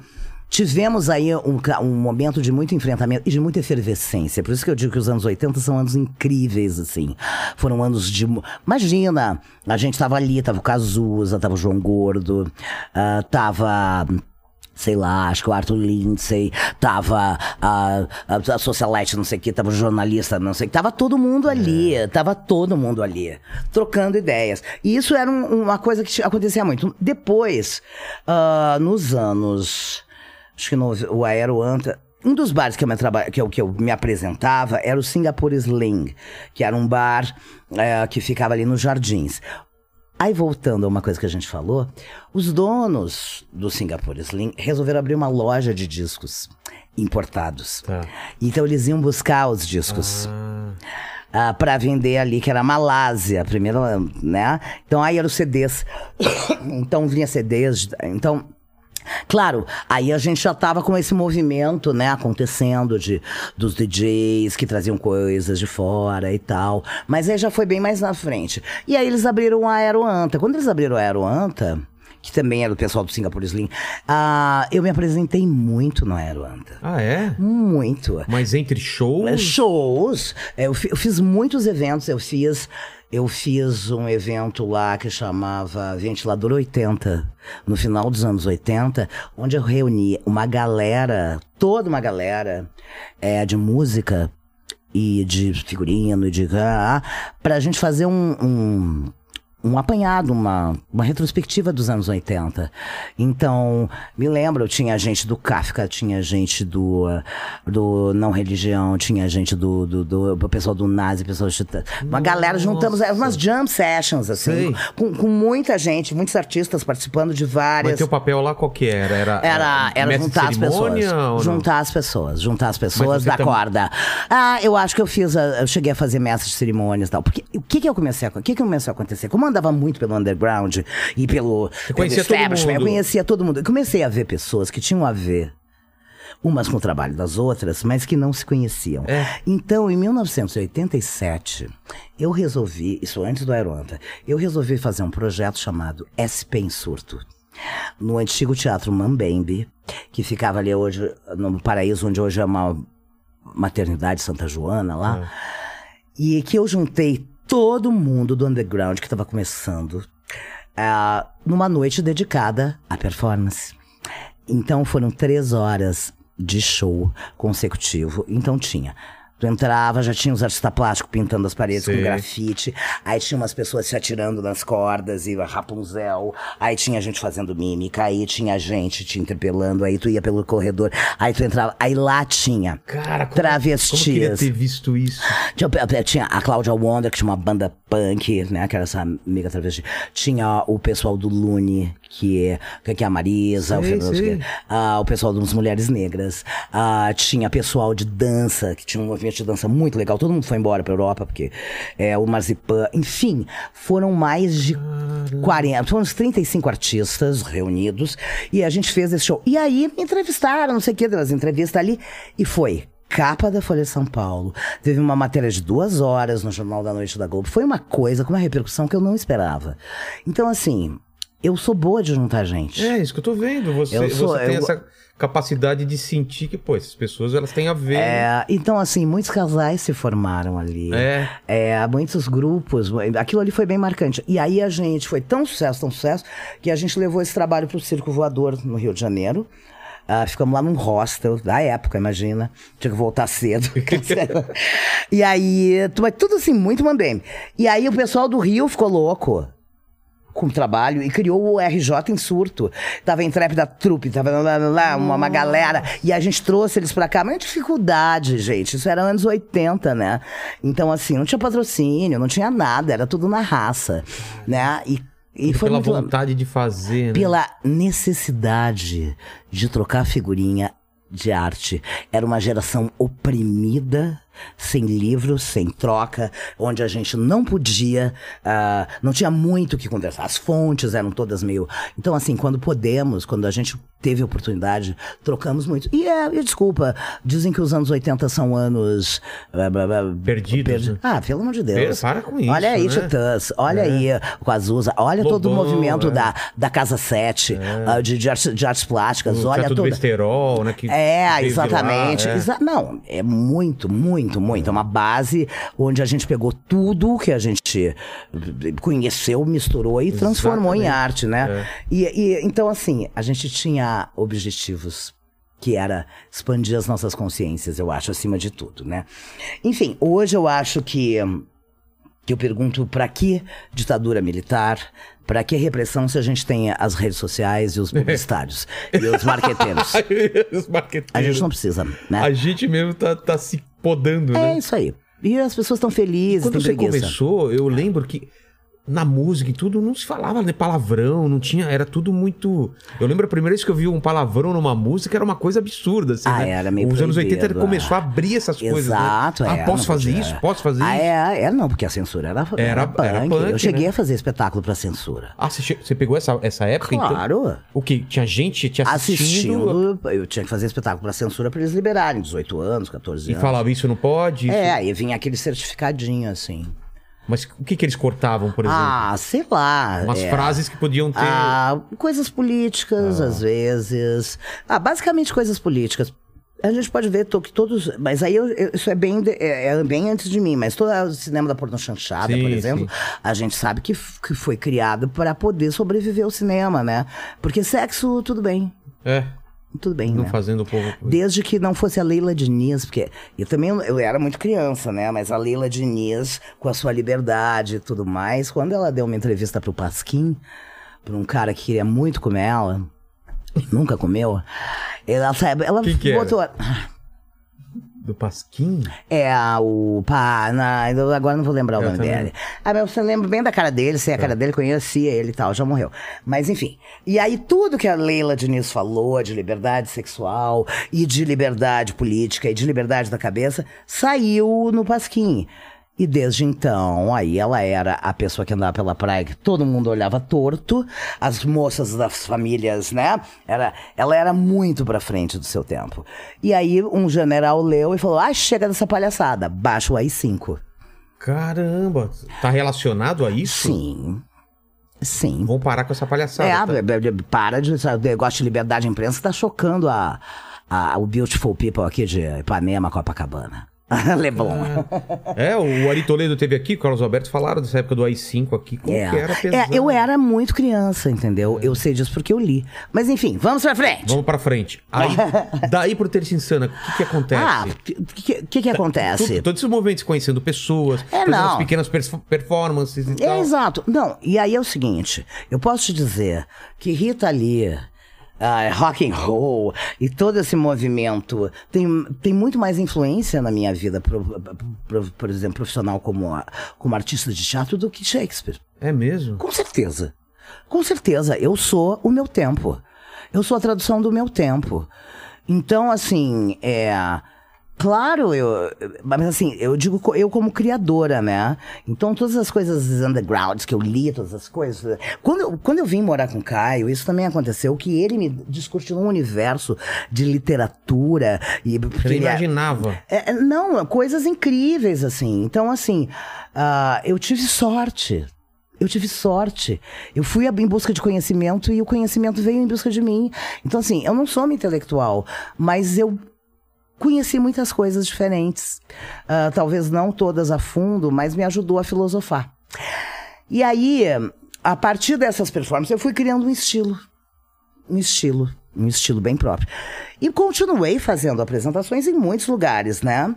Tivemos aí um, um momento de muito enfrentamento e de muita efervescência. Por isso que eu digo que os anos 80 são anos incríveis, assim. Foram anos de. Imagina, a gente tava ali, tava o Cazuza, tava o João Gordo, ah, tava sei lá, acho que o Arthur Lindsay, tava a, a, a socialite, não sei o que, tava o jornalista, não sei o que, tava todo mundo ali, tava todo mundo ali, trocando ideias. E isso era um- uma coisa que acontecia muito. Depois, ah, nos anos, acho que no, o Aeroanta, um dos bares que eu, me que, eu, que eu me apresentava era o Singapore Sling, que era um bar eh, que ficava ali nos jardins. Aí, voltando a uma coisa que a gente falou, os donos do Singapore Sling resolveram abrir uma loja de discos importados. Tá. Então, eles iam buscar os discos. ah, para vender ali, que era a Malásia, a primeira, né? Então aí eram os CDs. então vinha CDs. Então, Claro, aí a gente já tava com esse movimento, né, acontecendo de dos DJs que traziam coisas de fora e tal. Mas aí já foi bem mais na frente. E aí eles abriram a Aeroanta. Quando eles abriram a Aeroanta, que também era do pessoal do Singapore Slim, ah, eu me apresentei muito no Aeroanta. Ah, é? Muito. Mas entre shows. Shows. Eu, eu fiz muitos eventos. Eu fiz, eu fiz um evento lá que chamava Ventilador 80, no final dos anos 80, onde eu reuni uma galera, toda uma galera é, de música e de figurino e de. Ah, pra gente fazer um. um um apanhado, uma, uma retrospectiva dos anos 80. Então, me lembro, tinha gente do Kafka, tinha gente do, uh, do Não Religião, tinha gente do, do, do, do pessoal do Nazi, pessoal de, Uma galera juntamos, eram umas jam sessions, assim, com, com muita gente, muitos artistas participando de Mas várias. teu papel lá qual que era? Era, Era, era juntar as pessoas. Juntar as pessoas. Juntar as pessoas da tam- corda. Ah, eu acho que eu fiz. a- Eu cheguei a fazer mestre de cerimônias e tal. Porque o que que eu comecei a, o que que começou a acontecer? Como eu andava muito pelo underground e pelo, conhecia todo establishment, eu mundo. conhecia todo mundo. Eu comecei a ver pessoas que tinham a ver umas com o trabalho das outras, mas que não se conheciam. É. Então, em 1987, eu resolvi, isso antes do Aeronta, eu resolvi fazer um projeto chamado SP em Surto. No antigo Teatro Mambembe, que ficava ali hoje, no paraíso onde hoje é uma maternidade Santa Joana lá. E que eu juntei todo mundo do underground que estava começando ah, numa noite dedicada à performance. Então foram três horas de show consecutivo. Então tinha. Tu entrava, já tinha os artistas plásticos pintando as paredes Sei. com grafite. Aí tinha umas pessoas se atirando nas cordas e Rapunzel. Aí tinha gente fazendo mímica. Aí tinha gente te interpelando. Aí tu ia pelo corredor. Aí tu entrava. Aí lá tinha Cara, como, travestis. como eu queria ter visto isso. Tinha, tinha a Cláudia Wonder, que tinha uma banda punk, né? Que era essa amiga travesti. Tinha o pessoal do Lune, que é, que é a Marisa, o, Sei, Fernando, sei. que- ah, o pessoal das Mulheres Negras. Ah, tinha pessoal de dança, que tinha um movimento de dança muito legal. Todo mundo foi embora pra Europa, porque é, o Marzipan. Enfim, foram mais de 40, foram uns 35 artistas reunidos. E a gente fez esse show. E aí me entrevistaram, não sei o que, das entrevistas ali. E foi capa da Folha de São Paulo. Teve uma matéria de duas horas no Jornal da Noite da Globo. Foi uma coisa com uma repercussão que eu não esperava. Então, assim, eu sou boa de juntar gente. É, isso que eu tô vendo. Você, Eu sou- você tem eu- essa capacidade de sentir que, pô, essas pessoas elas têm a ver. É, então, assim, muitos casais se formaram ali. É. É, muitos grupos. Aquilo ali foi bem marcante. E aí a gente foi tão sucesso, tão sucesso, que a gente levou esse trabalho pro Circo Voador no Rio de Janeiro. Ah, ficamos lá num hostel da época, imagina. Tinha que voltar cedo. e aí, tudo assim, muito mandem. E aí o pessoal do Rio ficou louco com o trabalho e criou o RJ em surto. Tava Intrépida Trupe, tava lá, lá, lá, uma, uma galera. E a gente trouxe eles pra cá. Mas é dificuldade, gente. Isso era anos 80, né? Então, assim, não tinha patrocínio, não tinha nada. Era tudo na raça, né? E, e foi pela muito... vontade de fazer, né? Pela necessidade de trocar figurinha de arte. Era uma geração oprimida sem livros, sem troca, onde a gente não podia, ah, não tinha muito o que conversar. As fontes eram todas meio. Então, assim, quando podemos, quando a gente teve oportunidade, trocamos muito. E é, e desculpa, dizem que os anos 80 são anos. Perdidos, perdi- né? Ah, pelo amor de Deus. Para com isso, Olha aí, né? Titãs, olha aí com Azusa, olha todo o movimento é. da, da Casa 7, ah, de, de, artes, de artes plásticas, O olha teto do toda. besterol, né? Que É, de lá, exatamente. é. Exa- não, é muito, muito, muito. É uma base onde a gente pegou tudo que a gente conheceu, misturou e transformou em arte, né? E, e- então, assim, a gente tinha objetivos que era expandir as nossas consciências, eu acho, acima de tudo, né? Enfim, hoje eu acho que que eu pergunto para que ditadura militar, para que repressão se a gente tem as redes sociais e os publicitários e os marqueteiros. Os marqueteiros. A gente não precisa, né? A gente mesmo tá, tá se podando, É né? isso aí. E as pessoas estão felizes, Quando têm você preguiça. começou, eu lembro que na música e tudo não se falava né, palavrão, não tinha, era tudo muito. Eu lembro a primeira vez que eu vi um palavrão numa música era uma coisa absurda, assim, Ah, né? era meio Os anos 80 ele começou a é. abrir essas coisas, Exato, né? é. Ah, posso fazer podia. isso? Posso fazer ah, isso? É, é, não, porque a censura era, era, Era- punk. era punk, Eu cheguei né? a fazer espetáculo pra censura. Ah, você, che- você pegou essa, essa época, então? Claro. O que? Tinha gente te assistindo, Assistindo, eu tinha que fazer espetáculo pra censura pra eles liberarem, 18 anos, 14 e anos. falava isso não pode? isso- É, aí vinha aquele certificadinho, assim. Mas o que, que eles cortavam, por exemplo? Ah, sei lá. Umas é. frases que podiam ter. Ah, coisas políticas, às vezes. Ah, basicamente coisas políticas. A gente pode ver que todos. Mas aí eu- eu- isso é bem, é, é bem antes de mim. Mas todo o cinema da porno chanchada, Sim, por exemplo, sim. a gente sabe que, que foi criado para poder sobreviver ao cinema, né? Porque sexo, tudo bem. É, Tudo bem, não né? fazendo o povo. Desde que não fosse a Leila Diniz, porque eu também eu era muito criança, né? Mas a Leila Diniz, com a sua liberdade e tudo mais, quando ela deu uma entrevista pro Pasquim, pra um cara que queria muito comer ela, nunca comeu, ela sabe, ela Quem que era? Do Pasquim? É, o. Pá, eu agora não vou lembrar o Eu nome também. dele. Ah, mas você lembra bem da cara dele, sei a É. cara dele, conhecia ele e tal, já morreu. Mas enfim. E aí, tudo que a Leila Diniz falou de liberdade sexual e de liberdade política e de liberdade da cabeça saiu no Pasquim. E desde então, aí ela era a pessoa que andava pela praia, que todo mundo olhava torto, as moças das famílias, né? Era, ela era muito pra frente do seu tempo. E aí um general leu e falou: ah, chega dessa palhaçada, baixa o AI-5. Caramba, tá relacionado a isso? Sim. Sim. Vamos parar com essa palhaçada. É, tá? be- be- para de. O negócio de liberdade de imprensa tá chocando a, a- o beautiful people aqui de Ipanema, Copacabana. Leblon. É, o Ari Toledo teve aqui, o Carlos Alberto falaram dessa época do AI-5 aqui, como É. que era É, pesado. eu era muito criança, entendeu? Eu sei disso porque eu li. Mas enfim, vamos pra frente. Vamos pra frente. Aí, daí pro Terça Insana, o que que acontece? Ah, o que, que, que que acontece? Todos esses movimentos conhecendo pessoas, É, não. as pequenas performances e É, tal. exato. Não, e aí é o seguinte, eu posso te dizer que Rita Lee, ah, rock and roll e todo esse movimento tem, tem muito mais influência na minha vida, pro- pro- por exemplo, profissional como, como artista de teatro do que Shakespeare. É mesmo? Com certeza. Com certeza. Eu sou o meu tempo. Eu sou a tradução do meu tempo. Então, assim, é. Claro, eu. Mas assim, eu digo eu como criadora, né? Então, todas as coisas undergrounds que eu li, todas as coisas. Quando eu, quando eu vim morar com o Caio, isso também aconteceu, que ele me descortinou um universo de literatura. E, Você é- imaginava. é, é, não, coisas incríveis, assim. Então, assim, ah, eu tive sorte. Eu tive sorte. Eu fui em busca de conhecimento e o conhecimento veio em busca de mim. Então, assim, eu não sou uma intelectual, mas eu conheci muitas coisas diferentes. Ah, talvez não todas a fundo, mas me ajudou a filosofar. E aí, a partir dessas performances, eu fui criando um estilo. Um estilo. Um estilo bem próprio. E continuei fazendo apresentações em muitos lugares, né?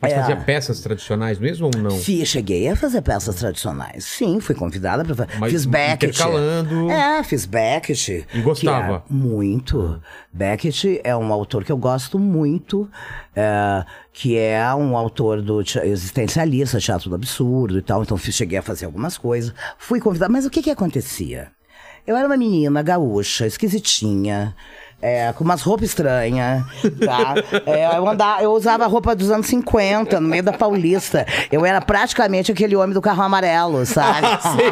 Mas É. fazia peças tradicionais mesmo ou não? Sim, cheguei a fazer peças tradicionais. Sim, fui convidada para fazer. Mas Fiz Beckett. intercalando. É, fiz Beckett. E gostava? que é muito. Beckett é um autor que eu gosto muito, é, que é um autor do te- existencialista, teatro do absurdo e tal. Então fiz- cheguei a fazer algumas coisas. Fui convidada. Mas o que que acontecia? Eu era uma menina gaúcha, esquisitinha, É, com umas roupas estranhas, tá? É, eu, andava, eu usava roupa dos anos 50, no meio da Paulista. Eu era praticamente aquele homem do carro amarelo, sabe? Sei.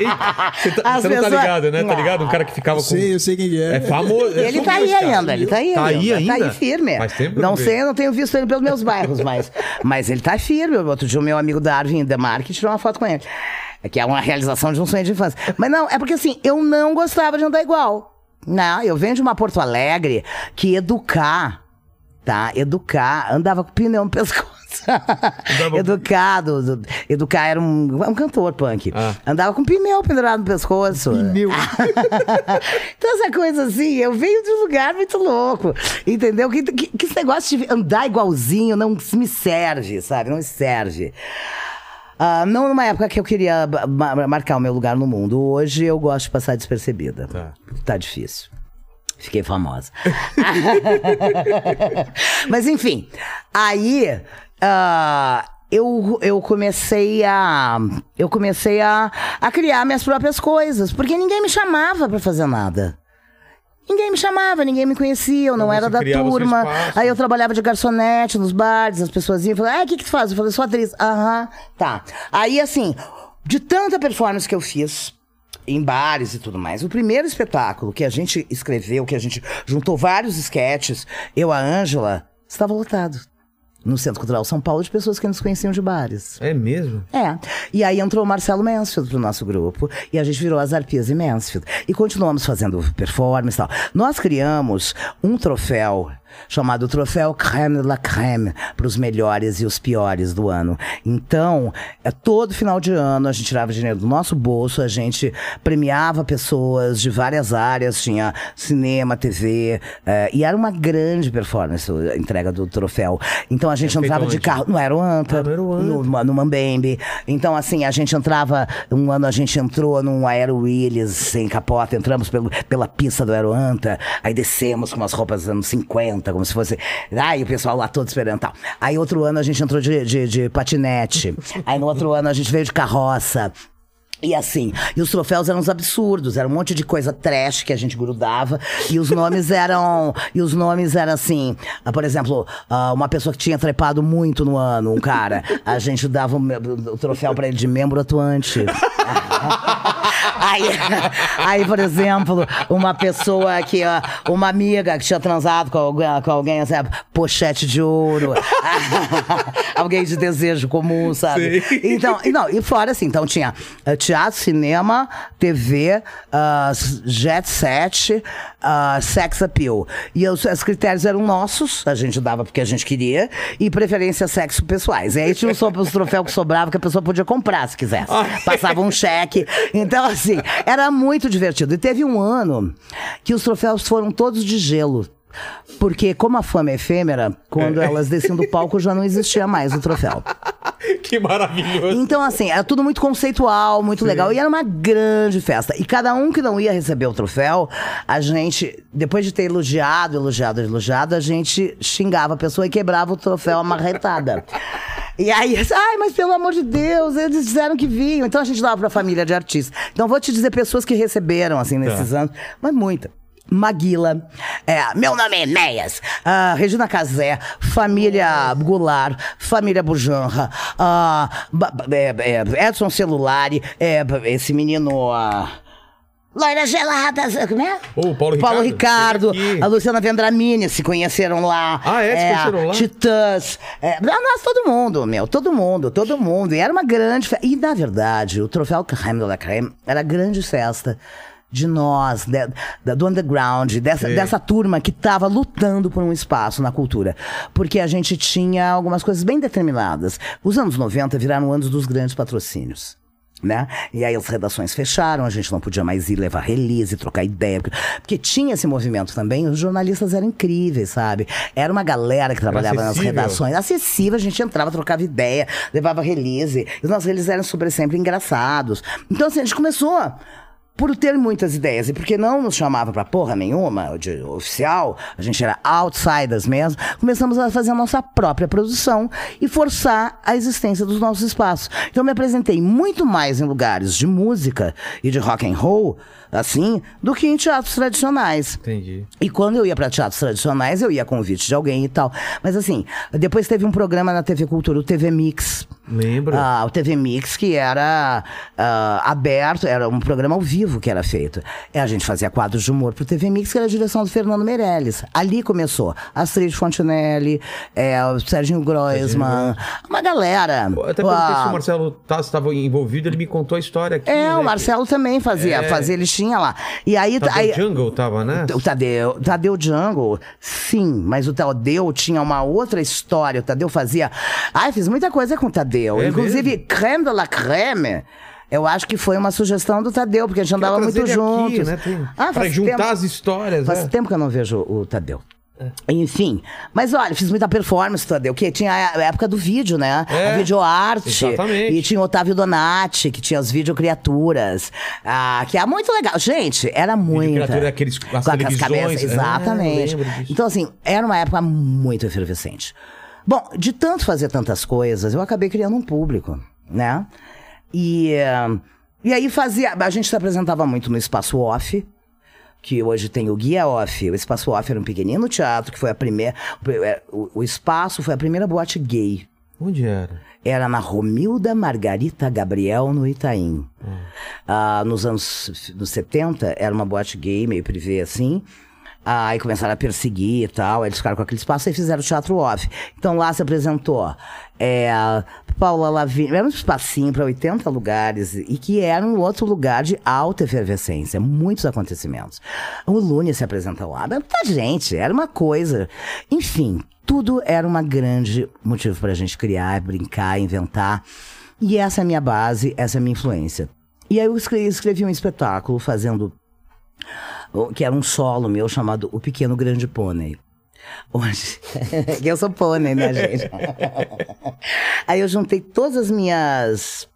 Você, tá, As você não tá pessoas- ligado, né? Tá ligado? Um cara que ficava com. sei, eu sei quem é. É famoso. é Ele tá famoso, aí cara. ainda, ele tá aí Tá aí ainda. Tá aí firme. Faz tempo não sei, eu não tenho visto ele pelos meus bairros, mas, mas ele tá firme. Outro dia o meu amigo Darwin Demarque tirou uma foto com ele. Que é uma realização de um sonho de infância. Mas não, é porque assim, eu não gostava de andar igual. Não, eu venho de uma Porto Alegre que educar, tá? Educar, andava com pneu no pescoço. Educado, do- educar era um, um cantor punk. Ah. Andava com pneu pendurado no pescoço. Pneu. então, essa coisa assim, eu venho de um lugar muito louco. Entendeu? Que, que, que esse negócio de andar igualzinho não me serve, sabe? Não me serve. Ah, não numa época que eu queria marcar o meu lugar no mundo. Hoje eu gosto de passar despercebida. Tá. Tá difícil. Fiquei famosa. Mas enfim, aí ah, eu, eu comecei a. Eu comecei a, a criar minhas próprias coisas, porque ninguém me chamava pra fazer nada. Ninguém me chamava, ninguém me conhecia, eu não Então era da turma. Aí eu trabalhava de garçonete nos bares, as pessoas iam e falavam, ah, o que que tu faz? Eu falei, sou atriz. Aham, tá. Aí, assim, de tanta performance que eu fiz, em bares e tudo mais, o primeiro espetáculo que a gente escreveu, que a gente juntou vários esquetes, eu, a Ângela, estava lotado. No Centro Cultural São Paulo, de pessoas que nos conheciam de bares. É mesmo? É. E aí entrou o Marcelo Mansfield pro nosso grupo. E a gente virou as Arpias e Mansfield. E continuamos fazendo performance e tal. Nós criamos um troféu chamado Troféu Crème de la Crème para os melhores e os piores do ano. Então, é todo final de ano a gente tirava dinheiro do nosso bolso, a gente premiava pessoas de várias áreas, tinha cinema, TV, eh, e era uma grande performance a entrega do troféu. Então a gente feito entrava de onde? carro no Aeroanta, Ah, no Aeroanta. no no, Mambembe. Então, assim, a gente entrava. Um ano a gente entrou num Aero Willis sem capota, entramos pelo, pela pista do Aeroanta, aí descemos com umas roupas dos anos 50, como se fosse. Ai, o pessoal lá todo esperando tal. Aí outro ano a gente entrou de, de, de patinete. aí no outro ano a gente veio de carroça. E assim, e os troféus eram uns absurdos, era um monte de coisa trash que a gente grudava, e os nomes eram, e os nomes eram assim, ah, por exemplo, ah, uma pessoa que tinha trepado muito no ano, um cara, a gente dava o, troféu pra ele de membro atuante. Aí, aí, por exemplo, uma pessoa que, ó, uma amiga que tinha transado com alguém, com alguém assim, pochete de ouro, alguém de desejo comum, sabe? Sei. Então, e não, e fora assim, então tinha eh, teatro, cinema, TV, ah, jet set, ah, sex appeal. E os, os critérios eram nossos, a gente dava porque a gente queria, e preferência sexo pessoais. E aí tinha os, troféus que sobravam que a pessoa podia comprar se quisesse. Passava um cheque. Então, assim, era muito divertido. E teve um ano que os troféus foram todos de gelo. Porque, como a fama é efêmera, quando elas desciam do palco já não existia mais o troféu. Que maravilhoso. Então, assim, era tudo muito conceitual, muito legal. E era uma grande festa. E cada um que não ia receber o troféu, a gente, depois de ter elogiado, elogiado, elogiado, a gente xingava a pessoa e quebrava o troféu amarretada. E aí, ai, mas pelo amor de Deus, eles disseram que vinham. Então a gente dava pra família de artistas. Então vou te dizer pessoas que receberam, assim, nesses anos, mas muita. Maguila, é, meu nome é Enéas, ah, Regina Casé, família Goulart, família Bujanra, ah, ba- ba- é, é, Edson Celulari, é, esse menino. ah, Loira Gelada, como é? O Paulo Paulo Ricardo, a Luciana Vendramini se conheceram lá. Ah, é? Se conheceram lá? Titãs. É, todo mundo, meu, todo mundo, todo mundo. E era uma grande festa. E, na verdade, o troféu Crème de la Crème era grande festa de nós, de- da- do underground, dessa, Sei. dessa turma que estava lutando por um espaço na cultura. Porque a gente tinha algumas coisas bem determinadas. Os anos 90 viraram anos dos grandes patrocínios. Né? E aí as redações fecharam, a gente não podia mais ir levar release, trocar ideia. Porque, porque tinha esse movimento também, os jornalistas eram incríveis, sabe? Era uma galera que trabalhava nas redações, acessível, a gente entrava, trocava ideia, levava release. E os nossos releases eram super sempre engraçados. Então, assim, a gente começou por ter muitas ideias e porque não nos chamava pra porra nenhuma de oficial, a gente era outsiders mesmo, começamos a fazer a nossa própria produção e forçar a existência dos nossos espaços. Então eu me apresentei muito mais em lugares de música e de rock and roll, assim, do que em teatros tradicionais. Entendi. E quando eu ia para teatros tradicionais, eu ia a convite de alguém e tal. Mas assim, depois teve um programa na TV Cultura, o TV Mix. Lembro. Ah, o TV Mix, que era ah, aberto, era um programa ao vivo que era feito. E a gente fazia quadros de humor pro TV Mix, que era a direção do Fernando Meirelles. Ali começou. Astrid Fontinelli, é, o Serginho Groisman, uma galera. Até perguntei Ah, se o Marcelo Tassi estava envolvido, ele me contou a história aqui. É, né, o Marcelo também fazia, É. fazia, ele tinha lá. E aí, Tadeu aí Jungle tava, né? o Tadeu, Tadeu Jungle, sim, mas o Tadeu tinha uma outra história. O Tadeu fazia. Ai, fiz muita coisa com o Tadeu. É Inclusive, creme de la creme. Eu acho que foi uma sugestão do Tadeu, porque a gente andava muito aqui, juntos. né? Tem- Ah, pra juntar tempo- as histórias, Faz né? tempo que eu não vejo o Tadeu. Enfim, mas olha, fiz muita performance, Tadeu, que tinha a época do vídeo, né? É, a videoarte. exatamente. E tinha o Otávio Donati, que tinha as videocriaturas. Ah, que é muito legal. Gente, era muito. Videocriatura é aqueles- as Com televisões, cabeças, é, eu exatamente. disso. então, assim, era uma época muito efervescente. Bom, de tanto fazer tantas coisas, eu acabei criando um público, né? E, e aí fazia. A gente se apresentava muito no espaço off que hoje tem o Guia Off. O Espaço Off era um pequenino teatro, que foi a primeira. O, o espaço foi a primeira boate gay. Onde era? Era na Romilda Margarita Gabriel, no Itaim. Ah, nos anos nos 70, era uma boate gay, meio privê assim. Ah, Aí começaram a perseguir e tal, eles ficaram com aquele espaço e fizeram o teatro off. Então lá se apresentou é, Paula Lavigne, era um espacinho para 80 lugares e que era um outro lugar de alta efervescência, muitos acontecimentos. O Lune se apresentou lá, mas muita gente, era uma coisa. Enfim, tudo era uma grande motivo para a gente criar, brincar, inventar. E essa é a minha base, essa é a minha influência. E aí eu escrevi, escrevi um espetáculo fazendo que era um solo meu chamado O Pequeno Grande Pônei. Que eu sou pônei, né, gente? Aí eu juntei todas as minhas.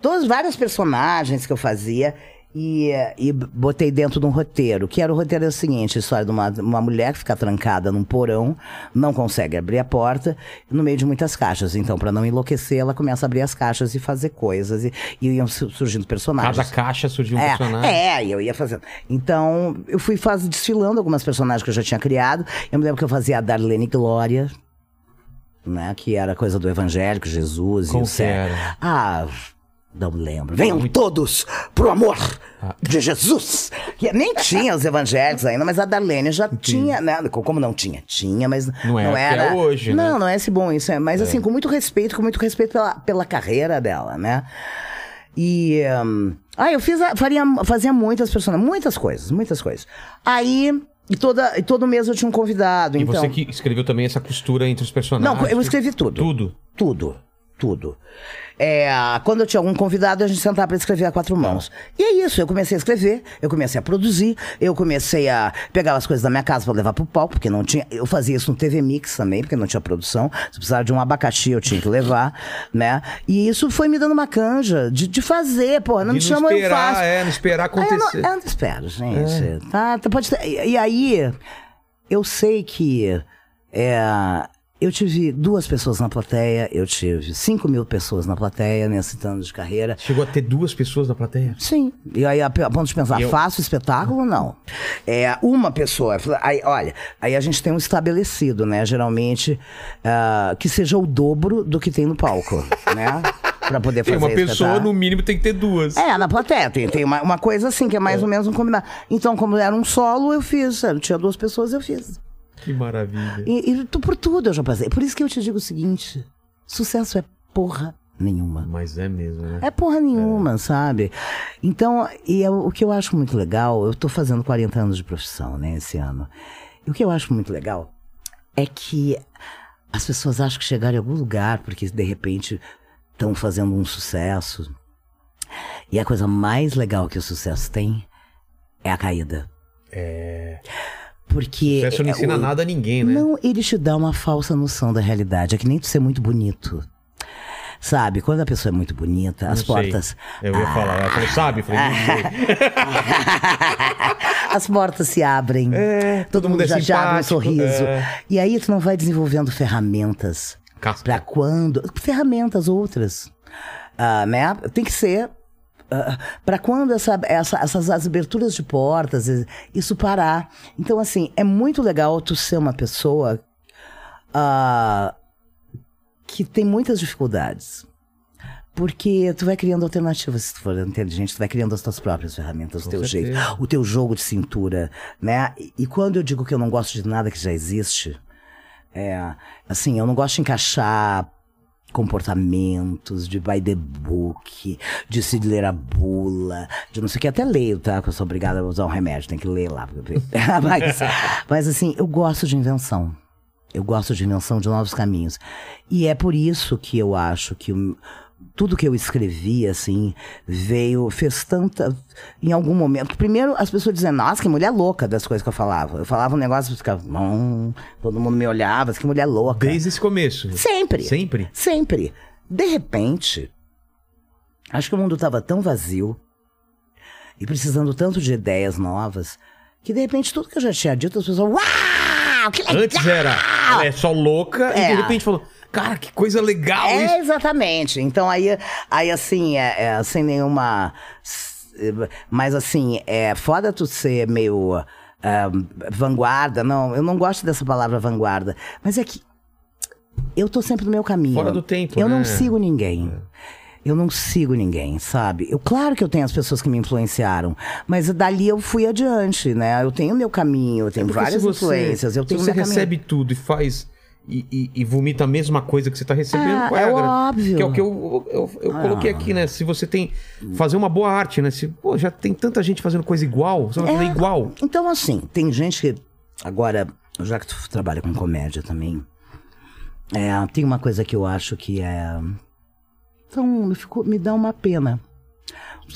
Todas várias personagens que eu fazia e, e botei dentro de um roteiro. Que era o roteiro é o seguinte: a história de uma, uma mulher que fica trancada num porão, não consegue abrir a porta, no meio de muitas caixas. Então, para não enlouquecer, ela começa a abrir as caixas e fazer coisas. E, e iam su- surgindo personagens. Cada caixa surgiu um É, personagem. é, eu ia fazendo. Então, eu fui faz, desfilando algumas personagens que eu já tinha criado. Eu me lembro que eu fazia a Darlene Glória, né? Que era coisa do evangélico, Jesus Como e o céu. Ah, não lembro. Venham todos pro amor Ah. de Jesus. Que nem tinha os evangélicos ainda, mas a Darlene já tinha, né? Como não tinha? Tinha, mas Não é o que é era. hoje, né? Não, não é esse bom isso. É, mas assim, com muito respeito, com muito respeito pela, pela carreira dela, né? E. hum, ah, eu fiz, a- faria, fazia muitas personagens, muitas coisas, muitas coisas. Aí. E, toda, e todo mês eu tinha um convidado. E então, você que escreveu também essa costura entre os personagens. Não, eu escrevi tudo. Tudo. Tudo. Tudo. É, quando eu tinha algum convidado, a gente sentava para escrever a quatro mãos. E é isso, eu comecei a escrever, eu comecei a produzir, eu comecei a pegar as coisas da minha casa para levar pro palco, porque não tinha. Eu fazia isso no TV Mix também, porque não tinha produção. Se precisava de um abacaxi, eu tinha que levar, né? E isso foi me dando uma canja de, de fazer, pô. Não me chama, eu esperar, faço. é, não esperar Ah, eu não, acontecer. eu não espero, gente. Tá, tá, pode ter- e, e aí, eu sei que é, eu tive duas pessoas na plateia, eu tive 5 mil pessoas na plateia nesse ano de carreira. Chegou a ter duas pessoas na plateia? Sim. E aí, a, a ponto de pensar, eu- faço espetáculo? Não. É, uma pessoa. Aí, olha, aí a gente tem um estabelecido, né? Geralmente, ah, que seja o dobro do que tem no palco, né? Pra poder Tem fazer uma pessoa, espetáculo. no mínimo, tem que ter duas. É, na plateia. Tem, tem uma, uma coisa assim, que é mais ou menos um combinado. Então, como era um solo, eu fiz. Eu tinha duas pessoas, eu fiz. Que maravilha. E, e tu- por tudo eu já passei. Por isso que eu te digo o seguinte: sucesso é porra nenhuma. Mas é mesmo, né? É porra nenhuma, sabe? Então, e é o o que eu acho muito legal, eu tô fazendo 40 anos de profissão, né, esse ano. E o que eu acho muito legal é que as pessoas acham que chegaram em algum lugar porque de repente estão fazendo um sucesso. E a coisa mais legal que o sucesso tem é a caída. É. Porque. Sucesso não é, ensina o- nada a ninguém, né? Não, ele te dá uma falsa noção da realidade. É que nem tu ser muito bonito. Sabe? Quando a pessoa é muito bonita, as Não sei. portas. Eu ia falar. Ela falou, sabe? Falei. As portas se abrem. É, todo, mundo, é já abre um sorriso. é. E aí tu não vai desenvolvendo ferramentas. Pra quando. Ferramentas outras. Ah, né? Tem que ser. Ah, Pra quando essa, essa- essas as aberturas de portas, isso parar. Então, assim, é muito legal tu ser uma pessoa ah, que tem muitas dificuldades. Porque tu vai criando alternativas, se tu for inteligente, tu vai criando as tuas próprias ferramentas, o teu certeza. jeito, o teu jogo de cintura, né? E, e quando eu digo que eu não gosto de nada que já existe, é, assim, eu não gosto de encaixar comportamentos, de by the book, de se ler a bula, de não sei o que. Até leio, tá? Que eu sou obrigada a usar um remédio, tem que ler lá. mas, mas, assim, eu gosto de invenção. Eu gosto de invenção de novos caminhos. E é por isso que eu acho que o- tudo que eu escrevi, assim, veio, fez tanta. Em algum momento. Primeiro, as pessoas diziam, nossa, que mulher louca das coisas que eu falava. Eu falava um negócio e ficava, hum, todo mundo me olhava, que mulher louca. Desde esse começo. Sempre. Sempre? Sempre. De repente, acho que o mundo estava tão vazio e precisando tanto de ideias novas que de repente tudo que eu já tinha dito, as pessoas, uau, que legal! Antes era, é só louca, e É. de repente falou, cara, que coisa legal É, isso. exatamente. Então aí, aí assim, é, é, sem nenhuma. Mas assim, é foda tu ser meio ah, vanguarda. Não, eu não gosto dessa palavra vanguarda. Mas é que eu tô sempre no meu caminho. Fora do tempo, Eu né? não sigo ninguém. Eu não sigo ninguém, sabe? Eu, claro que eu tenho as pessoas que me influenciaram, mas dali eu fui adiante, né? Eu tenho meu caminho, eu tenho Porque várias se você, influências, eu se tenho você meu caminho. recebe tudo e faz e, e- e vomita a mesma coisa que você tá recebendo, Ah, qual é, é a gra- óbvio. Que é o que eu, eu, eu coloquei aqui, né? Se você tem. Fazer uma boa arte, né? Se, pô, já tem tanta gente fazendo coisa igual, você vai fazer É. igual. Então, assim, tem gente que. Agora, já que tu trabalha com comédia também, é, tem uma coisa que eu acho que é. Então, me, ficou- me dá uma pena.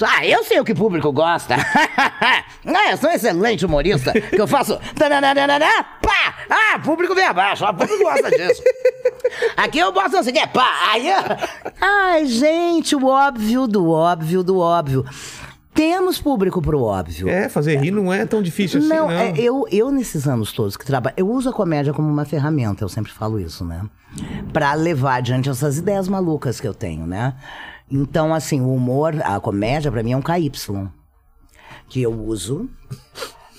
Ah, eu sei o que o público gosta. ah, eu sou um excelente humorista. Que eu faço. tananana, Pá! Ah, público vem abaixo. O público gosta disso. Aqui eu boto o que. Pá! Aí. Ai, gente, o óbvio do óbvio do óbvio. Temos público pro óbvio. É, fazer rir não é tão difícil assim, não. Não, é, eu, eu nesses anos todos que trabalho, eu uso a comédia como uma ferramenta, eu sempre falo isso, né? Pra levar adiante essas ideias malucas que eu tenho, né? Então, assim, o humor, a comédia, pra mim é um KY. Que eu uso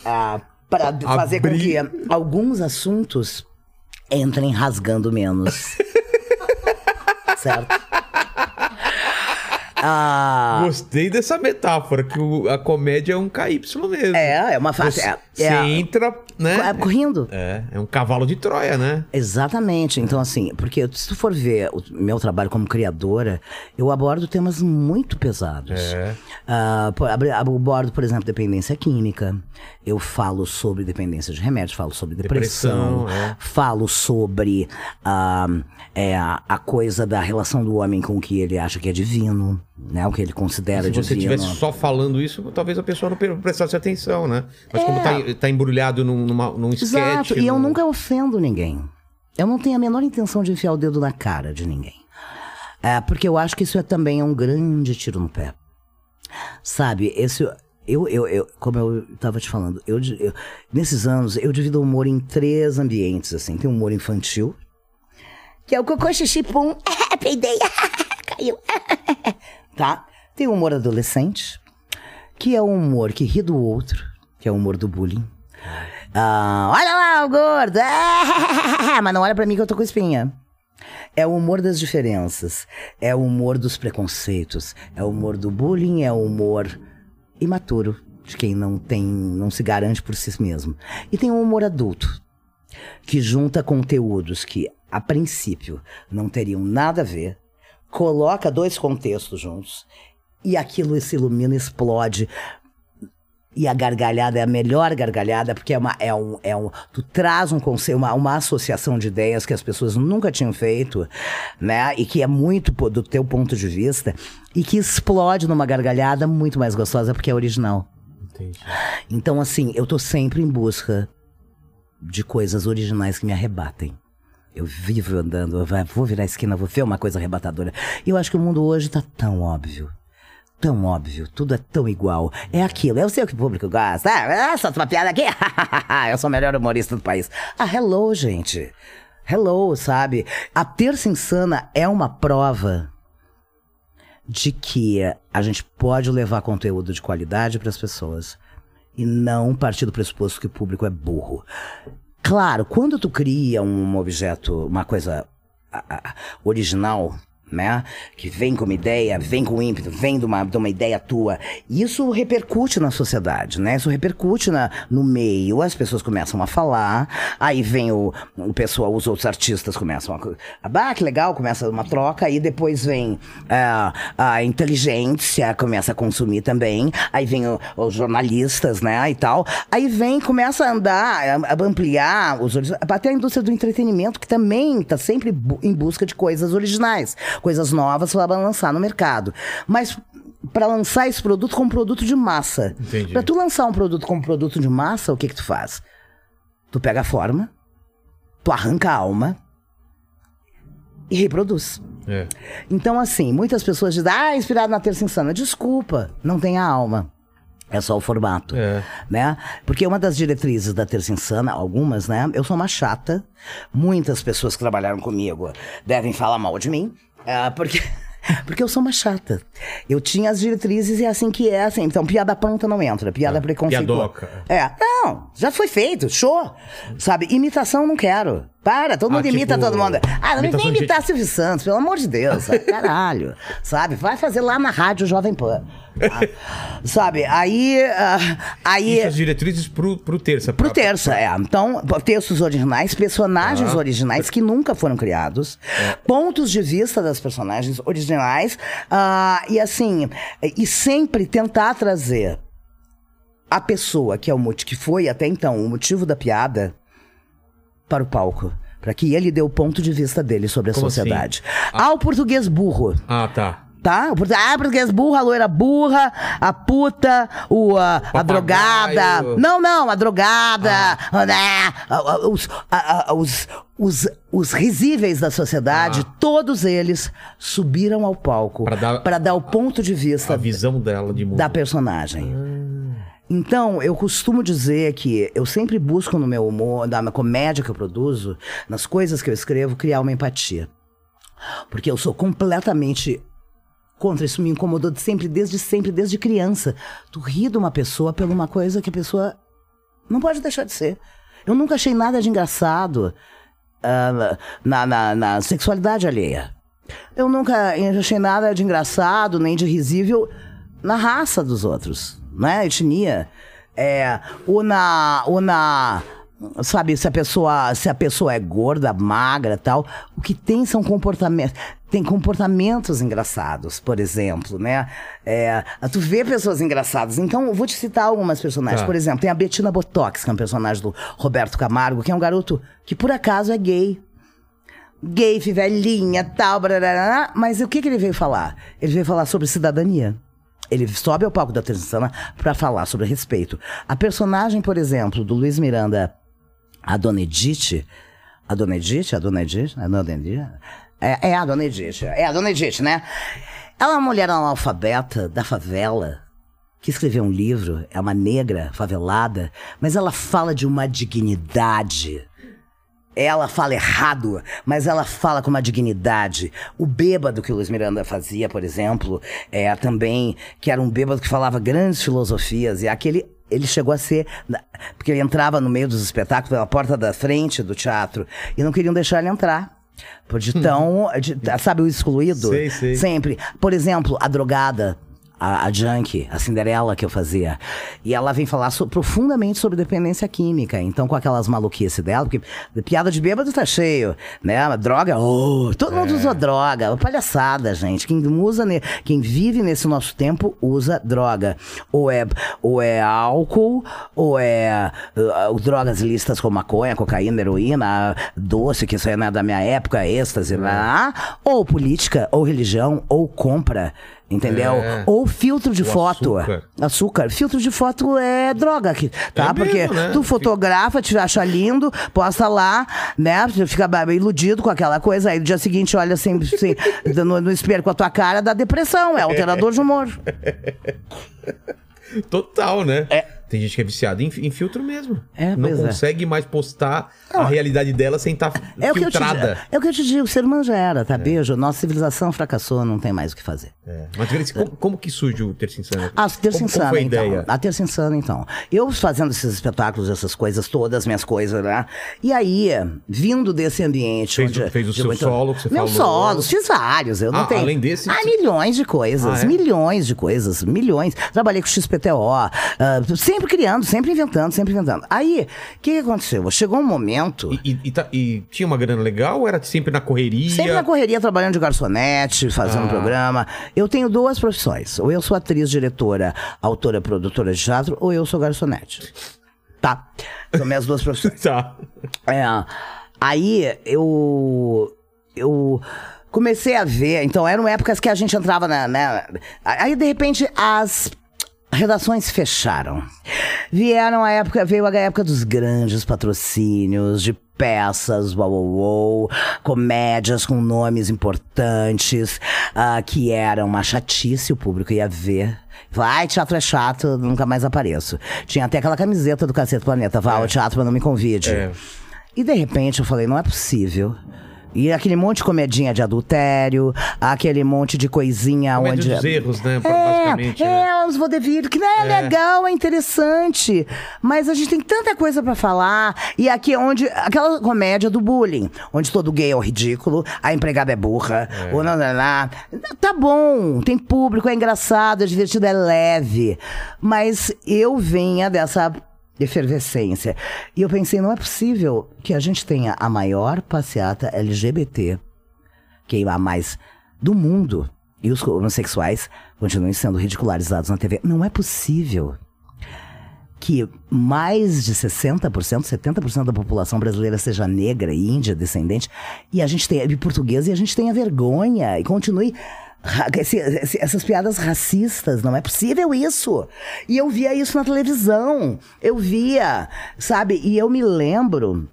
ah, pra fazer com que alguns assuntos entrem rasgando menos. certo? Ah, Gostei dessa metáfora, que o- a comédia é um KY mesmo. é, é uma fase. Você, É, você é, entra, né? é, correndo. É, é um cavalo de Troia, né? Exatamente. Então, assim, porque se tu for ver o meu trabalho como criadora, eu abordo temas muito pesados. É. Ah, por- abri- abordo, por exemplo, dependência química. Eu falo sobre dependência de remédios, falo sobre depressão, Depressão, é. falo sobre ah, é, a coisa da relação do homem com o que ele acha que é divino, né? O que ele considera Se você divino. estivesse só falando isso, talvez a pessoa não pre- prestasse atenção, né? Mas como É. tá, tá embrulhado num, numa, num sketch... Exato, e eu num- nunca ofendo ninguém. Eu não tenho a menor intenção de enfiar o dedo na cara de ninguém. É, porque eu acho que isso é também um grande tiro no pé. Sabe, esse. Eu, eu, eu, como eu tava te falando, eu, eu- nesses anos eu divido o humor em três ambientes, assim. Tem o humor infantil, que é o cocô, xixi, pum, peidei, caiu, tá? Tem o humor adolescente, que é o humor que ri do outro, que é o humor do bullying. Ah, olha lá o gordo, mas não olha pra mim que eu tô com espinha. É o humor das diferenças, é o humor dos preconceitos, é o humor do bullying, é o humor imaturo de quem não tem, não se garante por si mesmo. E tem o humor adulto, que junta conteúdos que a princípio não teriam nada a ver, coloca dois contextos juntos e aquilo se ilumina, explode. E a gargalhada é a melhor gargalhada, porque é uma. É um, é um, tu traz um conceito, uma, uma associação de ideias que as pessoas nunca tinham feito, né? E que é muito do teu ponto de vista, e que explode numa gargalhada muito mais gostosa, porque é original. Entendi. Então, assim, eu tô sempre em busca de coisas originais que me arrebatem. Eu vivo andando, eu vou virar a esquina, vou ver uma coisa arrebatadora. E eu acho que o mundo hoje tá tão óbvio. Tão óbvio, tudo é tão igual. É aquilo, eu sei o que o público gosta. Ah, solta uma piada aqui. eu sou o melhor humorista do país. Ah, hello, gente. Hello, sabe? A Terça Insana é uma prova de que a gente pode levar conteúdo de qualidade para as pessoas e não partir do pressuposto que o público é burro. Claro, quando tu cria um objeto, uma coisa original, né? Que vem com uma ideia, vem com ímpeto, vem de uma, de uma ideia tua. Isso repercute na sociedade, né? Isso repercute na, no meio. As pessoas começam a falar, aí vem o, o pessoal, os outros artistas começam a. Ah, que legal, começa uma troca, aí depois vem ah, a inteligência, começa a consumir também, aí vem o- os jornalistas, né? E tal. Aí vem, começa a andar, a, a ampliar os até a indústria do entretenimento, que também está sempre bu- em busca de coisas originais, coisas novas para lançar no mercado. Mas para lançar esse produto como produto de massa. Para tu lançar um produto como produto de massa, o que que tu faz? Tu pega a forma, tu arranca a alma e reproduz. É. Então, assim, muitas pessoas dizem, ah, inspirado na Terça Insana. Desculpa, não tem a alma. É só o formato. É. Né? Porque uma das diretrizes da Terça Insana, algumas, né? Eu sou uma chata. Muitas pessoas que trabalharam comigo devem falar mal de mim. É, porque. Porque eu sou uma chata. Eu tinha as diretrizes e é assim que é, assim. Então, piada pronta não entra. Piada Ah, preconceituosa. piadoca. É. Não, já foi feito. Show. Sabe? Imitação não quero. Para, todo Ah, mundo imita tipo, todo mundo. Ah, não vem imitação de- imitar Silvio Santos, pelo amor de Deus. sabe? Caralho. Sabe? Vai fazer lá na rádio Jovem Pan. sabe? Aí. ah, aí. Isso as diretrizes pro, pro terça. Pro pra- terça, é. Então, textos originais, personagens Ah. originais que nunca foram criados, pontos de vista das personagens originais, ah, e assim, e sempre tentar trazer a pessoa que é o motivo, que foi até então o motivo da piada para o palco. Para que ele dê o ponto de vista dele sobre a Como sociedade. Ah, o português burro. Ah, tá. Tá? O Ah, português burra, a loira burra, a puta, o, a, a Papagaio. drogada. Não, não, a drogada, Ah. né? a- a- os, a- a- os, os, os risíveis da sociedade, Ah. todos eles subiram ao palco Pra dar- para dar o ponto de vista A visão dela de mundo. da personagem. Então, eu costumo dizer que eu sempre busco no meu humor, na comédia que eu produzo, nas coisas que eu escrevo, criar uma empatia. Porque eu sou completamente contra isso, me incomodou sempre, desde sempre, desde criança. Tu ri de uma pessoa por uma coisa que a pessoa não pode deixar de ser. Eu nunca achei nada de engraçado ah, na, na, na sexualidade alheia. Eu nunca achei nada de engraçado, nem de risível na raça dos outros, né? Etnia. É, ou na. Ou na sabe, se a pessoa, se a pessoa é gorda, magra tal, o que tem são comportamentos, tem comportamentos engraçados, por exemplo, né? É, tu vê pessoas engraçadas. Então, eu vou te citar algumas personagens. Tá. Por exemplo, tem a Bettina Botox, que é um personagem do Roberto Camargo, que é um garoto que por acaso é gay gay, velhinha, tal, mas o que, que ele veio falar? Ele veio falar sobre cidadania. Ele sobe ao palco da Terceira para falar sobre respeito. A personagem, por exemplo, do Luiz Miranda, a Dona Edith, a Dona Edith, a Dona Edith, a Dona Edith, é, é a Dona Edith, é a Dona Edith, né? Ela é uma mulher analfabeta da favela, que escreveu um livro, é uma negra favelada, mas ela fala de uma dignidade. Ela fala errado, mas ela fala com uma dignidade. O bêbado que o Luiz Miranda fazia, por exemplo, é também que era um bêbado que falava grandes filosofias e aquele ele chegou a ser porque ele entrava no meio dos espetáculos pela porta da frente do teatro e não queriam deixar ele entrar. Por de tão, de- sabe o excluído? Sei, sei. Sempre. Por exemplo, a drogada, a, a junkie, a Cinderela que eu fazia. E ela vem falar so- profundamente sobre dependência química. Então, com aquelas maluquices dela, porque piada de bêbado tá cheio, né? Droga, oh, todo mundo usa droga. Palhaçada, gente. Quem usa, ne- quem vive nesse nosso tempo usa droga. Ou é, ou é álcool, ou é uh, drogas listas como maconha, cocaína, heroína, doce, que isso aí não é da minha época, êxtase, né? ou política, ou religião, ou compra. Entendeu? É. Ou filtro de O foto. açúcar. Açúcar. Filtro de foto é droga, aqui, tá? É Porque mesmo, né? tu fotografa, te acha lindo, posta lá, né? Fica iludido com aquela coisa, aí no dia seguinte olha assim, assim, no, no espelho com a tua cara, dá depressão, é alterador de humor. Total, né? É. Tem gente que é viciada em, em filtro mesmo. É, Não é. consegue mais postar a realidade dela sem estar É o, que eu te, filtrada. é o que eu te digo, o ser humano já era, tá? Beijo, nossa civilização fracassou, não tem mais o que fazer. É. Mas como, como que surge o Terça Insana? Ah, Terça como, Insana, a então. ideia? A Terça Insana, então. Eu fazendo esses espetáculos, essas coisas todas, minhas coisas, né? E aí, vindo desse ambiente Fez onde... o- fez o seu solo que você Meu falou. solos, fiz vários. Eu não Ah, tenho... além desse, Ah, você- milhões de coisas. Ah, é? Milhões de coisas. Milhões. Trabalhei com XPTO. ah, sempre criando, sempre inventando, sempre inventando. Aí, o que, que aconteceu? Chegou um momento... E, e- e tá- e tinha uma grana legal ou era sempre na correria? Sempre na correria, trabalhando de garçonete, fazendo Ah. programa. Eu tenho duas profissões. Ou eu sou atriz, diretora, autora, produtora de teatro, ou eu sou garçonete. Tá? São minhas duas profissões. Tá. É, aí eu. Eu comecei a ver. Então, eram épocas que a gente entrava na. na- aí, de repente, as redações fecharam. Vieram a época, veio a época dos grandes patrocínios, de peças, uau, comédias com nomes importantes, ah, que eram uma chatice, o público ia ver. Vai, teatro é chato, nunca mais apareço. Tinha até aquela camiseta do Cacete Planeta, vá ao teatro, mas não me convide. É. E de repente eu falei, não é possível. E aquele monte de comedinha de adultério, aquele monte de coisinha Comédia onde. dos erros, né? É, Basicamente. né? é, uns vaudeville, que não é, legal, é interessante. Mas a gente tem tanta coisa pra falar. E aqui é onde. Aquela comédia do bullying, onde todo gay é o ridículo, a empregada é burra, ou não, não, não. Tá bom, tem público, é engraçado, é divertido, é leve. Mas eu vinha dessa efervescência. E eu pensei, não é possível que a gente tenha a maior passeata LGBT que a mais do mundo e os homossexuais continuem sendo ridicularizados na TV. Não é possível que mais de 60%, 70% da população brasileira seja negra índia descendente e a gente tenha e portuguesa e a gente tenha vergonha e continue essas piadas racistas, não é possível isso. E eu via isso na televisão. Eu via, sabe? E eu me lembro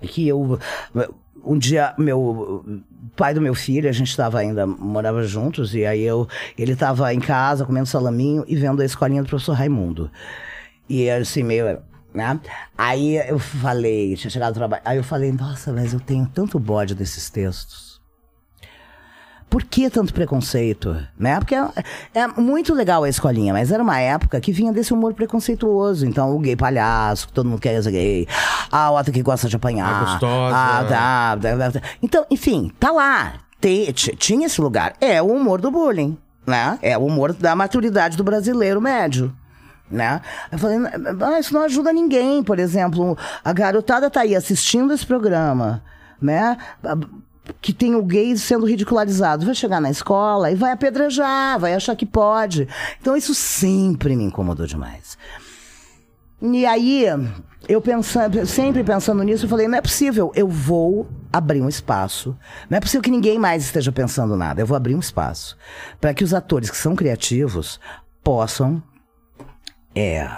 que eu um dia meu pai do meu filho a gente estava ainda morava juntos e aí eu ele estava em casa comendo salaminho e vendo a escolinha do professor Raimundo e assim meio né? Aí eu falei, tinha chegado do trabalho, aí eu falei, nossa, mas eu tenho tanto bode desses textos. Por que tanto preconceito? Né? Porque é, é muito legal a escolinha, mas era uma época que vinha desse humor preconceituoso. Então, o gay palhaço, que todo mundo quer ser gay. A outra que gosta de apanhar. A gostosa. Ah, tá, tá, tá. Então, enfim, tá lá. Te- t- tinha esse lugar. É o humor do bullying, né? É o humor da maturidade do brasileiro médio. Né? Eu falei, ah, isso não ajuda ninguém, por exemplo. A garotada tá aí assistindo esse programa, né? Que tem o gay sendo ridicularizado. Vai chegar na escola e vai apedrejar, vai achar que pode. Então isso sempre me incomodou demais. E aí, eu pensando, sempre pensando nisso, eu falei, não é possível, eu vou abrir um espaço. Não é possível que ninguém mais esteja pensando nada. Eu vou abrir um espaço para que os atores que são criativos possam é,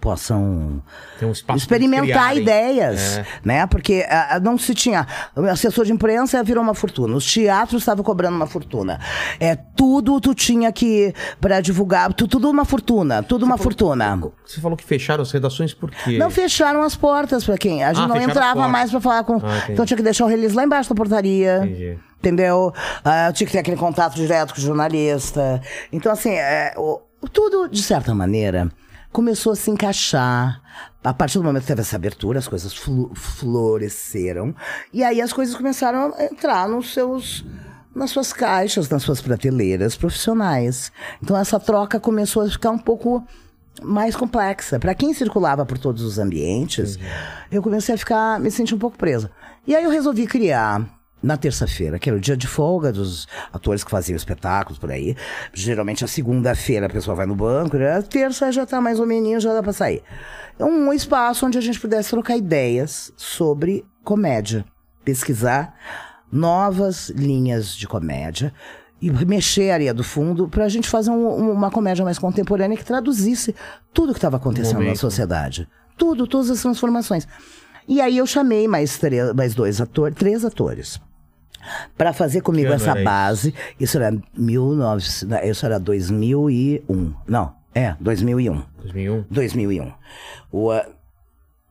possam um experimentar ideias, É. né? Porque ah, não se tinha. O assessor de imprensa virou uma fortuna. Os teatros estavam cobrando uma fortuna. É tudo tu tinha que para divulgar, tu- tudo uma fortuna, tudo uma fortuna. Você falou que fecharam as redações por quê? Não fecharam as portas pra quem. A gente Ah, não entrava mais pra falar com. Ah, então tinha que deixar o release lá embaixo da portaria. Entendi. Entendeu? Ah, tinha que ter aquele contato direto com o jornalista. Então, assim, é, o- tudo, de certa maneira, começou a se encaixar. A partir do momento que teve essa abertura, as coisas floresceram. E aí as coisas começaram a entrar nos seus. Nas suas caixas, nas suas prateleiras profissionais. Então essa troca começou a ficar um pouco mais complexa. Para quem circulava por todos os ambientes, eu comecei a ficar, me sentir um pouco presa. E aí eu resolvi criar na terça-feira, que era o dia de folga dos atores que faziam espetáculos por aí. Geralmente a segunda-feira a pessoa vai no banco, né? a terça já tá mais ou menos, já dá pra sair. É um espaço onde a gente pudesse trocar ideias sobre comédia, pesquisar novas linhas de comédia e mexer a areia do fundo para a gente fazer um- um- uma comédia mais contemporânea que traduzisse tudo que estava acontecendo na sociedade. Tudo, todas as transformações. E aí eu chamei mais, mais dois atores, três atores. Pra fazer comigo essa era isso? base. Isso era 19, isso era 2001. Não, é, 2001. 2001. 2001. O, ah,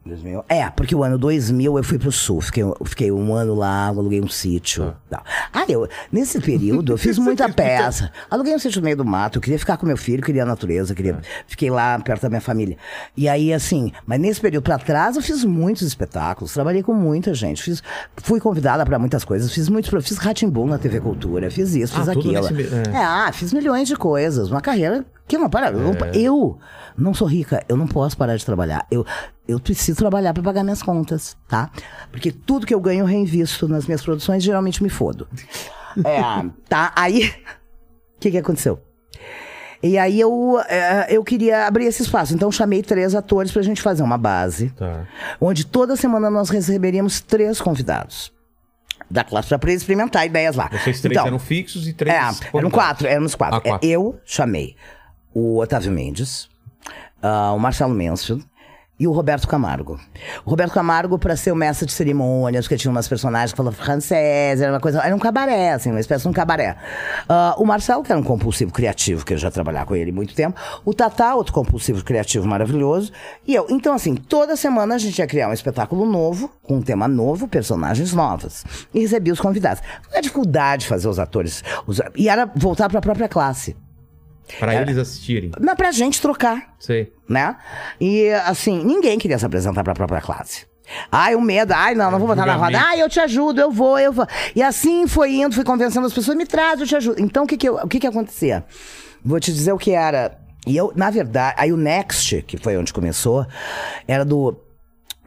2000. É, porque o ano 2000 eu fui pro sul, fiquei, fiquei um ano lá, aluguei um sítio. tal. Ah, eu, nesse período eu fiz muita peça. Aluguei um sítio no meio do mato, eu queria ficar com meu filho, queria a natureza, queria, fiquei lá perto da minha família. E aí, assim, mas nesse período pra trás eu fiz muitos espetáculos, trabalhei com muita gente, fiz, fui convidada pra muitas coisas, fiz muitos, fiz Ratimbum na TV Cultura, fiz isso, Ah, fiz tudo aquilo. nesse é. É, ah, fiz milhões de coisas. Uma carreira que não para. Eu, não- eu não sou rica, eu não posso parar de trabalhar. Eu, eu preciso trabalhar para pagar minhas contas, tá? Porque tudo que eu ganho eu reinvisto nas minhas produções, geralmente me fodo. É, tá? Aí, o que, que aconteceu? E aí eu, é, eu queria abrir esse espaço. Então chamei três atores pra gente fazer uma base. Tá. Onde toda semana nós receberíamos três convidados. Da classe para experimentar ideias lá. Vocês três Então, eram fixos e três. é, eram quatro, éramos quatro. Ah, quatro. É, Eu chamei o Otávio Mendes, ah, o Marcelo Mansfield e o Roberto Camargo. O Roberto Camargo, para ser o mestre de cerimônias, porque tinha umas personagens que falavam francês, era uma coisa. Era um cabaré, assim, uma espécie de um cabaré. Ah, o Marcelo, que era um compulsivo criativo, que eu já trabalhava com ele muito tempo. O Tatá, outro compulsivo criativo maravilhoso. E eu. Então, assim, toda semana a gente ia criar um espetáculo novo, com um tema novo, personagens novas. E recebia os convidados. A dificuldade de fazer os atores. os- e era voltar para a própria classe. Pra eles assistirem. Mas pra gente trocar Sei. né? E assim, ninguém queria se apresentar pra própria classe. Ai, o medo, ai, não, não vou botar na roda. Ai, eu te ajudo, eu vou, eu vou. E assim foi indo, fui convencendo as pessoas, me traz, eu te ajudo. Então, o que que, eu- o que que acontecia? Vou te dizer o que era. E eu, na verdade, aí o Next, que foi onde começou, era do.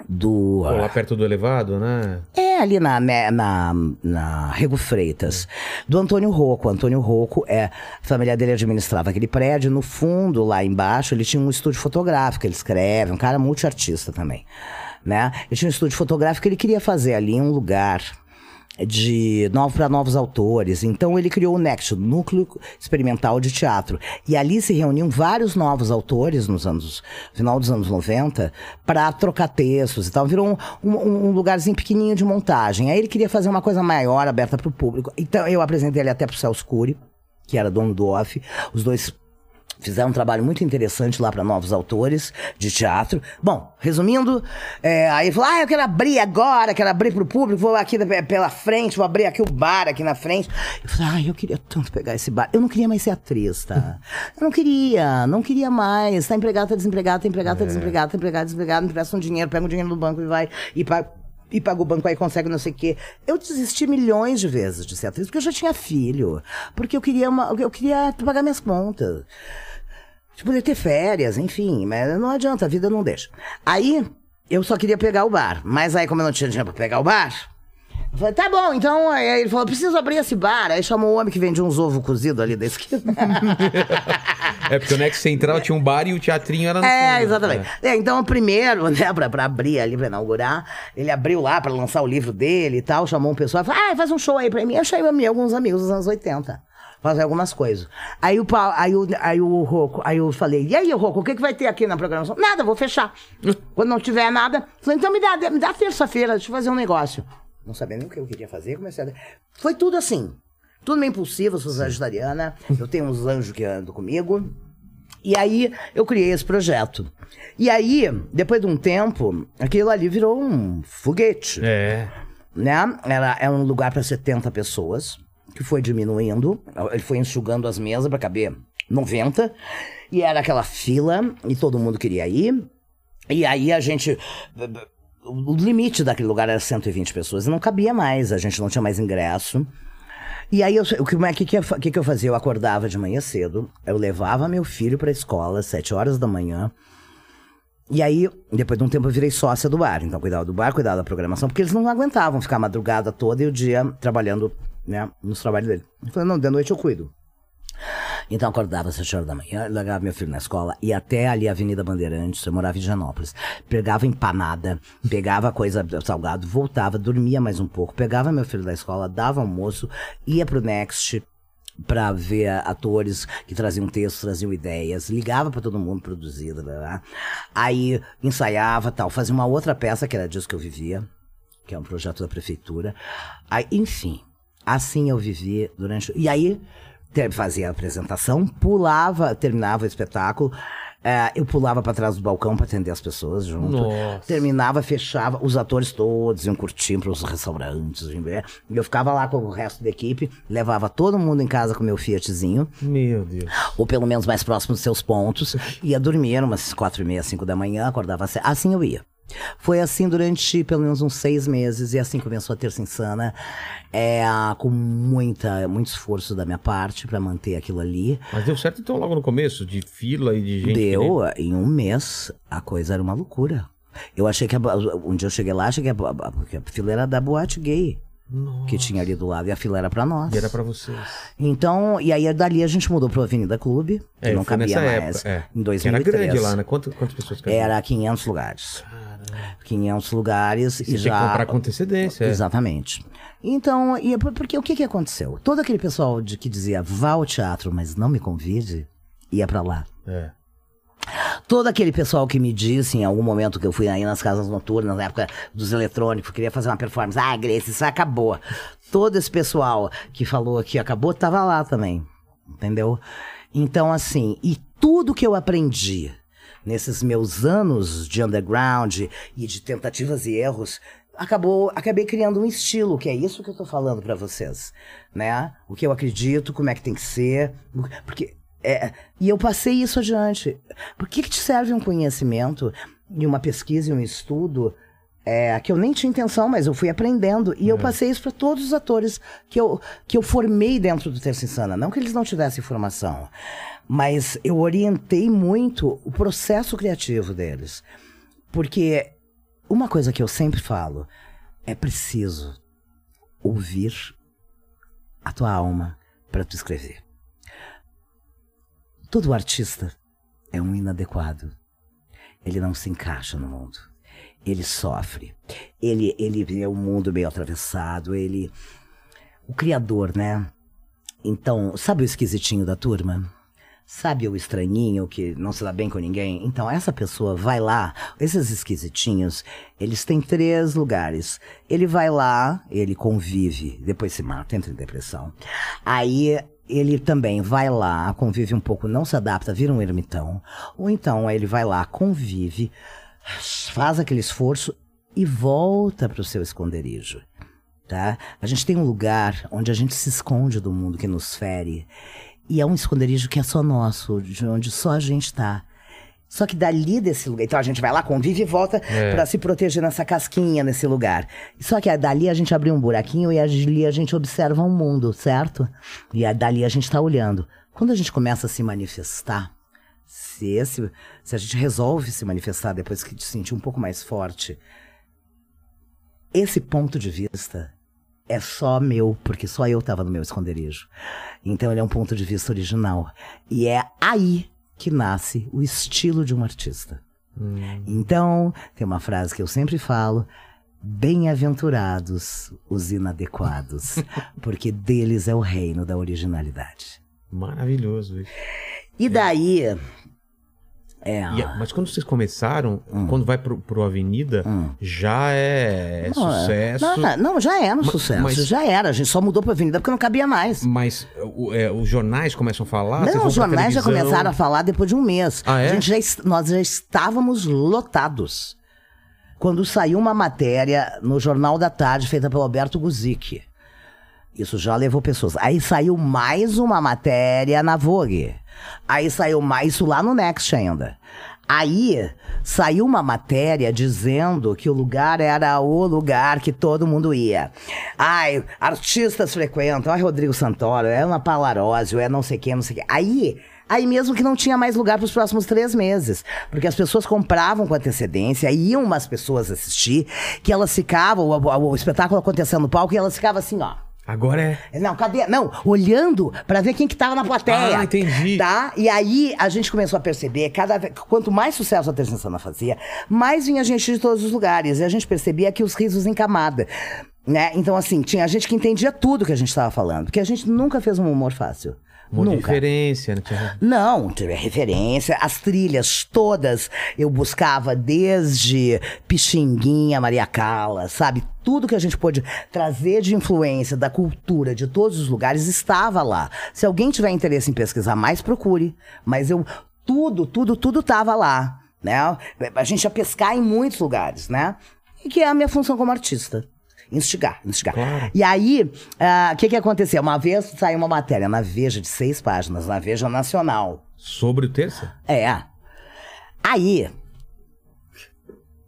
Do. Pô, lá perto do elevado, né? É, ali na, né, na, na Rego Freitas, do Antônio Rocco. Antônio Rocco, é, a família dele administrava aquele prédio. No fundo, lá embaixo, ele tinha um estúdio fotográfico. Ele escreve, um cara multiartista também. Né? Ele tinha um estúdio fotográfico ele queria fazer ali um lugar de novo para novos autores. Então ele criou o Next, o Núcleo Experimental de Teatro. E ali se reuniam vários novos autores nos anos final dos anos 90 para trocar textos e tal. Virou um, um- um lugarzinho pequenininho de montagem. Aí ele queria fazer uma coisa maior, aberta para o público. Então eu apresentei ele até para o Celso Cury, que era dono do off. Os dois Fizeram um trabalho muito interessante lá para novos autores de teatro. Bom, resumindo, é, aí falou: ah, eu quero abrir agora, quero abrir pro público, vou aqui pela frente, vou abrir aqui o bar aqui na frente. Eu falei, ai, eu queria tanto pegar esse bar. Eu não queria mais ser atriz, tá? Eu não queria, não queria mais. Tá empregado, tá desempregado, tá empregado, tá desempregado, tá empregado, desempregado, me presta um dinheiro, pega um dinheiro no banco e vai e paga. E paga o banco aí, consegue não sei o quê. Eu desisti milhões de vezes de ser atriz, porque eu já tinha filho. Porque eu queria, uma, eu queria pagar minhas contas de poder ter férias, enfim, mas não adianta, a vida não deixa. Aí, eu só queria pegar o bar, mas aí, como eu não tinha dinheiro pra pegar o bar, eu falei, tá bom, então, aí ele falou, preciso abrir esse bar. Aí chamou o homem que vende uns ovos cozidos ali da esquina. É porque o Next Central tinha um bar e o teatrinho era no É, fundo. exatamente. É, então, o primeiro, né, pra, pra abrir ali, pra inaugurar, ele abriu lá pra lançar o livro dele e tal, chamou um pessoal, falou, ah, faz um show aí pra mim. Eu chamei alguns amigos dos anos 80. Fazer algumas coisas. Aí o, Paulo, aí o, aí o Rocco, aí eu falei, e aí, Rocco, o que, que vai ter aqui na programação? Nada, vou fechar. Quando não tiver nada, falei, então me dá, me dá terça-feira, deixa eu fazer um negócio. Não sabendo o que eu queria fazer, comecei a. Foi tudo assim. Tudo meio impulsivo, eu sou sagitariana, eu tenho uns anjos que andam comigo. E aí eu criei esse projeto. E aí, depois de um tempo, aquilo ali virou um foguete, É. né? Era, era um lugar para 70 pessoas, que foi diminuindo. Ele foi enxugando as mesas para caber 90. E era aquela fila, e todo mundo queria ir. E aí a gente. O limite daquele lugar era 120 pessoas e não cabia mais, a gente não tinha mais ingresso. E aí, o que, que, que que eu fazia? Eu acordava de manhã cedo, eu levava meu filho pra escola, às 7 horas da manhã. E aí, depois de um tempo, eu virei sócia do bar. Então, cuidava do bar, cuidava da programação, porque eles não aguentavam ficar a madrugada toda e o dia trabalhando, né, nos trabalhos dele. Eu falei, não, de noite eu cuido. Então acordava às 7 horas da manhã, largava meu filho na escola, ia até ali a Avenida Bandeirantes, eu morava em Higienópolis. Pegava empanada, pegava coisa salgado, voltava, dormia mais um pouco, pegava meu filho da escola, dava almoço, ia pro Next, Pra ver atores que traziam textos, traziam ideias, ligava pra todo mundo blá. aí ensaiava tal, fazia uma outra peça que era disso que eu vivia, que é um projeto da prefeitura. Aí, enfim, assim eu vivi durante. E aí fazia a apresentação, pulava, terminava o espetáculo. é, eu pulava pra trás do balcão pra atender as pessoas junto. Nossa. Terminava, fechava, os atores todos iam curtir pros restaurantes. iam ver. E eu ficava lá com o resto da equipe, levava todo mundo em casa com meu Fiatzinho Meu Deus. ou pelo menos mais próximo dos seus pontos, ia dormir umas quatro e meia, cinco da manhã, acordava assim eu ia. Foi assim durante pelo menos uns seis meses, e assim começou a Terça Insana, é, com muita, muito esforço da minha parte pra manter aquilo ali. Mas deu certo então logo no começo, de fila e de gente. Deu, em um mês, a coisa era uma loucura. Eu achei que, a, um dia eu cheguei lá, cheguei a, a, porque a fila era da boate gay, que tinha ali do lado, e a fila era pra nós. E era pra vocês. Então, e aí dali a gente mudou pro Avenida Clube, que É, não cabia mais. época. É. Em Que 2003. Era grande lá, né? Quanto, quantas pessoas cabiam? Era 500 lugares. 500 lugares Você e tem já... que comprar com antecedência. é. Exatamente. Então, e, é por- porque o que que aconteceu? Todo aquele pessoal de, que dizia, vá ao teatro, mas não me convide, ia pra lá. É. Todo aquele pessoal que me disse em algum momento que eu fui aí nas casas noturnas, na época dos eletrônicos, queria fazer uma performance. Ah, Grace, isso acabou. Todo esse pessoal que falou que acabou, tava lá também. Entendeu? Então, assim, e tudo que eu aprendi nesses meus anos de underground e de tentativas e erros, acabou, acabei criando um estilo, que é isso que eu tô falando pra vocês, né? O que eu acredito, como é que tem que ser, porque é, e eu passei isso adiante. Por que, que te serve um conhecimento e uma pesquisa e um estudo é, que eu nem tinha intenção, mas eu fui aprendendo. E eu passei isso para todos os atores que eu, que eu formei dentro do Terça Insana. Não que eles não tivessem formação, mas eu orientei muito o processo criativo deles. Porque uma coisa que eu sempre falo é preciso ouvir a tua alma para tu escrever. Todo artista é um inadequado. Ele não se encaixa no mundo. Ele sofre. Ele, ele vê o mundo meio atravessado. Ele. O criador, né? Então, sabe o esquisitinho da turma? Sabe o estranhinho que não se dá bem com ninguém? Então, essa pessoa vai lá, esses esquisitinhos, eles têm três lugares. Ele vai lá, ele convive, depois se mata, entra em depressão. Aí ele também vai lá, convive um pouco, não se adapta, vira um ermitão. Ou então ele vai lá, convive, faz aquele esforço e volta para o seu esconderijo. Tá? A gente tem um lugar onde a gente se esconde do mundo que nos fere. E é um esconderijo que é só nosso, de onde só a gente tá. Só que dali desse lugar. Então a gente vai lá, convive e volta É. pra se proteger nessa casquinha, nesse lugar. Só que dali a gente abre um buraquinho e ali a gente observa um mundo, certo? E aí dali a gente tá olhando. Quando a gente começa a se manifestar, se, esse, se a gente resolve se manifestar depois que te sentir um pouco mais forte, esse ponto de vista é só meu, porque só eu tava no meu esconderijo. Então ele é um ponto de vista original. E é aí que nasce o estilo de um artista. Então, tem uma frase que eu sempre falo: bem-aventurados os inadequados, porque deles é o reino da originalidade. Maravilhoso isso. E daí. É. E a- mas quando vocês começaram, Hum. quando vai pro, pro Avenida, já é, é Não, é- sucesso. Não, não, não, já era um Ma- sucesso. mas- Já era. A gente só mudou pra Avenida porque não cabia mais. Mas o- é, os jornais começam a falar? Não, os jornais já começaram a falar depois de um mês. Ah, é? A gente já, nós já estávamos lotados. Quando saiu uma matéria no Jornal da Tarde, feita pelo Alberto Guzic. Isso já levou pessoas. Aí saiu mais uma matéria na Vogue. Aí saiu mais isso lá no Next ainda. Aí saiu uma matéria dizendo que o lugar era o lugar que todo mundo ia. Ai, artistas frequentam, ai, Rodrigo Santoro, é uma Palarósio, é não sei quem, não sei quem. Aí, aí mesmo que não tinha mais lugar para os próximos três meses. Porque as pessoas compravam com antecedência, iam umas pessoas assistir, que elas ficavam, o, o- o espetáculo acontecendo no palco, e elas ficavam assim, ó. Agora é. Não, cadê? Não, olhando pra ver quem que tava na plateia. Ah, entendi. Tá? E aí a gente começou a perceber, cada vez, quanto mais sucesso a Terça Insana fazia, mais vinha gente de todos os lugares. E a gente percebia que os risos em camada. Né? Então, assim, tinha gente que entendia tudo que a gente estava falando, porque a gente nunca fez um humor fácil. Uma nunca. referência, né? Tinha- Não, tive referência. As trilhas todas eu buscava desde Pixinguinha, Maria Callas, sabe? Tudo que a gente pôde trazer de influência da cultura de todos os lugares estava lá. Se alguém tiver interesse em pesquisar mais, procure. Mas eu tudo, tudo, tudo tava lá, né? A gente ia pescar em muitos lugares, né? E que é a minha função como artista. Instigar, instigar. Claro. E aí, ah, o que que aconteceu? Uma vez saiu uma matéria na Veja de seis páginas, na Veja Nacional. Sobre o terça? É. Aí.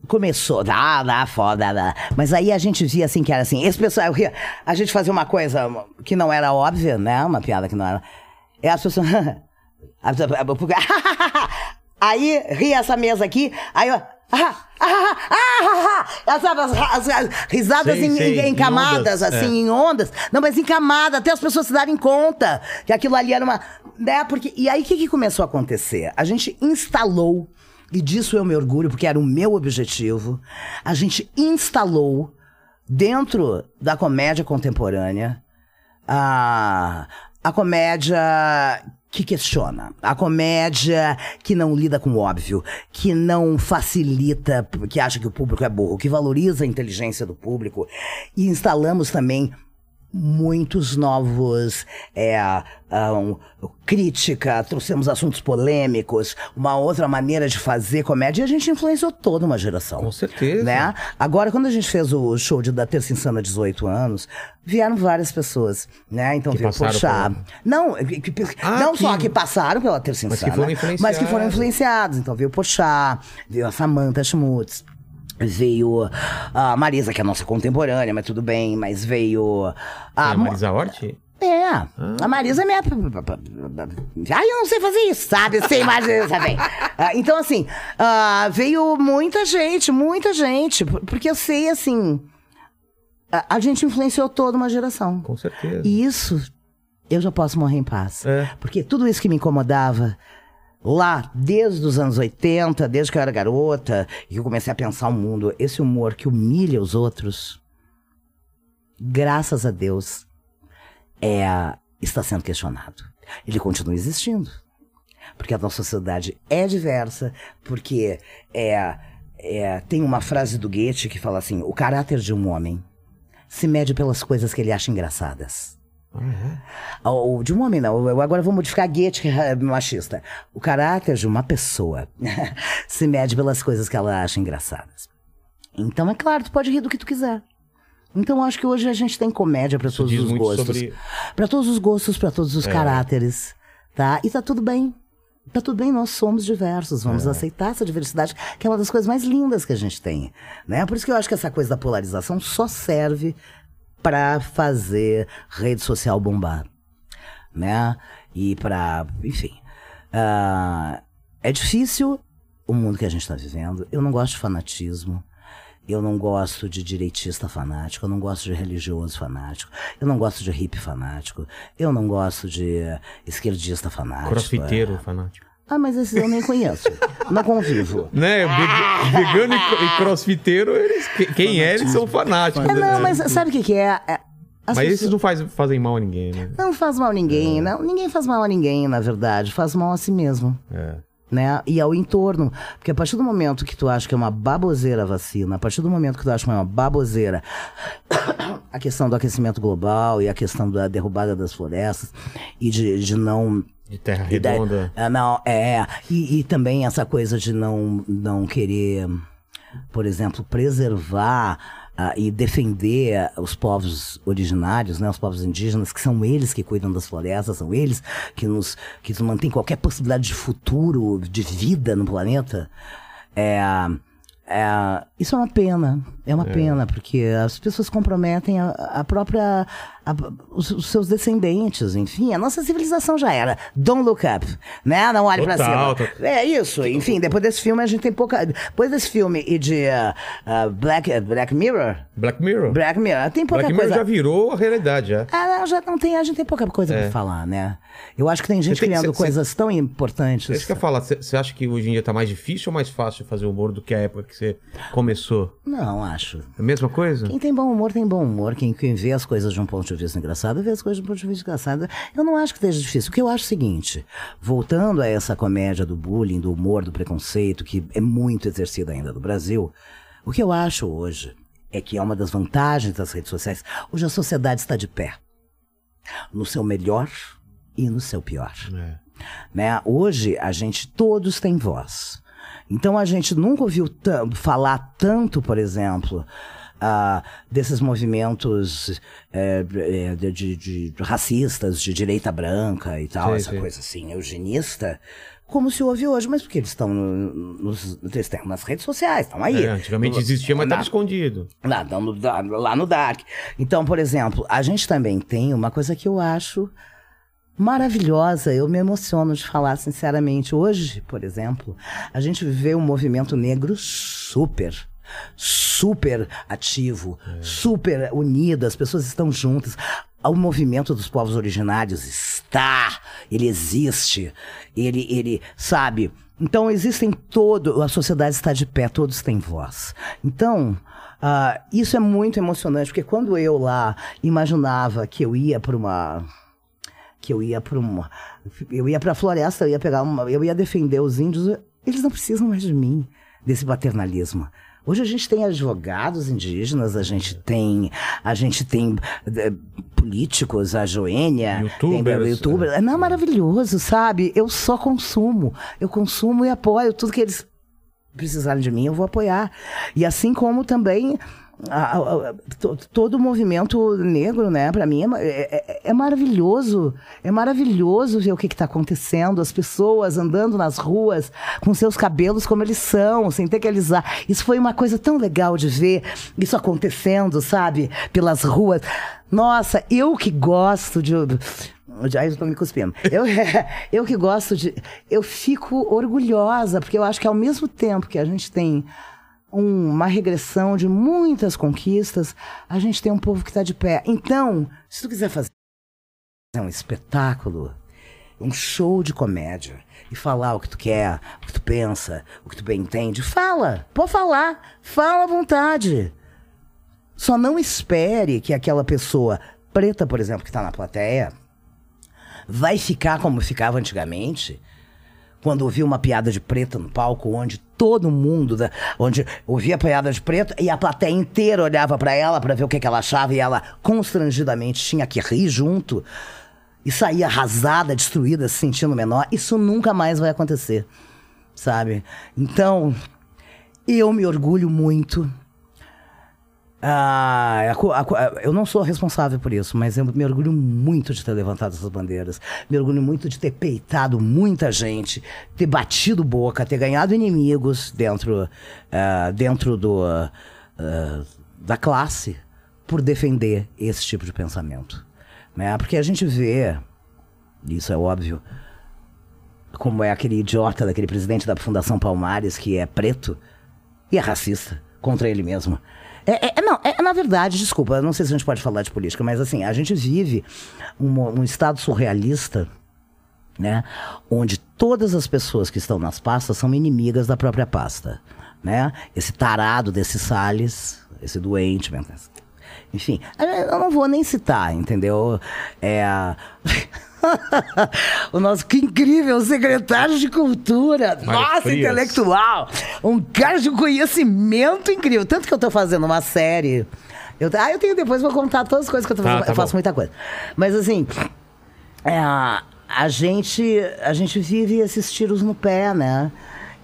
Começou, dá, dá, foda, dá. Mas aí a gente via assim que era assim. Esse pessoal, ria- a gente fazia uma coisa que não era óbvia, né? Uma piada que não era. E as pessoas. aí ria essa mesa aqui, aí eu. Ah, ah, ah, ah, ah, sabe, as, as- as risadas Sei, em, sei, em- em em camadas, ondas, assim, é. em ondas. Não, mas em camada, até as pessoas se darem conta que aquilo ali era uma. Né? Porque, e aí o que, que começou a acontecer? A gente instalou, e disso eu me orgulho, porque era o meu objetivo, a gente instalou dentro da comédia contemporânea a, a comédia que questiona, a comédia que não lida com o óbvio, que não facilita, que acha que o público é burro, que valoriza a inteligência do público. E instalamos também muitos novos é, um, crítica, trouxemos assuntos polêmicos, uma outra maneira de fazer comédia e a gente influenciou toda uma geração. Com certeza. Né? Agora, quando a gente fez o show de, da Terça Insana 18 anos, vieram várias pessoas, né? Então Que veio Porchat. por- Não, que- que- Ah, não que- só que passaram pela Terça Mas que Insana, foram mas que foram influenciados. influenciados. Então veio Porchat, veio a Samantha Schmutz, veio a Marisa, que é nossa contemporânea, mas tudo bem, mas veio É a... a Marisa Hort? É, Ah. a Marisa é minha. Ai, eu não sei fazer isso, sabe? Sem Marisa também. Ah, então, assim, ah, veio muita gente, muita gente. por- Porque eu sei, assim. A, a gente influenciou toda uma geração. Com certeza. E isso, eu já posso morrer em paz. É. Porque tudo isso que me incomodava lá, desde os anos 80, desde que eu era garota, e eu comecei a pensar o mundo, esse humor que humilha os outros, graças a Deus, é, está sendo questionado. Ele continua existindo. Porque a nossa sociedade é diversa, porque é, é, tem uma frase do Goethe que fala assim: o caráter de um homem se mede pelas coisas que ele acha engraçadas. Ou de um homem, não. Eu agora vou modificar Goethe, que é machista. O caráter de uma pessoa se mede pelas coisas que ela acha engraçadas. Então, é claro, tu pode rir do que tu quiser. Então, acho que hoje a gente tem comédia para todos diz os muito gostos. sobre- Para todos os gostos, para todos os É. caráteres, tá? E tá tudo bem. Tá tudo bem, nós somos diversos, É. vamos aceitar essa diversidade, que é uma das coisas mais lindas que a gente tem, né? Por isso que eu acho que essa coisa da polarização só serve para fazer rede social bombar, né? E para, enfim, ah, é difícil o mundo que a gente está vivendo. Eu não gosto de fanatismo. Eu não gosto de direitista fanático, eu não gosto de religioso fanático, eu não gosto de hippie fanático, eu não gosto de esquerdista fanático. Crossfiteiro, é. fanático. Ah, mas esses eu nem conheço. não convivo. Né? Veg- Vegano e cro- e crossfiteiro, eles, que- quem é, eles são fanáticos. É, não, né? mas sabe o que, que é? É, as Mas esses pessoas- não faz, fazem mal a ninguém, né? Não faz mal a ninguém, É. não. Ninguém faz mal a ninguém, na verdade. Faz mal a si mesmo. É. Né? E ao entorno. Porque a partir do momento que tu acha que é uma baboseira a vacina, a partir do momento que tu acha que é uma baboseira a questão do aquecimento global e a questão da derrubada das florestas e de, de não De terra e daí- redonda. é, não, é. E, e também essa coisa de não, não querer, por exemplo, preservar ah, e defender os povos originários, né, os povos indígenas, que são eles que cuidam das florestas, são eles que nos, que nos mantêm qualquer possibilidade de futuro, de vida no planeta. É, é, isso é uma pena. É uma pena, porque as pessoas comprometem a, a própria a- os, os seus descendentes, enfim, a nossa civilização já era. Don't look up, né? Não olhe pra Total, cima. total. É isso, enfim, depois desse filme a gente tem pouca. Depois desse filme e de ah, ah, Black, Black Mirror. Black Mirror. Black Mirror, tem pouca Black Mirror coisa. já virou a realidade, já. Ah, não, já não tem, a gente tem pouca coisa pra falar, né? Eu acho que tem gente É. tem- criando cê- cê- coisas tão importantes. É isso que eu falar. Você acha que hoje em dia tá mais difícil ou mais fácil fazer humor do que a época que você começou? Não, acho. É a mesma coisa? Quem tem bom humor tem bom humor. Quem, quem vê as coisas de um ponto de vista engraçado, vê as coisas de um ponto de vista engraçado. Eu não acho que esteja difícil. O que eu acho é o seguinte: voltando a essa comédia do bullying, do humor, do preconceito, que é muito exercida ainda no Brasil, o que eu acho hoje é que é uma das vantagens das redes sociais. Hoje a sociedade está de pé. No seu melhor e no seu pior É. né? Hoje a gente todos têm voz. Então a gente nunca ouviu falar tanto, por exemplo, ah, desses movimentos eh, eh, de, de- de racistas, de direita branca e tal, Sim, essa sim. coisa assim, eugenista, como se ouve hoje, mas porque eles estão no- nos, eles estão nas redes sociais, estão aí. É, antigamente existia, mas estava escondido. Lá no, da- lá no Dark. Então, por exemplo, a gente também tem uma coisa que eu acho maravilhosa. Eu me emociono de falar, sinceramente. Hoje, por exemplo, a gente vê um movimento negro super. Super ativo, super unido, as pessoas estão juntas. O movimento dos povos originários está, ele existe, ele, ele, sabe? Então existem todo, a sociedade está de pé, todos têm voz. Então, ah, isso é muito emocionante, porque quando eu lá imaginava que eu ia para uma que eu ia para uma eu ia para a floresta, eu ia pegar uma, eu ia defender os índios, eles não precisam mais de mim, desse paternalismo. Hoje a gente tem advogados indígenas, a gente tem a gente tem eh, políticos, a Joênia, Youtubers, tem, youtuber, é não, maravilhoso, sabe? Eu só consumo, eu consumo e apoio tudo que eles precisarem de mim, eu vou apoiar. E assim como também a- a- a- to- todo o movimento negro, né, para mim é, é- é- é maravilhoso. É maravilhoso ver o que está acontecendo, as pessoas andando nas ruas com seus cabelos como eles são, sem ter que alisar. Isso foi uma coisa tão legal de ver isso acontecendo, sabe? Pelas ruas. Nossa, eu que gosto de. Eu tô me cuspindo. Eu, eu que gosto de. Eu fico orgulhosa, porque eu acho que ao mesmo tempo que a gente tem um- uma regressão de muitas conquistas, a gente tem um povo que está de pé. Então, se tu quiser fazer um espetáculo, um show de comédia, e falar o que tu quer, o que tu pensa, o que tu bem entende, fala. Pode falar. Fala à vontade. Só não espere que aquela pessoa preta, por exemplo, que está na plateia, vai ficar como ficava antigamente, quando ouvia uma piada de preta no palco, onde todo mundo, da- onde ouvia a piada de preto e a plateia inteira olhava pra ela pra ver o que, que ela achava e ela constrangidamente tinha que rir junto e saía arrasada, destruída, se sentindo menor. Isso nunca mais vai acontecer, sabe? Então, eu me orgulho muito. Ah, a co- a co- eu não sou responsável por isso, mas eu me orgulho muito de ter levantado essas bandeiras. Me orgulho muito de ter peitado muita gente, ter batido boca, ter ganhado inimigos dentro, ah, dentro do, ah, da classe por defender esse tipo de pensamento. Né? Porque a gente vê, isso é óbvio, como é aquele idiota daquele presidente da Fundação Palmares que é preto e é racista contra ele mesmo. É, é- não, é, na verdade, desculpa, não sei se a gente pode falar de política, mas assim, a gente vive um, um estado surrealista, né? Onde todas as pessoas que estão nas pastas são inimigas da própria pasta, né? Esse tarado desse Salles, esse doente, enfim, eu não vou nem citar, entendeu? É. o nosso que incrível secretário de cultura, nossa, Frias. intelectual, um cara de conhecimento incrível, tanto que eu tô fazendo uma série. Eu, ah, eu tenho depois vou contar todas as coisas que eu tô Tá, fazendo, tá eu faço bom. muita coisa. Mas assim, é, a gente a gente vive esses tiros no pé, né?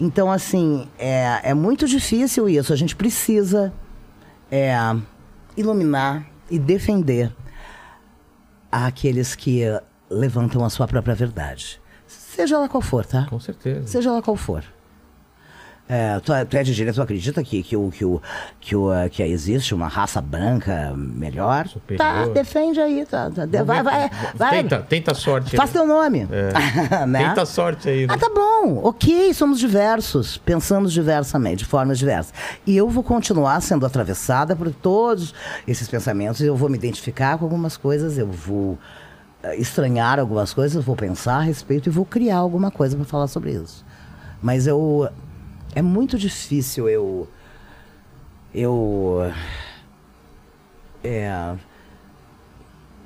Então assim, é, é muito difícil isso, a gente precisa é, iluminar e defender aqueles que levantam a sua própria verdade. Seja ela qual for, tá? Com certeza. Seja ela qual for. É, tu, é- tu é de direita, tu acredita que, que, o, que, o, que, o, que existe uma raça branca melhor? Superior. Tá, defende aí. Tá, tá, vai, vai, vai. Tenta, tenta a sorte. Faz teu nome. né? Tenta sorte aí. né? Ah, tá bom. Ok, somos diversos. Pensamos diversamente, de formas diversas. E eu vou continuar sendo atravessada por todos esses pensamentos. Eu vou me identificar com algumas coisas, eu vou estranhar algumas coisas, vou pensar a respeito e vou criar alguma coisa para falar sobre isso. Mas eu. É muito difícil eu. Eu. É.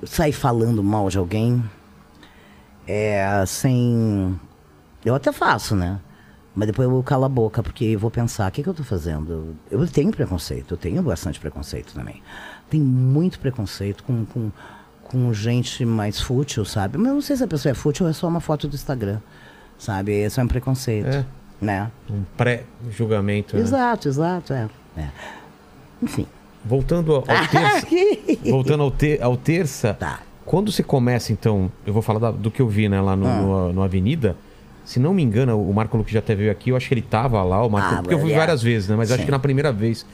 Sair falando mal de alguém. É. Sem. Eu até faço, né? Mas depois eu calo a boca, porque eu vou pensar, o que, que eu tô fazendo? Eu tenho preconceito, eu tenho bastante preconceito também. Tem muito preconceito com, com, com gente mais fútil, sabe? Mas eu não sei se a pessoa é fútil ou é só uma foto do Instagram, sabe? Esse é um preconceito, É. né? Um pré-julgamento. né? Exato, exato, é. é. Enfim. Voltando ao, terça. voltando ao, te- ao terça. Tá. Quando você começa, então, eu vou falar da- do que eu vi, né, lá no, Ah. no, no Avenida. Se não me engano, o Marco Luque já até veio aqui, eu acho que ele tava lá, o Marco, Ah, porque eu fui é. várias vezes, né? Mas acho Sim. Ah. que na primeira vez.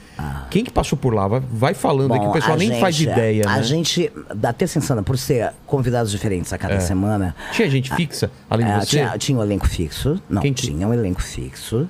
Quem que passou por lá? Vai, vai falando aí que o Bom, pessoal nem faz gente- ideia, A né? gente, da Terça Insana, por ser convidados diferentes a cada semana, Tinha gente fixa, além de É, você? tinha, tinha um elenco fixo. Não, Quem que- tinha um elenco fixo.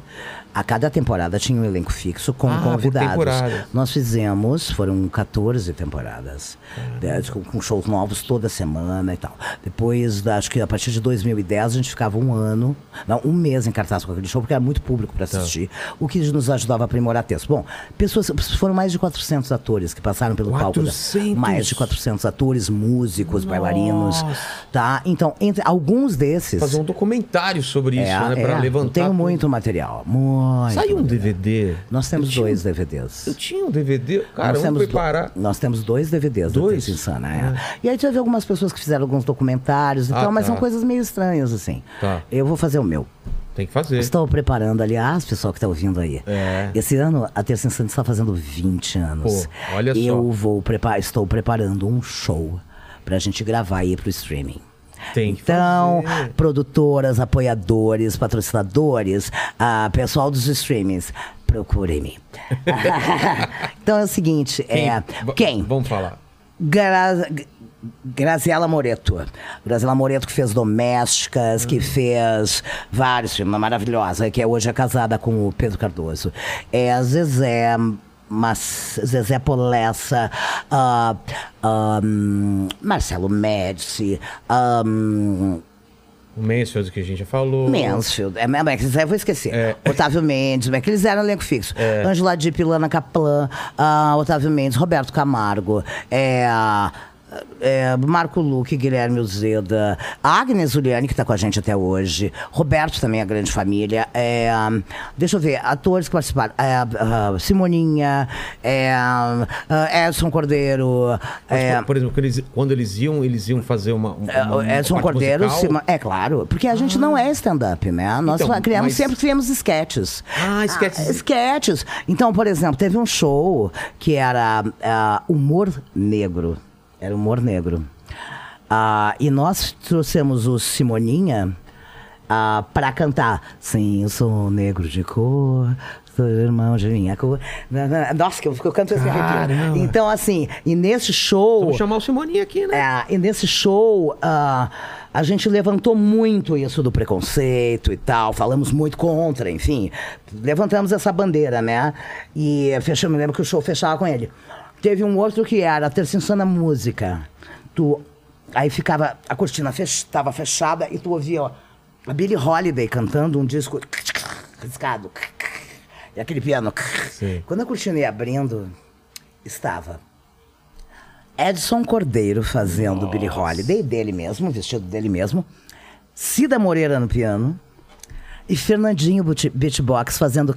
A cada temporada tinha um elenco fixo com Ah, convidados. Nós fizemos, foram 14 temporadas, né, com, shows novos toda semana e tal. Depois, acho que a partir de 2010, a gente ficava um ano, não, um mês em cartaz com aquele show, porque era muito público para assistir, o que nos ajudava a aprimorar texto. Bom, pessoas, foram mais de 400 atores que passaram pelo palco. da- 400? Mais de 400 atores, músicos, bailarinos, tá? Então, entre alguns desses... Fazer um documentário sobre isso, É, né? É, levantar. Eu tenho tudo. muito material. Muito. Saiu um. DVD. Nós temos Eu tinha- dois DVDs. Eu tinha um DVD. Cara, nós, eu temos do- parar. nós temos dois DVDs Dois? Insana. É. E aí teve algumas pessoas que fizeram alguns documentários e Ah, tal, mas tá. são coisas meio estranhas, assim. Tá. Eu vou fazer o meu. Tem que fazer. Estou preparando, aliás, pessoal que está ouvindo aí. É. Esse ano, a Terça Insana está fazendo 20 anos. Pô, olha só. Eu vou preparar, estou preparando um show pra gente gravar aí pro streaming. Tem que Então, fazer. produtoras, apoiadores, patrocinadores, ah, pessoal dos streamings, procurem-me. então é o seguinte, é. V- Quem? Vamos falar. Gra... Graziela Moreto. Graziela Moreto que fez Domésticas, que fez vários filmes, uma maravilhosa, que é hoje é casada com o Pedro Cardoso. É a Zezé, mas, Zezé Polessa, ah, ah, hum, Marcelo Médici, ah, hum, O Mansfield que a gente já falou. Mansfield. É, é, que eu vou esquecer. É. Otávio Mendes, é que eles eram elenco fixo. Angela Dipp, Lana Kaplan, ah, Otávio Mendes, Roberto Camargo, é, é, Marco Luque, Guilherme Uzeda, Agnes Juliane, que está com a gente até hoje, Roberto também, a grande família. é, deixa eu ver, atores que participaram. é, ah, Simoninha, é, ah, Edson Cordeiro. Mas, é, por, exemplo, quando eles, quando eles iam, eles iam fazer uma. uma, é, Edson Cordeiro? Sima- é claro, porque a gente não é stand-up, né? Nós Então, criamos, mas- sempre criamos sketches. Ah, sketches. Ah, sketches. Então, por exemplo, teve um show que era ah, humor negro. Era humor negro. Ah, e nós trouxemos o Simoninha ah, para cantar. Sim, eu sou negro de cor, sou irmão de minha cor. Nossa, que eu, eu canto esse arrepio. Então, assim, e nesse show. Vamos chamar o Simoninho aqui, né? É, e nesse show, ah, a gente levantou muito isso do preconceito e tal, falamos muito contra, enfim. Levantamos essa bandeira, né? E fechamos, me lembro que o show fechava com ele. Teve um outro que era a Terça Insana Música. Tu, aí ficava, a cortina estava fechada e tu ouvia, ó, a Billie Holiday cantando um disco riscado. E aquele piano. Sim. Quando a cortina ia abrindo, estava Edson Cordeiro fazendo Billie Holiday, dele mesmo, vestido dele mesmo. Cida Moreira no piano. E Fernandinho Beat- Beatbox fazendo.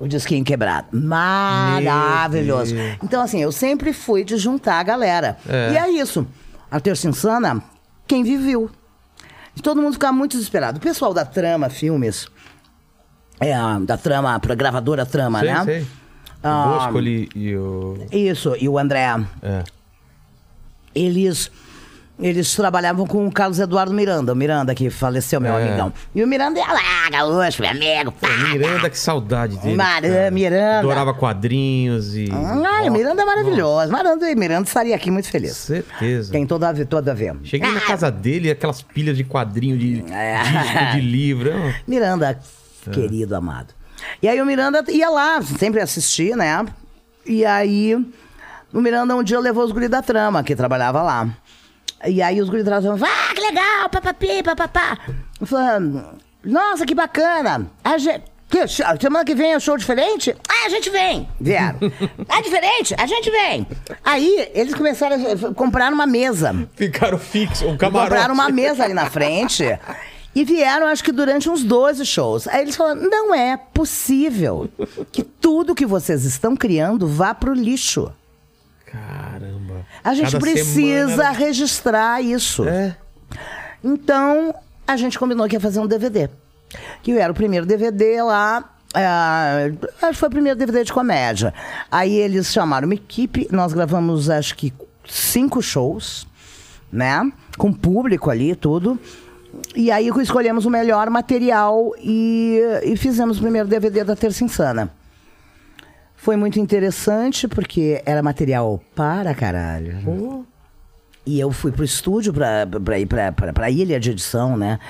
O disquinho quebrado. Maravilhoso. Então, assim, eu sempre fui de juntar a galera. É. E é isso. A Terça Insana, quem viveu. Todo mundo ficava muito desesperado. O pessoal da Trama Filmes, é, da Trama, gravadora Trama, sei, né? sei. Ah, o Boscoli e o. Isso, e o André, É. eles eles trabalhavam com o Carlos Eduardo Miranda, o Miranda que faleceu, meu É. amigão. E o Miranda ia lá, gaúcho, meu amigo. pá, Miranda, que saudade dele. Mara- cara. Miranda. Adorava quadrinhos e. Ai, o Miranda é maravilhoso. Miranda, Miranda estaria aqui muito feliz. Certeza. Tem toda a ver, toda a ver. Cheguei na casa dele, aquelas pilhas de quadrinho, de É. disco, de livro. Ah, Miranda, querido, amado. E aí o Miranda ia lá, sempre assistir, né? E aí o Miranda um dia levou os guri da trama, que trabalhava lá. E aí os guri da trama falaram, ah, que legal, papapi, papapá. Falei, nossa, que bacana. A gente... Que, semana que vem é um show diferente? Ah, a gente vem. Vieram. Ah, diferente? A gente vem. Aí eles começaram a comprar uma mesa. Ficaram fixos, um camarote. Compraram uma mesa ali na frente. E vieram, acho que durante uns 12 shows. Aí eles falaram: não é possível que tudo que vocês estão criando vá pro lixo. Caramba. A gente Cada precisa registrar isso. É. Então, a gente combinou que ia fazer um DVD. Que era o primeiro DVD lá. é, acho que foi o primeiro DVD de comédia. Aí eles chamaram uma equipe, nós gravamos acho que cinco shows, né? Com público ali e tudo. E aí escolhemos o melhor material e, e fizemos o primeiro DVD da Terça Insana. Foi muito interessante porque era material para caralho. E eu fui pro estúdio pra, pra ir pra, pra, pra ilha de edição, né?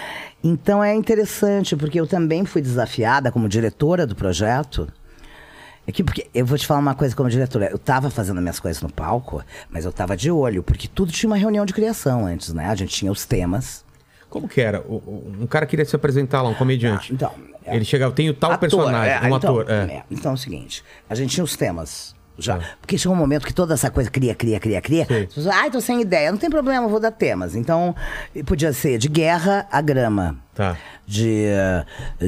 Então é interessante, porque eu também fui desafiada como diretora do projeto. É que porque eu vou te falar uma coisa como diretora. Eu tava fazendo minhas coisas no palco, mas eu tava de olho, porque tudo tinha uma reunião de criação antes, né? A gente tinha os temas. Como que era? Um cara queria se apresentar lá, um comediante. Ah, então, é. Ele chegava, tem o tal Ator, personagem, é, um então, ator. É. é, então é o seguinte, a gente tinha os temas já. É. Porque chegou um momento que toda essa coisa cria, cria, cria, cria. Sim. As pessoas, Ai, tô sem ideia. Não tem problema, vou dar temas. Então, podia ser de guerra a grama. Tá. De,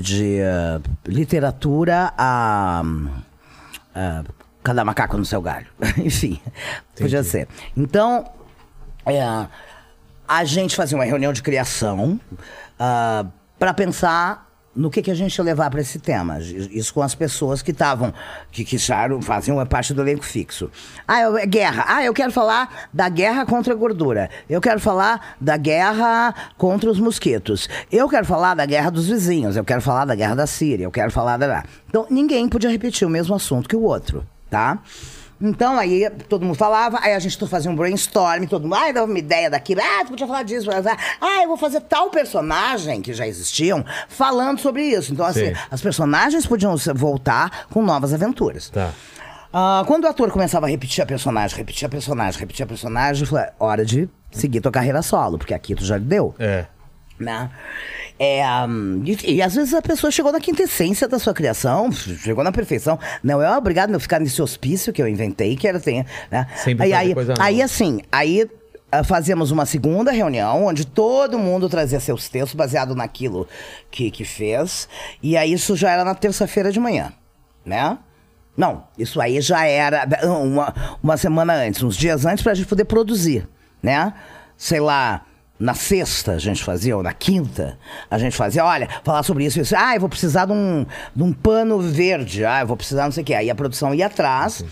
de eh, literatura a, a cada macaco no seu galho. Enfim, podia ser. Então, é, a gente fazia uma reunião de criação para pensar no que, que a gente ia levar para esse tema. Isso com as pessoas que estavam, que, que faziam parte do elenco fixo. Ah, eu, é guerra. Ah, eu quero falar da guerra contra a gordura. Eu quero falar da guerra contra os mosquitos. Eu quero falar da guerra dos vizinhos. Eu quero falar da guerra da Síria. Eu quero falar da. Então, ninguém podia repetir o mesmo assunto que o outro, tá? Então, aí todo mundo falava, aí a gente fazia um brainstorm, todo mundo, ai, dava uma ideia daquilo, ah, tu podia falar disso, ah, eu vou fazer tal personagem que já existiam falando sobre isso. Então, assim, Sim. as personagens podiam voltar com novas aventuras. Tá. Ah, quando o ator começava a repetir a personagem, repetir a personagem, repetir a personagem, eu falei, hora de seguir tua carreira solo, porque aqui tu já deu É. né? É, hum, e, e às vezes a pessoa chegou na quintessência da sua criação, chegou na perfeição. Não é obrigado a ficar nesse hospício que eu inventei, que era ter, né? Sempre aí, aí, coisa nova. aí assim, aí ah, fazíamos uma segunda reunião onde todo mundo trazia seus textos baseado naquilo que, que fez. E aí isso já era na terça-feira de manhã, né? Não, isso aí já era uma, uma semana antes, uns dias antes, pra gente poder produzir, né? Sei lá, na sexta a gente fazia, ou na quinta, a gente fazia, olha, falar sobre isso, isso. Ah, eu vou precisar de um, de um pano verde, ah, eu vou precisar não sei o quê. Aí a produção ia atrás.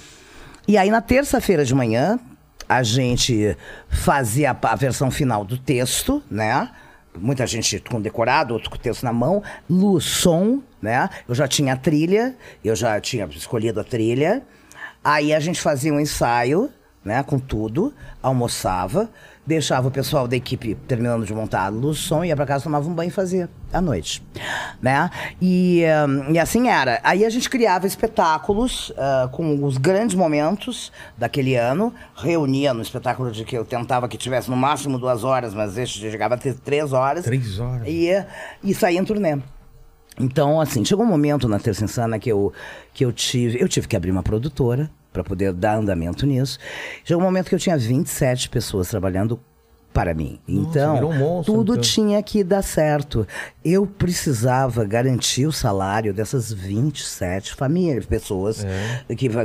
E aí na terça-feira de manhã, a gente fazia a, versão final do texto, né? Muita gente com decorado, outro com o texto na mão, luz, som, né? Eu já tinha a trilha, eu já tinha escolhido a trilha. Aí a gente fazia um ensaio, né, com tudo, almoçava, deixava o pessoal da equipe terminando de montar a luz, som, ia pra casa, tomava um banho e fazia à noite, né? E, hum, e assim era. Aí a gente criava espetáculos ah, com os grandes momentos daquele ano, reunia no espetáculo de que eu tentava que tivesse no máximo duas horas, mas esse chegava a ter três horas. Três horas. E, e saía em turnê. Então, assim, chegou um momento na Terça Insana que eu, que eu tive. Eu tive que abrir uma produtora para poder dar andamento nisso. Chegou um momento que eu tinha 27 pessoas trabalhando para mim. então, um monstro, tudo então. tinha que dar certo. Eu precisava garantir o salário dessas 27 famílias, pessoas É. que vai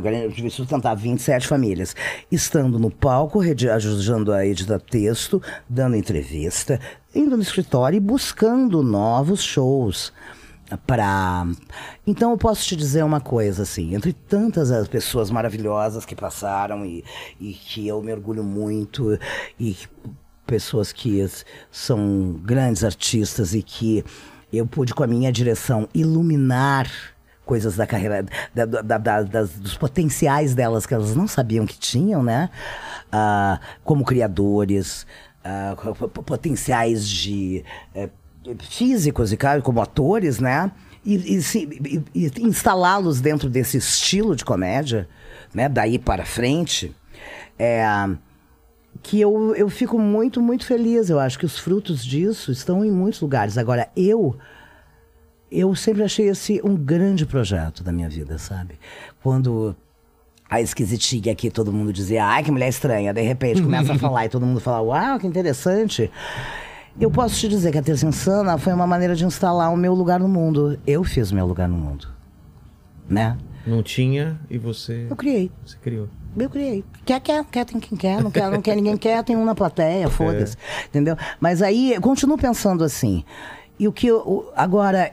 sustentar 27 famílias. Estando no palco, ajudando a editar texto, dando entrevista, indo no escritório e buscando novos shows para então eu posso te dizer uma coisa assim entre tantas as pessoas maravilhosas que passaram e, e que eu me orgulho muito e pessoas que são grandes artistas e que eu pude, com a minha direção, iluminar coisas da carreira, da- da- da- das- dos potenciais delas que elas não sabiam que tinham, né? Ah, como criadores, ah, potenciais de eh, físicos e como atores, né? E, e e- e instalá-los dentro desse estilo de comédia, né? Daí para frente, é, que eu, eu fico muito, muito feliz. Eu acho que os frutos disso estão em muitos lugares. Agora, eu eu sempre achei esse um grande projeto da minha vida, sabe? Quando a esquisitinha aqui, todo mundo dizia, ai, que mulher estranha. De repente começa a falar e todo mundo fala, uau, que interessante. Eu posso te dizer que a Terça Insana foi uma maneira de instalar o meu lugar no mundo. Eu fiz o meu lugar no mundo. Né? Não tinha e você. Eu criei. Você criou. Eu criei. Quer, quer, quer, tem quem quer, não quer, não quer, ninguém quer, tem um na plateia, foda-se. Entendeu? Mas aí, eu continuo pensando assim. E o que eu. Agora,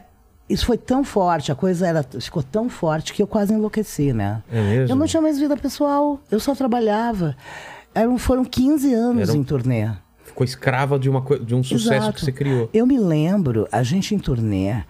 isso foi tão forte, a coisa era, ficou tão forte que eu quase enlouqueci, né? É mesmo? Eu não tinha mais vida pessoal, eu só trabalhava. Eram, foram 15 anos Era um- em turnê. Ficou escrava de, uma, de um sucesso Exato. que você criou. Eu me lembro, a gente em turnê,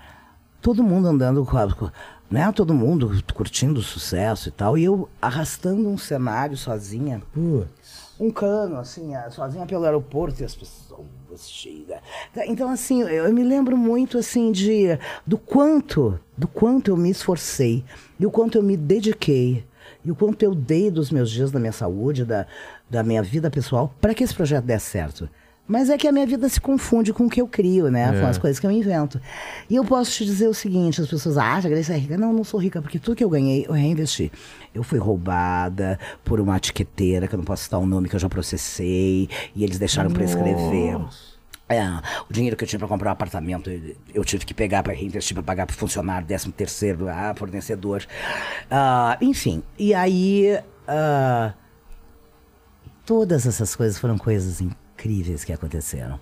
todo mundo andando com a, né? Todo mundo curtindo o sucesso e tal, e eu arrastando um cenário sozinha, Putz. um cano, assim, sozinha pelo aeroporto e as pessoas cheias. Então, assim, eu, eu me lembro muito, assim, de do quanto, do quanto eu me esforcei, e o quanto eu me dediquei, e o quanto eu dei dos meus dias, da minha saúde, da, da minha vida pessoal, para que esse projeto desse certo. Mas é que a minha vida se confunde com o que eu crio, né? Com as coisas que eu invento. E eu posso te dizer o seguinte: as pessoas acham que a Grace é rica. Não, eu não sou rica, porque tudo que eu ganhei, eu reinvesti. Eu fui roubada por uma etiqueteira, que eu não posso citar o nome, que eu já processei, e eles deixaram para escrever. É, o dinheiro que eu tinha para comprar um apartamento, eu- eu tive que pegar para reinvestir para pagar para funcionário, décimo terceiro, ah, fornecedor. Ah, enfim, e aí ah, todas essas coisas foram coisas incríveis que aconteceram.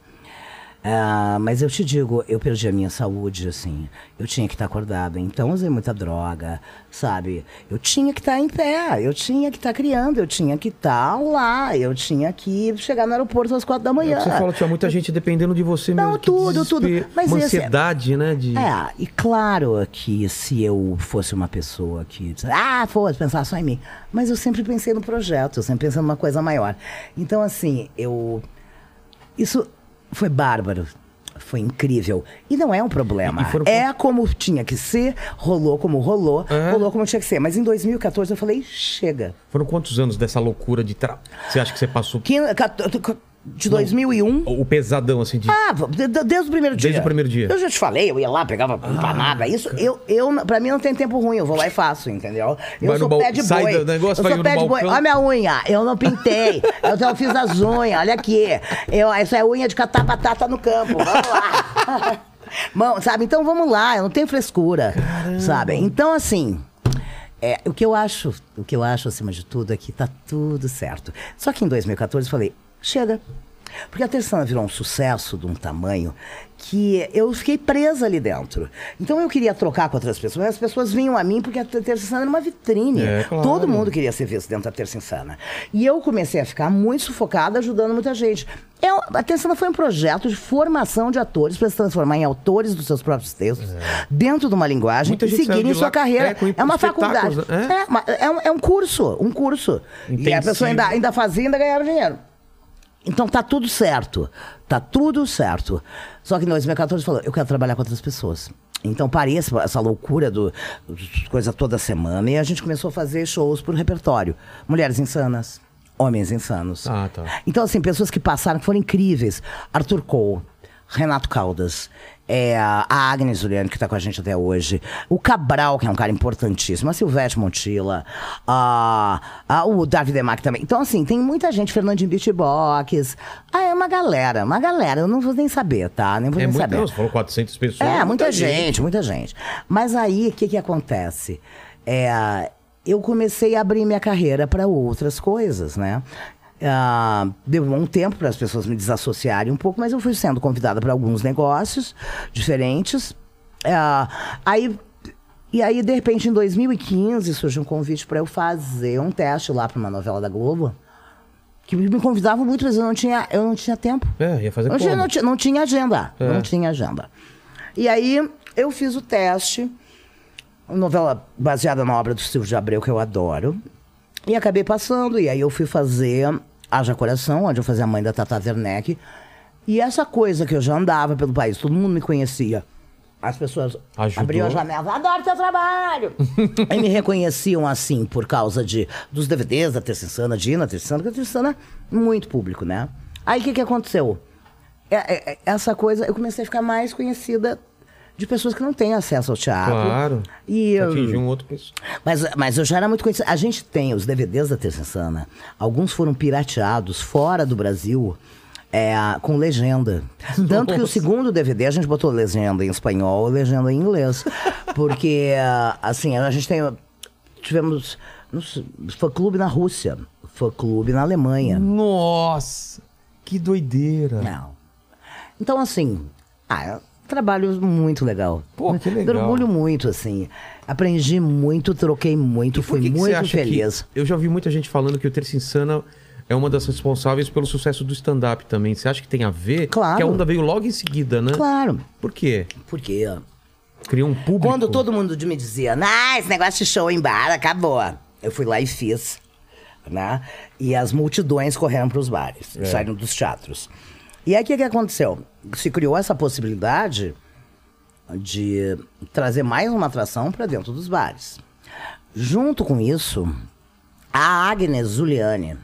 Ah, mas eu te digo, eu perdi a minha saúde, assim. Eu tinha que estar acordada. Então, usei muita droga, sabe? Eu tinha que estar em pé, eu tinha que estar criando, eu tinha que estar lá, eu tinha que chegar no aeroporto às quatro da É manhã. que você falou, tinha muita gente dependendo de você Não, mesmo. que tudo, tudo. Mas Uma esse é- ansiedade, né? De... É, e claro que se eu fosse uma pessoa que ah, fosse pensar só em mim. Mas eu sempre pensei no projeto, eu sempre pensei numa coisa maior. Então, assim, eu. Isso foi bárbaro. Foi incrível. E não é um problema. Foram- É como tinha que ser, rolou como rolou, É. rolou como tinha que ser. Mas em 2014 eu falei, chega. Foram quantos anos dessa loucura de tra... Você acha que você passou Que- De 2001. o pesadão, assim, de... Ah, de- de- desde o primeiro dia. Desde o primeiro dia. Eu já te falei, eu ia lá, pegava empanada. Isso, eu, eu, pra mim não tem tempo ruim, eu vou lá e faço, entendeu? Eu Vai sou pé de sai boi. do negócio, eu sou pé de boi. Olha minha unha, eu não pintei. eu, eu fiz as unhas, olha aqui. Eu, essa é unha de catar batata no campo, vamos lá. Mão, sabe? Então vamos lá, eu não tenho frescura, sabe? Então, assim, é, o que eu acho, o que eu acho acima de tudo é que tá tudo certo. Só que em 2014 eu falei, chega. Porque a Terçana virou um sucesso de um tamanho que eu fiquei presa ali dentro. Então eu queria trocar com outras pessoas. As pessoas vinham a mim porque a Terça Insana era uma vitrine. É, claro. Todo mundo queria ser visto dentro da Terça Insana. E eu comecei a ficar muito sufocada ajudando muita gente. Eu, a Terça Insana foi um projeto de formação de atores para se transformar em autores dos seus próprios textos, dentro de uma linguagem Muita e seguirem sua lá, carreira. é, É, uma faculdade. espetáculos, né? É, uma- é um, é um curso, um curso. E a Intensivo. pessoa ainda, ainda fazia e ainda ganhava dinheiro. Então tá tudo certo. Tá tudo certo. Só que em 2014 falou, eu quero trabalhar com outras pessoas. Então parei essa, essa loucura do, coisa toda semana e a gente começou a fazer shows por repertório. Mulheres insanas, homens insanos. Ah, tá. Então, assim, pessoas que passaram, que foram incríveis. Arthur Cole, Renato Caldas, é, a Agnes Juliano, que está com a gente até hoje. O Cabral, que é um cara importantíssimo. A Silvete Montilla. A, a- o David Demac também. Então, assim, tem muita gente. Fernandinho Beatbox. Ah, é uma galera, uma galera. Eu não vou nem saber, tá? Nem vou É nem saber. você falou 400 pessoas. É, muita gente, muita gente. Mas aí, o que, que acontece? É, eu comecei a abrir minha carreira para outras coisas, né? Ah, deu um tempo para as pessoas me desassociarem um pouco, mas eu fui sendo convidada para alguns negócios diferentes. Ah, aí, e aí, de repente, em 2015, surgiu um convite para eu fazer um teste lá para uma novela da Globo. que me convidavam muito, mas eu não tinha, eu não tinha tempo. É, ia fazer não tinha, não, tinha, não tinha agenda. É. Não tinha agenda. E aí eu fiz o teste, uma novela baseada na obra do Silvio de Abreu, que eu adoro. E acabei passando, e aí eu fui fazer Haja Coração, onde eu fazia a mãe da Tata Werneck. E essa coisa que eu já andava pelo país, todo mundo me conhecia. As pessoas Ajudou. abriam a janela, adoro teu trabalho! e me reconheciam assim, por causa de, dos DVDs da Terça Insana, de ir na Terça Insana, porque a Terça Insana é muito público, né? Aí o que, que aconteceu? É- é- é- essa coisa, eu comecei a ficar mais conhecida de pessoas que não têm acesso ao teatro. Claro. E, hum, Atingir um outro pessoa. mas, mas eu já era muito conhecida. A gente tem os DVDs da Terça Insana. Alguns foram pirateados fora do Brasil é, com legenda. Tanto que o segundo DVD a gente botou legenda em espanhol e legenda em inglês. Porque, assim, a gente tem. Tivemos não sei, fã-clube na Rússia, fã-clube na Alemanha. Nossa, que doideira. Não. Então, assim, ah, trabalho muito legal. Pô, que legal. Me orgulho muito, assim. Aprendi muito, troquei muito, fui que muito que- feliz. eu já vi muita gente falando que o Terça Insana é uma das responsáveis pelo sucesso do stand-up também. Você acha que tem a ver? Claro. Que a onda veio logo em seguida, né? Claro. Por quê? Porque Criou um público. quando todo mundo me dizia, ah, esse negócio de show em bar acabou. Eu fui lá e fiz. Né? E as multidões correram para os bares, É. saíram dos teatros. E aí o que, que aconteceu? Se criou essa possibilidade de trazer mais uma atração para dentro dos bares. Junto com isso, a Agnes Zuliani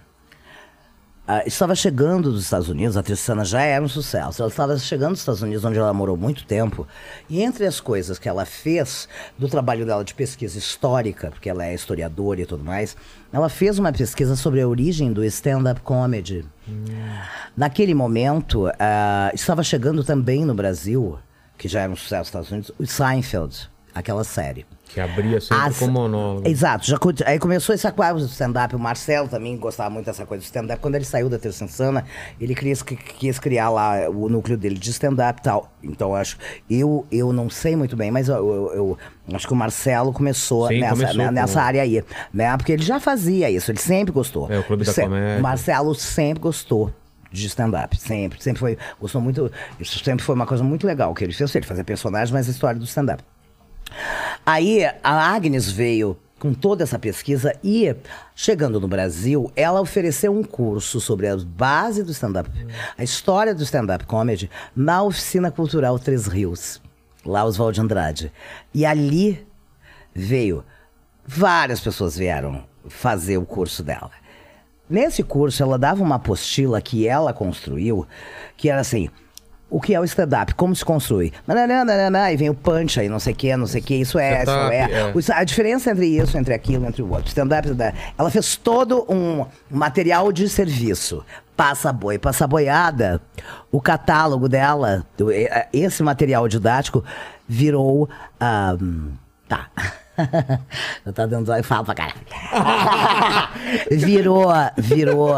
ah, estava chegando dos Estados Unidos, a Tristana já era um sucesso. Ela estava chegando dos Estados Unidos, onde ela morou muito tempo. E entre as coisas que ela fez do trabalho dela de pesquisa histórica, porque ela é historiadora e tudo mais, ela fez uma pesquisa sobre a origem do stand-up comedy. Naquele momento, ah, estava chegando também no Brasil, que já era um sucesso nos Estados Unidos, o Seinfeld, aquela série. Que abria sempre As- com monólogo. Exato. Já, aí começou essa coisa do stand-up. O Marcelo também gostava muito dessa coisa do stand-up. Quando ele saiu da Terça Insana, ele quis, que- quis criar lá o núcleo dele de stand-up e tal. Então, eu acho... Eu, eu não sei muito bem, mas eu, eu- eu acho que o Marcelo começou, Sim, nessa, começou né, nessa área aí. Né? Porque ele já fazia isso. Ele sempre gostou. É, o Clube da Se- Comédia. O Marcelo sempre gostou de stand-up, sempre, sempre foi, gostou muito, isso sempre foi uma coisa muito legal que ele fez, ele fazia personagens, mas a história do stand-up. Aí a Agnes veio com toda essa pesquisa e, chegando no Brasil, ela ofereceu um curso sobre a base do stand-up, a história do stand-up comedy, na Oficina Cultural Três Rios, lá Oswald de Andrade. E ali veio, várias pessoas vieram fazer o curso dela. Nesse curso, ela dava uma apostila que ela construiu, que era assim. O que é o stand-up? Como se construi? E vem o punch aí, não sei o que, não sei o que, isso é, isso é. é. A diferença entre isso, entre aquilo, entre o outro. Stand-up, stand-up. ela fez todo um material de serviço. Passa boi, passa boiada. O catálogo dela, e- a- esse material didático, virou. ah, tá. Eu tá dando zóio e falo pra caralho. virou, virou.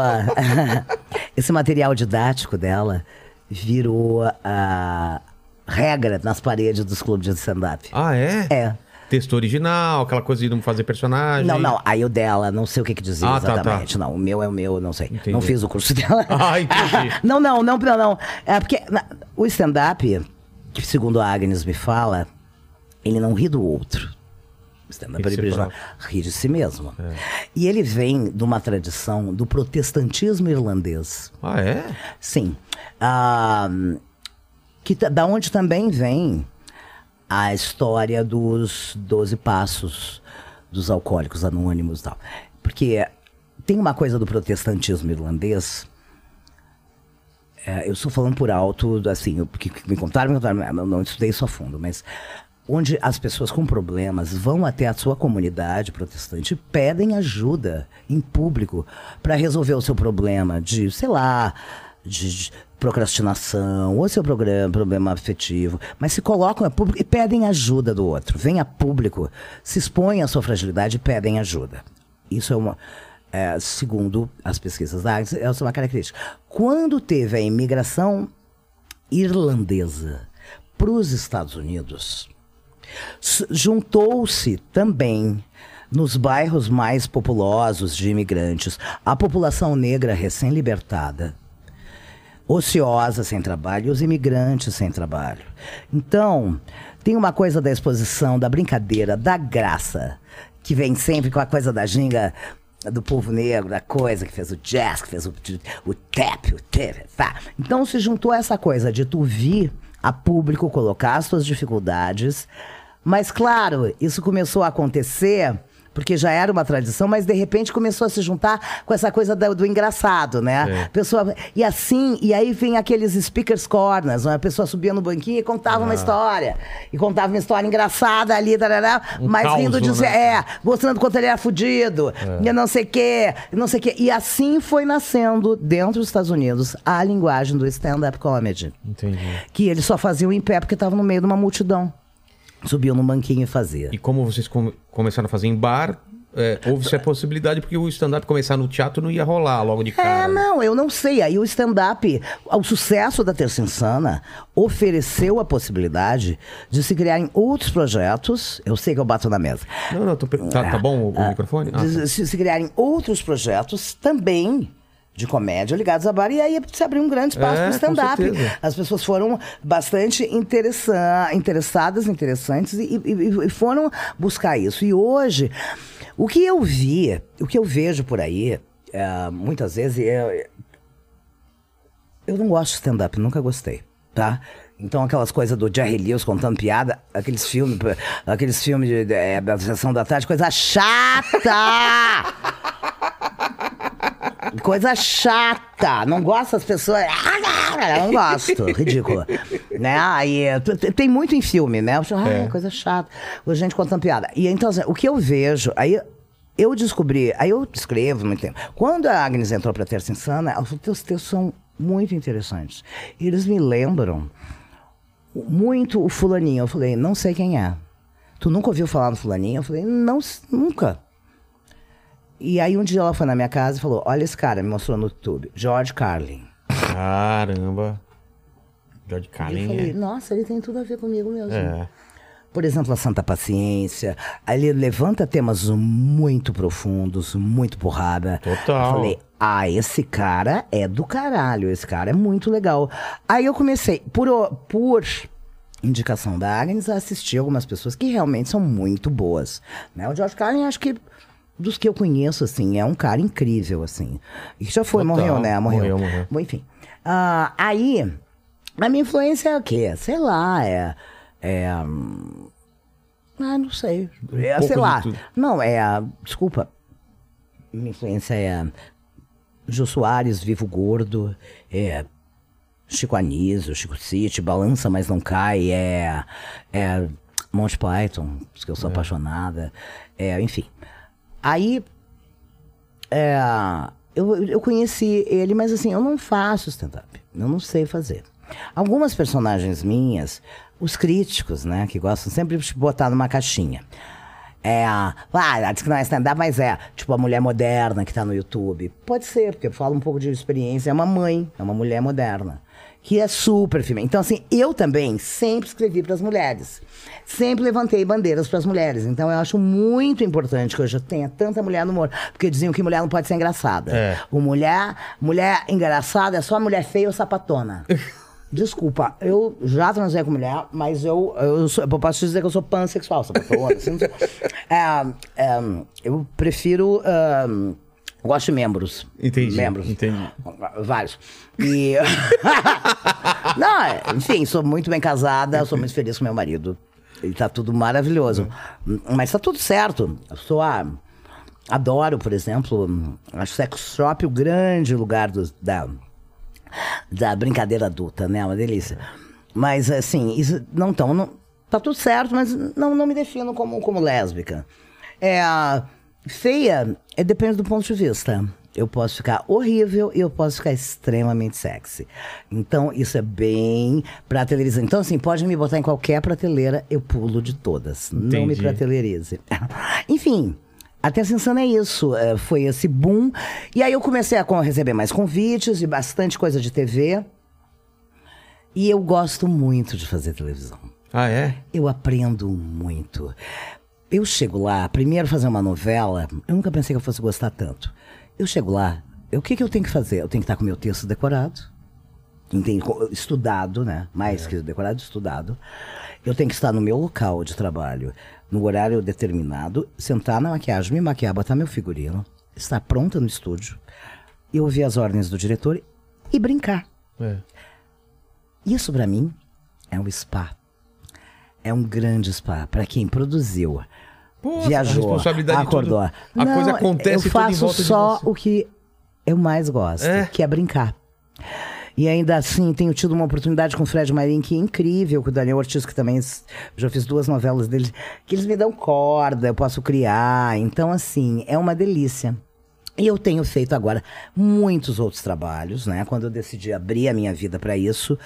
esse material didático dela virou a regra nas paredes dos clubes de stand-up. Ah, é? É. Texto original, aquela coisa de não fazer personagem. Não, não, aí o dela, não sei o que, que dizia Ah, tá, tá. exatamente. Não, o meu é o meu, não sei. Entendi. Não fiz o curso dela. Ah, entendi. não, não, não, não, não. É porque na- o stand-up, que segundo a Agnes me fala, ele não ri do outro. O stand-up Ri de ele si precisa rir de si mesmo. E ele vem de uma tradição do protestantismo irlandês. Ah, é? Sim. Ah, que, da onde também vem a história dos Doze Passos, dos alcoólicos anônimos e tal. Porque tem uma coisa do protestantismo irlandês. é, eu estou falando por alto, assim, porque me contaram, me contaram, eu não estudei isso a fundo, mas onde as pessoas com problemas vão até a sua comunidade protestante pedem ajuda em público para resolver o seu problema de, sei lá, de, procrastinação ou seu programa, problema afetivo, mas se colocam a público e pedem ajuda do outro. Vêm a público, se expõem à sua fragilidade e pedem ajuda. Isso é uma. é, segundo as pesquisas da essa é uma característica. Quando teve a imigração irlandesa para os Estados Unidos, juntou-se também nos bairros mais populosos de imigrantes, a população negra recém-libertada, ociosa sem trabalho e os imigrantes sem trabalho. Então, tem uma coisa da exposição, da brincadeira, da graça, que vem sempre com a coisa da ginga do povo negro, da coisa que fez o jazz, que fez o, o tap, o tap, tá. Então se juntou essa coisa de tu vir a público colocar as tuas dificuldades, mas claro, isso começou a acontecer porque já era uma tradição, mas de repente começou a se juntar com essa coisa do, do engraçado, né? É. Pessoa, e assim, e aí vem aqueles speakers corners, uma pessoa subia no banquinho e contava ah. uma história. E contava uma história engraçada ali, tarará, um mas causo, rindo de né? é, mostrando quanto ele era fudido, é. e não sei o quê, não sei o quê. E assim foi nascendo, dentro dos Estados Unidos, a linguagem do stand-up comedy. Entendi. Que eles só faziam em pé porque estavam no meio de uma multidão subiam no banquinho e fazia. E como vocês come começaram a fazer em bar, é, houve-se a possibilidade, porque o stand-up começar no teatro não ia rolar logo de cara. É, não, eu não sei. Aí o stand-up, o sucesso da Terça Insana, ofereceu a possibilidade de se criarem outros projetos. Eu sei que eu bato na mesa. Não, não, tô, tá, tá bom o, é, microfone? Ah, tá. se, se criarem outros projetos também de comédia ligados a bar, e aí se abriu um grande espaço é, para o stand-up. As pessoas foram bastante interessa interessadas, interessantes, e, e, e, foram buscar isso. E hoje, o que eu vi, o que eu vejo por aí, é, muitas vezes, é, eu não gosto de stand-up, nunca gostei, tá? Então aquelas coisas do Jerry Lewis contando piada, aqueles filmes, aqueles filmes de, de, é, da sessão da tarde, coisa chata! Coisa chata. Não gosto das pessoas. Não gosto. Ridículo. né? Aí tem muito em filme, né? Ah, é. coisa chata. A gente contando piada. E então, assim, o que eu vejo, aí eu descobri, aí eu escrevo muito tempo. Quando a Agnes entrou pra Terça Insana, os teus textos são muito interessantes. Eles me lembram muito o fulaninho. Eu falei, não sei quem é. Tu nunca ouviu falar no fulaninho? Eu falei, não, nunca. E aí um dia ela foi na minha casa e falou: Olha esse cara, me mostrou no YouTube, George Carlin. Caramba. George Carlin. Eu falei, é... Nossa, ele tem tudo a ver comigo mesmo. É. Por exemplo, a Santa Paciência. Ele levanta temas muito profundos, muito porrada. Total. Eu falei, ah, esse cara é do caralho, esse cara é muito legal. Aí eu comecei, por, por indicação da Agnes, a assistir algumas pessoas que realmente são muito boas. Né? O George Carlin, acho que dos que eu conheço, assim, é um cara incrível, assim. E já foi, Total. morreu, né? Morreu. Morreu, morreu. Bom, enfim. Uh, aí, a minha influência é o quê? Sei lá, é. é ah, não sei. É, sei lá. Não, é. Desculpa. Minha influência é. Jô Soares, Vivo Gordo, é. Chico Anísio, Chico City, Balança Mas Não Cai, é. É. Monty Python, que eu sou é. apaixonada. É, enfim. Aí, é, eu, eu conheci ele, mas assim, eu não faço stand-up. Eu não sei fazer. Algumas personagens minhas, os críticos, né, que gostam sempre de botar numa caixinha. É, ah, diz que não é stand-up, mas é, tipo, a mulher moderna que tá no YouTube. Pode ser, porque eu falo um pouco de experiência. É uma mãe, é uma mulher moderna que é super firme. Então, assim, eu também sempre escrevi para as mulheres. Sempre levantei bandeiras para as mulheres. Então, eu acho muito importante que hoje tenha tanta mulher no humor. Porque diziam que mulher não pode ser engraçada. É. O mulher, mulher engraçada é só mulher feia ou sapatona. Desculpa, eu já transei com mulher, mas eu, eu, sou, eu posso dizer que eu sou pansexual, sapatona. assim, é, é, eu prefiro. Um, Gosto de membros. Entendi. Membros. Entendi. Vários. E. Não, é, enfim, sou muito bem casada, sou muito feliz com meu marido. E tá tudo maravilhoso. Mas tá tudo certo. Eu sou a. Adoro, por exemplo, acho sex shop o grande lugar do, da, da brincadeira adulta, né? Uma delícia. Mas, assim, isso não tão. Não, tá tudo certo, mas não, não me defino como, como lésbica. É. Feia é, depende do ponto de vista. Eu posso ficar horrível e eu posso ficar extremamente sexy. Então, isso é bem pra televisão. Então, assim, pode me botar em qualquer prateleira, eu pulo de todas. Entendi. Não me prateleirize. Enfim, até Insana é isso. É, foi esse boom. E aí eu comecei a receber mais convites e bastante coisa de TV. E eu gosto muito de fazer televisão. Ah, é? Eu aprendo muito. Eu chego lá, primeiro fazer uma novela, eu nunca pensei que eu fosse gostar tanto. Eu chego lá, o que, que eu tenho que fazer? Eu tenho que estar com meu texto decorado, entendi, estudado, né? Mais que decorado, estudado. Eu tenho que estar no meu local de trabalho, no horário determinado, sentar na maquiagem, me maquiar, botar meu figurino, estar pronta no estúdio, e ouvir as ordens do diretor e brincar. É. Isso pra mim é um spa. É um grande spa para quem produziu. Pô, viajou, a responsabilidade de acordou. tudo. A coisa acontece eu faço só o que eu mais gosto, É? que é brincar. E ainda assim, tenho tido uma oportunidade com o Fred Marim, que é incrível, com o Daniel Ortiz, que também já fiz duas novelas deles, que eles me dão corda, eu posso criar. Então, assim, é uma delícia. E eu tenho feito agora muitos outros trabalhos, né? Quando eu decidi abrir a minha vida para isso,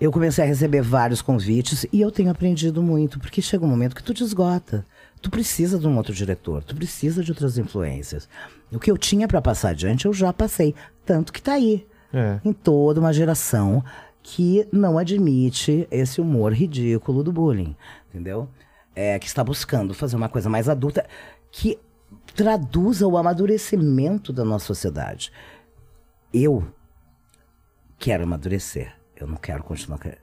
eu comecei a receber vários convites e eu tenho aprendido muito, porque chega um momento que tu te esgota. Tu precisa de um outro diretor, tu precisa de outras influências. O que eu tinha para passar adiante, eu já passei, tanto que tá aí. É. Em toda uma geração que não admite esse humor ridículo do bullying, entendeu? É, que está buscando fazer uma coisa mais adulta que traduza o amadurecimento da nossa sociedade. Eu quero amadurecer. Eu não quero continuar. cre-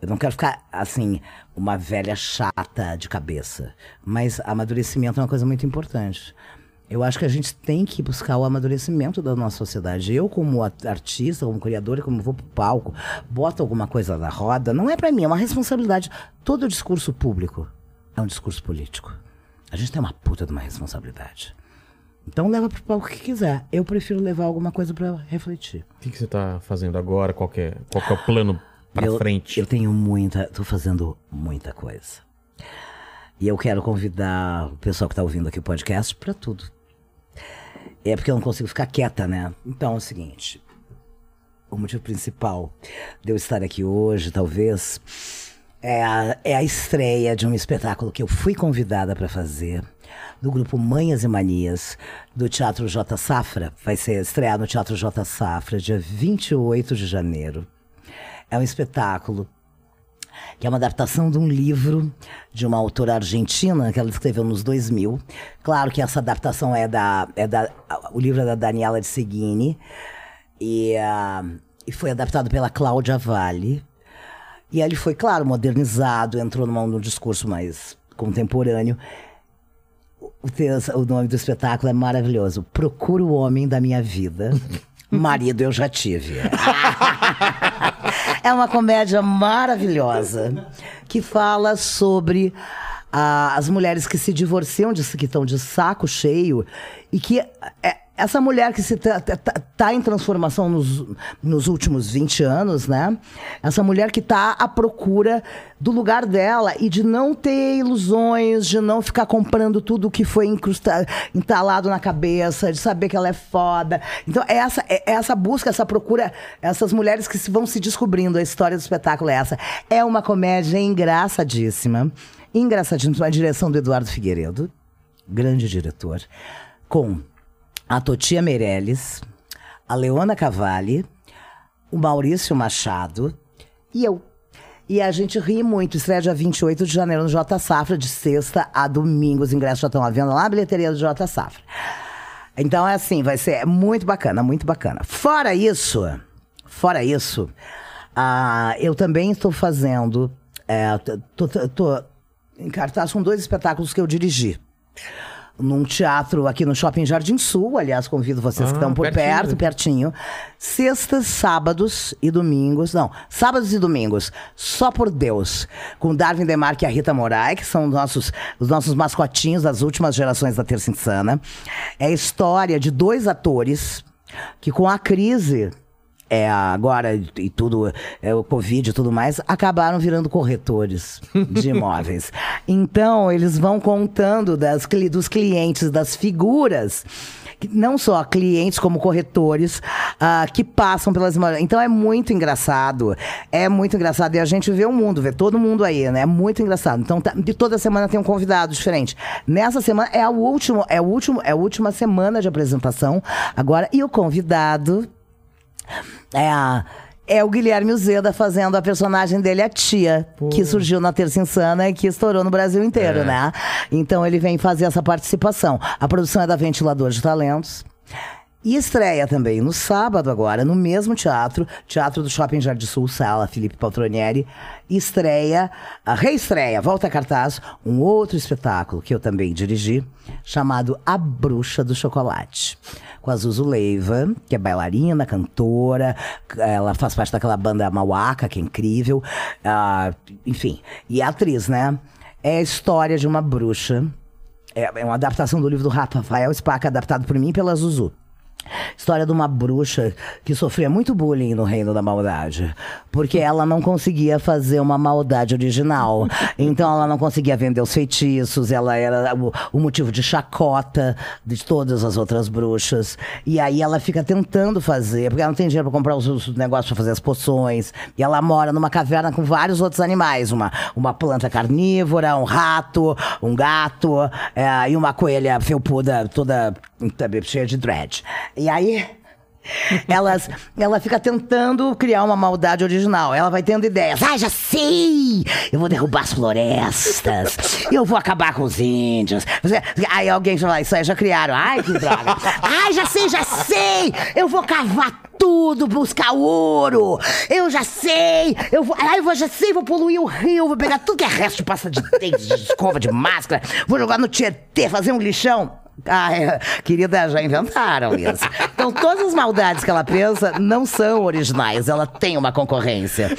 Eu não, quero ficar, assim, uma velha chata de cabeça. Mas amadurecimento é uma coisa muito importante. Eu acho que a gente tem que buscar o amadurecimento da nossa sociedade. Eu, como artista, como criadora, como vou pro palco, boto alguma coisa na roda, não é pra mim, é uma responsabilidade. Todo discurso público é um discurso político. A gente tem uma puta de uma responsabilidade. Então leva pro palco o que quiser. Eu prefiro levar alguma coisa pra refletir. O que, que você tá fazendo agora? Qual é, qual é o plano eu, frente? Eu tenho muita. tô fazendo muita coisa. E eu quero convidar o pessoal que tá ouvindo aqui o podcast pra tudo. É porque eu não consigo ficar quieta, né? Então é o seguinte. O motivo principal de eu estar aqui hoje, talvez, é a, é a estreia de um espetáculo que eu fui convidada para fazer, do grupo Manhas e Manias, do Teatro J. Safra. Vai ser estreado no Teatro J. Safra, dia 28 de janeiro. É um espetáculo que é uma adaptação de um livro de uma autora argentina que ela escreveu nos 2000. Claro que essa adaptação é da, é da o livro é da Daniela de Seguini e, ah, e foi adaptado pela Cláudia Vale. E ele foi, claro, modernizado, entrou numa, num discurso mais contemporâneo. O, o texto- o nome do espetáculo é maravilhoso. Procura o homem da minha vida. Marido eu já tive. É uma comédia maravilhosa que fala sobre ah, as mulheres que se divorciam, de, que estão de saco cheio e que é, essa mulher que se tá, tá- em transformação nos, nos últimos 20 anos, né? Essa mulher que tá à procura do lugar dela e de não ter ilusões, de não ficar comprando tudo que foi incrusta- entalado na cabeça, de saber que ela é foda. Então, é essa, é essa busca, essa procura, essas mulheres que vão se descobrindo, a história do espetáculo é essa. É uma comédia engraçadíssima. Engraçadíssima, a direção do Eduardo Figueiredo, grande diretor, com a Totia Meirelles, a Leona Cavalli, o Maurício Machado e eu. E a gente ri muito. Estreia dia 28 de janeiro no J Safra, de sexta a domingo. Os ingressos já estão à venda lá na bilheteria do J Safra. Então é assim, vai ser muito bacana, muito bacana. Fora isso, fora isso, ah, eu também estou fazendo. É, tô em cartaz com dois espetáculos que eu dirigi num teatro aqui no Shopping Jardim Sul. Aliás, convido vocês que Ah, estão por pertinho. perto, pertinho. Sextas, sábados e domingos. Não, sábados e domingos. Só por Deus. Com Darwin Demarque e a Rita Morai, que são os nossos, os nossos mascotinhos das últimas gerações da Terça Insana. É a história de dois atores que, com a crise é, agora e tudo, é, o Covid e tudo mais, acabaram virando corretores de imóveis. então, eles vão contando das, dos clientes, das figuras, não só clientes como corretores, ah, que passam pelas imóveis. Então, é muito engraçado. É muito engraçado. E a gente vê o mundo, vê todo mundo aí, né? É muito engraçado. Então, tá- de toda semana tem um convidado diferente. Nessa semana é a último, é o último, é a última semana de apresentação agora. E o convidado é, é o Guilherme Uzeda fazendo a personagem dele, a tia, que surgiu na Terça Insana e que estourou no Brasil inteiro, É. né? Então ele vem fazer essa participação. A produção é da Ventilador de Talentos. E estreia também no sábado agora, no mesmo teatro, Teatro do Shopping Jardim Sul, sala Felipe Paltronieri, estreia, a reestreia, volta a cartaz, um outro espetáculo que eu também dirigi, chamado A Bruxa do Chocolate. Com a Zuzu Leiva, que é bailarina, cantora, ela faz parte daquela banda Mauaca, que é incrível, ah, enfim, e é atriz, né? É a história de uma bruxa é, é uma adaptação do livro do Rafael Spaca, adaptado por mim e pela Zuzu. História de uma bruxa que sofria muito bullying no reino da maldade. Porque ela não conseguia fazer uma maldade original. Então ela não conseguia vender os feitiços, ela era o, motivo de chacota de todas as outras bruxas. E aí ela fica tentando fazer, porque ela não tem dinheiro pra comprar os, os negócios pra fazer as poções. E ela mora numa caverna com vários outros animais: uma, uma planta carnívora, um rato, um gato é, e uma coelha felpuda toda sabe, cheia de dread. E aí. Elas, ela fica tentando criar uma maldade original. Ela vai tendo ideias. Ah, já sei! Eu vou derrubar as florestas. Eu vou acabar com os índios. Aí alguém vai, isso aí já criaram. Ai, que droga. Ai, já sei, já sei! Eu vou cavar tudo, buscar ouro. Eu já sei. Eu vou, ai, eu já sei, vou poluir o rio, vou pegar tudo que é resto de pasta de dente, de escova, de máscara, vou jogar no Tietê, fazer um lixão. Ah, é, querida, já inventaram isso. Então, todas as maldades que ela pensa não são originais, ela tem uma concorrência.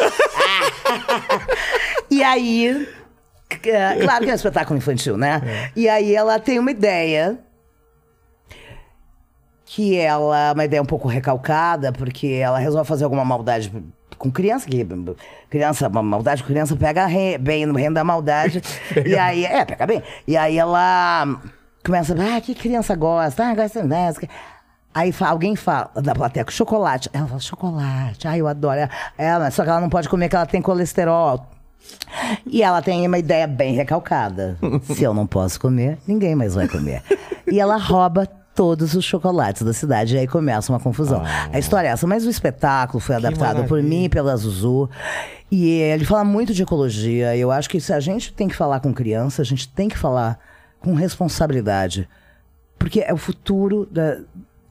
e aí. é, Claro que é um espetáculo infantil, né? E aí ela tem uma ideia que ela, uma ideia um pouco recalcada, porque ela resolve fazer alguma maldade com criança, que criança, uma maldade com criança pega re- bem no reino da maldade. e aí, é, pega bem. E aí ela começa, ah, que criança gosta? Ah, gosta dessa. Aí alguém fala, da plateia, chocolate. Ela fala, chocolate, ai, eu adoro. Ela, só que ela não pode comer, que ela tem colesterol. E ela tem uma ideia bem recalcada. Se eu não posso comer, ninguém mais vai comer. E ela rouba todos os chocolates da cidade. E aí começa uma confusão. A história é essa, mas o espetáculo foi adaptado por mim e pela Zuzu. E ele fala muito de ecologia. Eu acho que se a gente tem que falar com criança, a gente tem que falar com responsabilidade. Porque é o futuro da.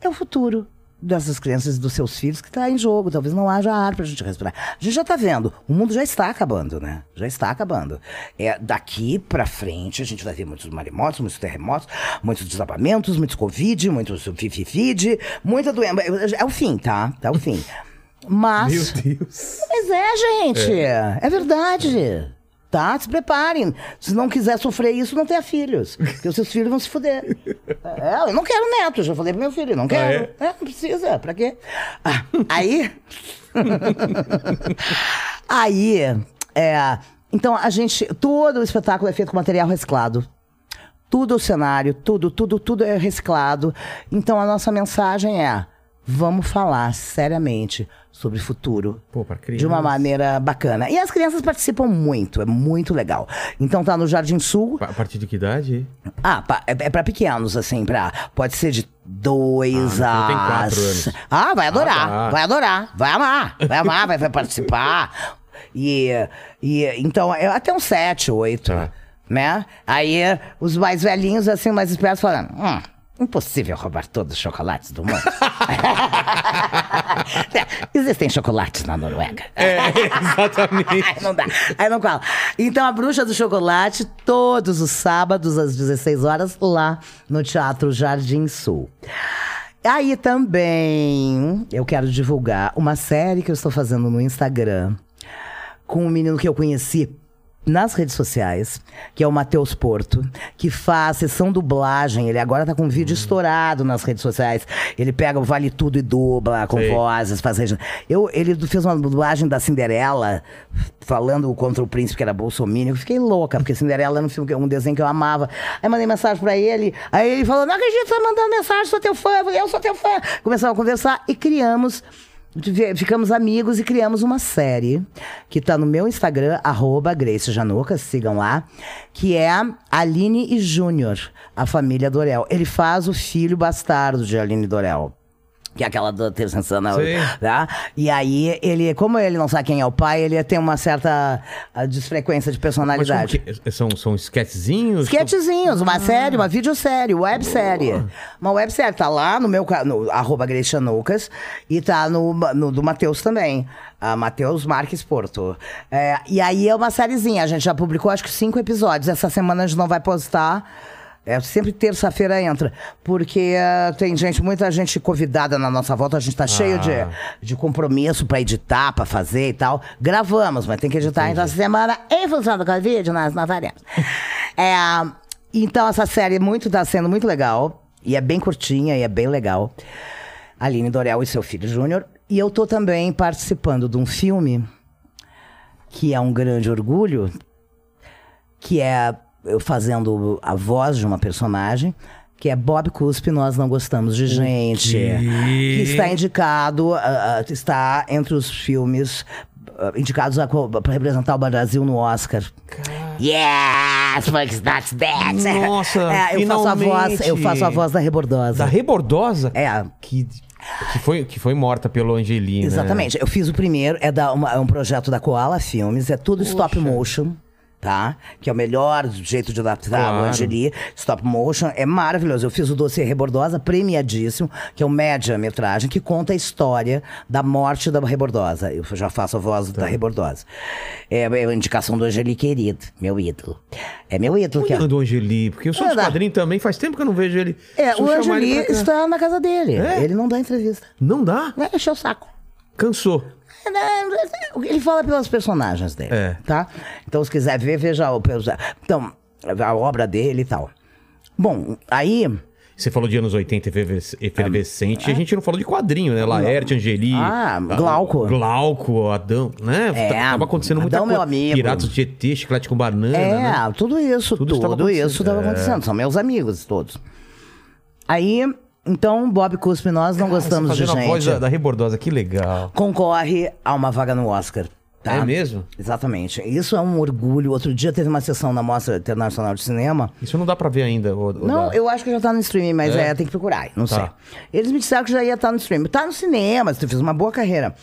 É o futuro dessas crianças e dos seus filhos que está em jogo. Talvez não haja ar para a gente respirar. A gente já está vendo. O mundo já está acabando, né? Já está acabando. É, daqui para frente, a gente vai ver muitos maremotos, muitos terremotos, muitos desabamentos, muitos Covid, muitos fififide, muita doença. É o fim, tá? É o fim. Mas. Meu Deus. Mas é, gente. É, verdade. Tá? Se preparem. Se não quiser sofrer isso, não tenha filhos. Porque os seus filhos vão se fuder. É, eu não quero neto, já falei pro meu filho, não quero. é? não precisa, pra quê? Ah, aí. aí. É, então a gente. Todo o espetáculo é feito com material reciclado. Tudo o cenário, tudo, tudo, tudo é reciclado. Então a nossa mensagem é: vamos falar seriamente sobre futuro Pô, pra criança. de uma maneira bacana. E as crianças participam muito, é muito legal. Então tá no Jardim Sul. A partir de que idade? Ah, pa- é, é pra pequenos, assim, pra. Pode ser de dois Ah, a. tem quatro anos. Ah, vai adorar, Ah, vai adorar, vai amar, vai amar, vai, vai participar. E, e então, é até uns sete, oito, Tá. né? Aí os mais velhinhos, assim, mais espertos, falando. Hum, Impossível roubar todos os chocolates do mundo. Existem chocolates na Noruega. É, exatamente. Aí não dá. Aí não cola. Então, a Bruxa do Chocolate, todos os sábados, às 16 horas, lá no Teatro Jardim Sul. Aí também eu quero divulgar uma série que eu estou fazendo no Instagram com um menino que eu conheci nas redes sociais, que é o Matheus Porto, que faz sessão dublagem. Ele agora tá com um vídeo estourado nas redes sociais. Ele pega o Vale Tudo e dubla com Sei. vozes, faz eu Ele fez uma dublagem da Cinderela, falando contra o príncipe que era bolsominion. Eu fiquei louca, porque Cinderela era um, filme, um desenho que eu amava. Aí mandei mensagem pra ele, aí ele falou, não acredito, você tá mandando mensagem, sou teu fã. Eu sou teu fã. Começamos a conversar e criamos Ficamos amigos e criamos uma série que tá no meu Instagram, arroba Grace Januca, sigam lá, que é Aline e Júnior, a família Dorel. Ele faz o filho bastardo de Aline Dorel. Que é aquela da terceira Sana, Sim. tá? E aí, ele, como ele não sabe quem é o pai, ele tem uma certa ah, desfrequência de personalidade. são, são sketchzinhos? Sketchzinhos, uma série, uma videosérie, websérie. Uma websérie, tá lá no meu no arroba Chanucas e tá no, no do Matheus também. A Matheus Marques Porto. É, e aí é uma sériezinha, a gente já publicou acho que cinco episódios. Essa semana a gente não vai postar. É, sempre terça-feira entra. Porque eh, tem gente, muita gente convidada na nossa volta, a gente tá cheio de, de compromisso pra editar, pra fazer e tal. Gravamos, mas tem que editar então essa semana, em função do Covid, nós não faremos. É, então essa série muito tá sendo muito legal. E é bem curtinha e é bem legal. Aline Dorel e seu filho Júnior. E eu tô também participando de um filme que é um grande orgulho, que é eu fazendo a voz de uma personagem, que é Bob Cuspe, Nós Não Gostamos de Gente. Que está indicado, ah, está entre os filmes ah, indicados para representar o Brasil no Oscar. Yes, fuck that's that. Nossa, é, eu faço a voz, eu faço a voz da Rebordosa. Da Rebordosa? É. Que, que, foi, que foi morta pelo Angelina. Exatamente. Eu fiz o primeiro, é, da, uma- é um projeto da Koala Filmes, é tudo stop motion. Tá? Que é o melhor jeito de adaptar Claro. o Angeli. Stop motion é maravilhoso. Eu fiz o Dossiê Rebordosa, premiadíssimo, que é um média-metragem que conta a história da morte da Rebordosa. Eu já faço a voz Tá. da Rebordosa. É, é a indicação do Angeli querido, meu ídolo. É meu ídolo. Que é, do Angeli? Porque eu sou É, quadrinhos também, faz tempo que eu não vejo ele. é o ele Angeli está na casa dele. É? Ele não dá entrevista. Não dá? Vai encher o saco. Cansou. Ele fala pelos personagens dele, É. tá? Então, se quiser ver, veja o... Então, a obra dele e tal. Bom, aí... Você falou de anos 80 eferves- efervescente, a gente não falou de quadrinho, né? Laerte, Angeli. Ah, Glauco. Glauco, Adão, né? É, Tava acontecendo muita Adão, meu coisa. amigo. Piratas de ET, chiclete com banana, É, né? tudo isso, Tudo estava tudo, acontecendo. isso estava É. acontecendo. São meus amigos todos. Aí, então, Bob Cuspe, nós não gostamos de fazendo a voz gente. da, da Rebordosa, que legal. Concorre a uma vaga no Oscar. Tá? É mesmo? Exatamente. Isso é um orgulho. Outro dia teve uma sessão na Mostra Internacional de Cinema. Isso não dá pra ver ainda. ô- ô Não, Dá. eu acho que já tá no streaming, mas É? é, tem que procurar, não Tá. sei. Eles me disseram que já ia estar no streaming. Tá no cinema, você fez uma boa carreira.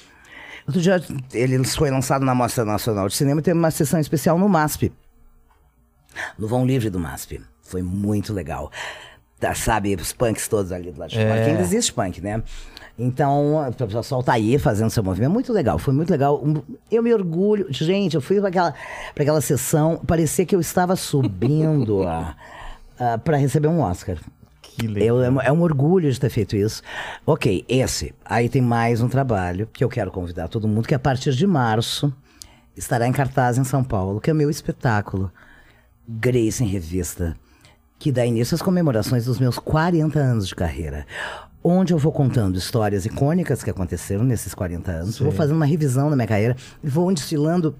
Outro dia ele foi lançado na Mostra Nacional de Cinema e teve uma sessão especial no MASP. No vão livre do MASP. Foi muito legal. Tá, sabe, os punks todos ali do lado de fora. É. Que ainda existe punk, né? Então, o pessoal tá aí fazendo seu movimento. Muito legal, foi muito legal. Eu me orgulho. Gente, eu fui pra aquela, pra aquela sessão, parecia que eu estava subindo a, para receber um Oscar. Que legal. Eu, é, é um orgulho de ter feito isso. Ok, esse. Aí tem mais um trabalho que eu quero convidar todo mundo, que a partir de março estará em cartaz em São Paulo, que é o meu espetáculo, Grace em Revista, que dá início às comemorações dos meus 40 anos de carreira. Onde eu vou contando histórias icônicas que aconteceram nesses 40 anos, vou fazendo uma revisão da minha carreira e vou desfilando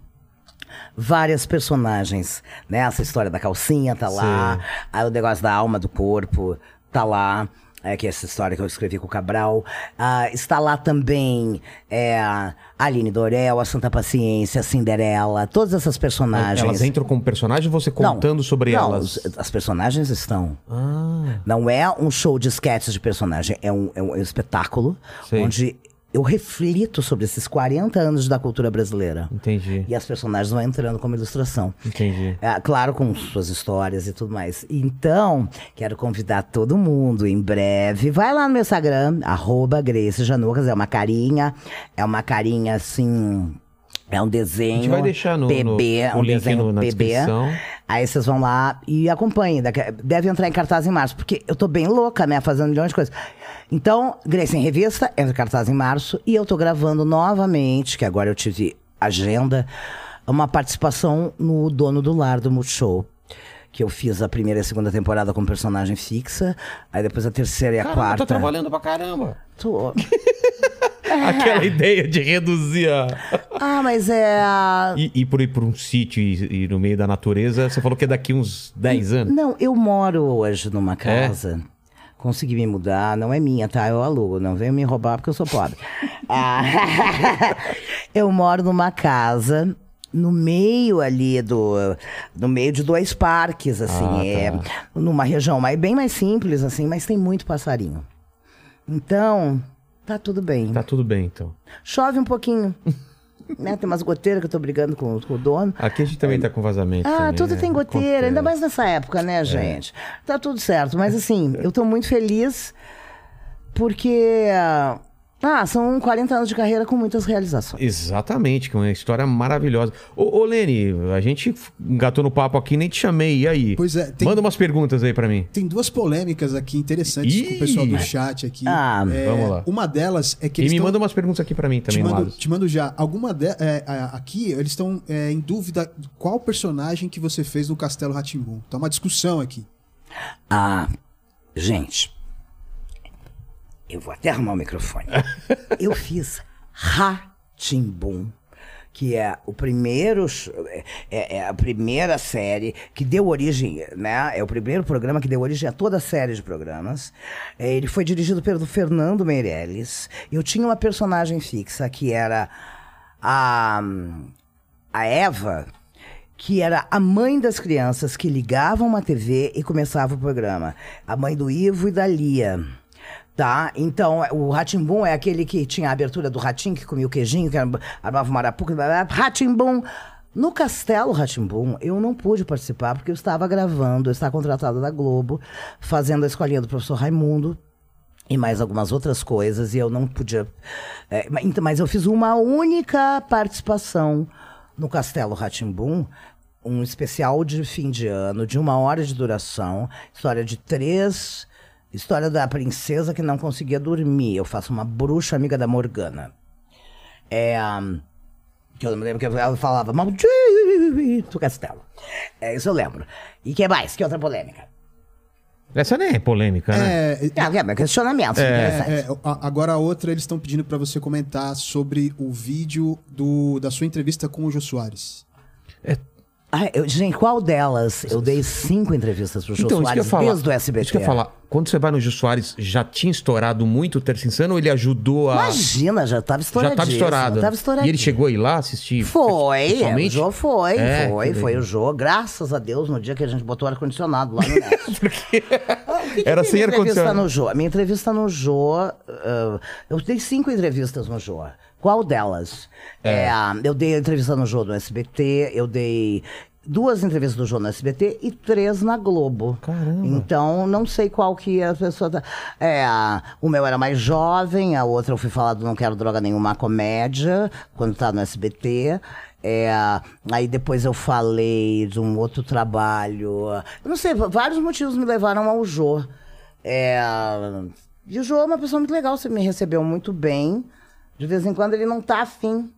várias personagens, né? Essa história da calcinha tá lá, aí o negócio da alma do corpo tá lá, é que é essa história que eu escrevi com o Cabral. Ah, está lá também é, a Aline Dorel, a Santa Paciência, a Cinderela, todas essas personagens. Elas entram como personagem ou você Não, contando sobre não, elas? As personagens estão. Ah, Não é um show de sketches de personagem, é um, é um espetáculo Sei. onde eu reflito sobre esses 40 anos da cultura brasileira. entendi. E as personagens vão entrando como ilustração. Entendi. É, claro, com suas histórias e tudo mais. Então, quero convidar todo mundo em breve. Vai lá no meu Instagram, arroba Grace Janucas. É uma carinha, é uma carinha assim. É um desenho. A gente vai deixar no- PB, no- um o link desenho no- na PB. descrição. Aí vocês vão lá e acompanhem. Deve entrar em cartaz em março, porque eu tô bem louca, né? Fazendo milhões de coisas. Então, Grace em Revista, entra em cartaz em março. E eu tô gravando novamente, que agora eu tive agenda, uma participação no Dono do Lar do Multishow. Que eu fiz a primeira e a segunda temporada com personagem fixa. Aí depois a terceira e a Caramba, quarta. tá trabalhando pra caramba. Tô. Aquela ideia de reduzir a... Ah, mas é. E, e por ir por um sítio e, e no meio da natureza, você falou que é daqui uns 10 anos. Não, eu moro hoje numa casa. Consegui me mudar, não é minha, tá? Eu alugo, não venho me roubar porque eu sou pobre. Ah, eu moro numa casa no meio ali do. No meio de dois parques, assim. Ah, é, numa região mais, bem mais simples, assim, mas tem muito passarinho. Então, Tá tudo bem. Tá tudo bem, então. Chove um pouquinho. né? Tem umas goteiras que eu tô brigando com, com o dono. Aqui a gente também tá com vazamento. Ah, também, tudo né? tem goteira, ainda Acontece. mais nessa época, né, gente? Tá tudo certo, mas assim, eu tô muito feliz porque. Ah, são 40 anos de carreira com muitas realizações. Exatamente, que é uma história maravilhosa. Ô, ô Lene, a gente engatou no papo aqui, nem te chamei, e aí? Pois é, tem- Manda umas perguntas aí pra mim. Tem duas polêmicas aqui interessantes Ih! com o pessoal do chat aqui. Ah, vamos lá. Uma delas é que E eles me tão- manda umas perguntas aqui pra mim te também, mando, Lados. te mando já. Alguma de, é, aqui eles estão é, em dúvida qual personagem que você fez no Castelo Ratimbum. Tá uma discussão aqui. Ah, gente. Eu vou até arrumar o microfone. eu fiz Ratimbum, que é o primeiro. sh- É, é a primeira série que deu origem, né? É o primeiro programa que deu origem a toda a série de programas. É, ele foi dirigido pelo Fernando Meirelles. Eu tinha uma personagem fixa que era a, a Eva que era a mãe das crianças que ligavam uma TV e começava o programa. A mãe do Ivo e da Lia. Tá? Então, o Ratimbum é aquele que tinha a abertura do ratinho, que comia o queijinho, que armava o marapuca. Ratimbum. No Castelo Ratimbum, eu não pude participar porque eu estava gravando, eu estava contratada da Globo, fazendo a escolinha do professor Raimundo, e mais algumas outras coisas, e eu não podia. é, mas- então, mas eu fiz uma única participação no Castelo Ratimbum, um especial de fim de ano, de uma hora de duração, história de três. História da princesa que não conseguia dormir. Eu faço uma bruxa amiga da Morgana. É. hum, Que eu não me lembro que ela falava, maldito castelo. É, isso eu lembro. E que mais? Que outra polêmica? Essa nem é polêmica, né? É, Ah, é, questionamento. interessante. É, é, a- agora a outra, eles estão pedindo pra você comentar sobre o vídeo do, da sua entrevista com o Jô Soares. Ah, eu- gente, qual delas? Eu dei cinco entrevistas pro Jô Então, Soares falar. desde o SBT. Isso que eu ia falar. Quando você vai no Jô Soares, já tinha estourado muito o Terça Insano ou ele ajudou a. Imagina, já tava já estouradíssimo. tava estourado. Tava estouradíssimo. E ele chegou aí lá assistir? Foi, o pessoalmente? Jô foi, É, foi, foi o Jô. Graças a Deus, no dia que a gente botou ar-condicionado lá no. O que que Era sem minha entrevista ar-condicionado. no Jô? A minha entrevista no Jô, ah, eu dei cinco entrevistas no Jô. Qual delas? É, eu dei a entrevista no Jô do SBT, eu dei duas entrevistas do Jô no SBT e três na Globo. Caramba. Então, não sei qual que a pessoa tá... É, o meu era mais jovem, a outra eu fui falar do Não Quero Droga Nenhuma Comédia, quando tá no SBT. É, aí depois eu falei de um outro trabalho. Eu não sei, vários motivos me levaram ao Jô. É, e o Jô é uma pessoa muito legal, você me recebeu muito bem. De vez em quando ele não tá afim.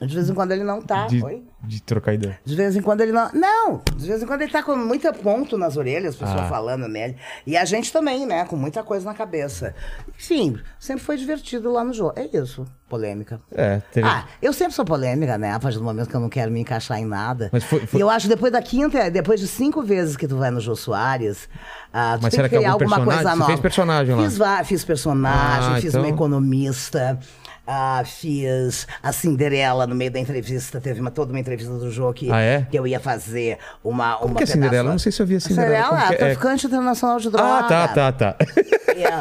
De vez em quando ele não tá. De, Oi? de trocar ideia. De vez em quando ele não. Não! De vez em quando ele tá com muita ponto nas orelhas, as pessoas Ah. falando nele. E a gente também, né? Com muita coisa na cabeça. Enfim, sempre foi divertido lá no jogo. É isso, polêmica. É, teve. Ah, eu sempre sou polêmica, né? A partir do momento que eu não quero me encaixar em nada. Mas foi- foi- E eu acho que depois da quinta, depois de cinco vezes que tu vai no Jô Soares, ah, tu Mas tem será que que criar algum alguma personagem- coisa você nova. fez personagem lá? Fiz, fiz personagem, Ah, fiz então- uma economista. Ah, fiz a Cinderela no meio da entrevista. Teve uma, toda uma entrevista do jogo que, Ah, é? que eu ia fazer uma. Como uma que é Cinderela? não sei se eu vi a Cinderela. Cinderela, que é? traficante internacional de droga. Ah, tá, tá, tá. É.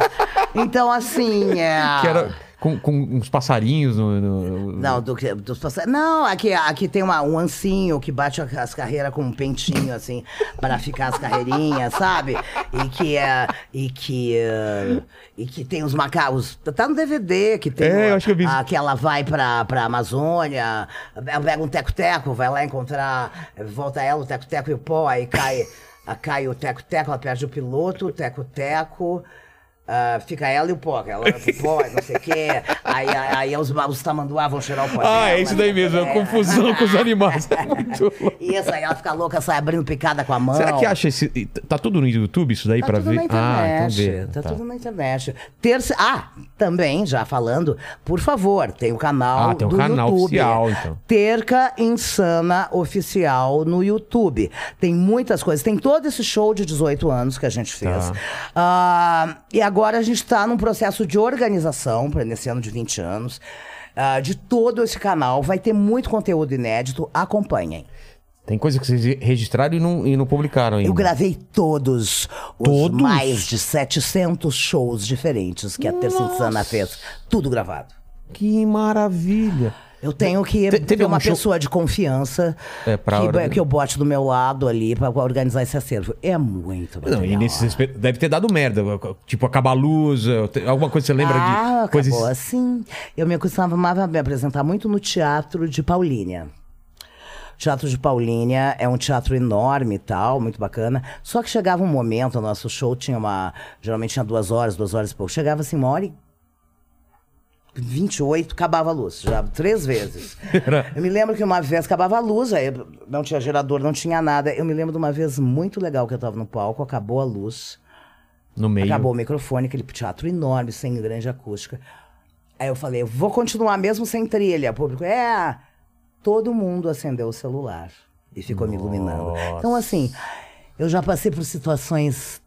Então, assim. É... que era com, com uns passarinhos no. no- Não, do, dos passarinhos. Não, aqui, aqui tem uma, um ancinho que bate as carreiras com um pentinho, assim, para ficar as carreirinhas, sabe? E que é. E que. eh, e que tem os macacos. Tá no DVD que tem. É, eu acho que eu vi a- que ela vai pra, pra Amazônia, ela pega um teco-teco, vai lá encontrar. Volta ela, o teco-teco e o pó, aí cai, a- cai o teco-teco, ela perde o piloto, o teco-teco. Ah, fica ela e o pó, ela pó, e não sei o quê. Aí, aí, aí os, os tamanduá vão cheirar o pó. Ah, é isso daí mesmo, é confusão com os animais. É muito louco. Isso, aí ela fica louca, sai abrindo picada com a mão. Será que acha esse. Tá tudo no YouTube isso daí Tá pra tudo ver? na internet. ah, então vê. Tá, tudo na internet. Terça... Ah, também, já falando, por favor, tem o canal Ah, tem um do canal YouTube. oficial, então. Terca Insana Oficial no YouTube. Tem muitas coisas. Tem todo esse show de 18 anos que a gente fez. Tá. Ah, e agora a gente está num processo de organização, para nesse ano de 20 anos, ah, de todo esse canal. Vai ter muito conteúdo inédito. Acompanhem. Tem coisa que vocês registraram e não, e não publicaram ainda. Eu gravei todos os Todos? mais de 700 shows diferentes que a Terça Insana fez. Tudo gravado. Que maravilha. Eu tenho que Te- ter uma show- pessoa de confiança É, que, que eu bote do meu lado ali pra organizar esse acervo. É muito Não, e nesse respeito, deve ter dado merda. Tipo, acabar a luz, alguma coisa que você lembra ah, de coisas. acabou assim. Eu me costumava me apresentar muito no teatro de Paulínia. O Teatro de Paulínia é um teatro enorme e tal, muito bacana. Só que chegava um momento, o nosso show tinha uma. Geralmente tinha duas horas, duas horas e pouco. Chegava assim, uma hora e 28, acabava a luz, já três vezes. Eu me lembro que uma vez acabava a luz, aí não tinha gerador, não tinha nada. Eu me lembro de uma vez muito legal que eu tava no palco, acabou a luz. No meio. Acabou o microfone, aquele teatro enorme, sem grande acústica. Aí eu falei, eu vou continuar mesmo sem trilha. O público, é. Todo mundo acendeu o celular e ficou me iluminando. Então, assim, eu já passei por situações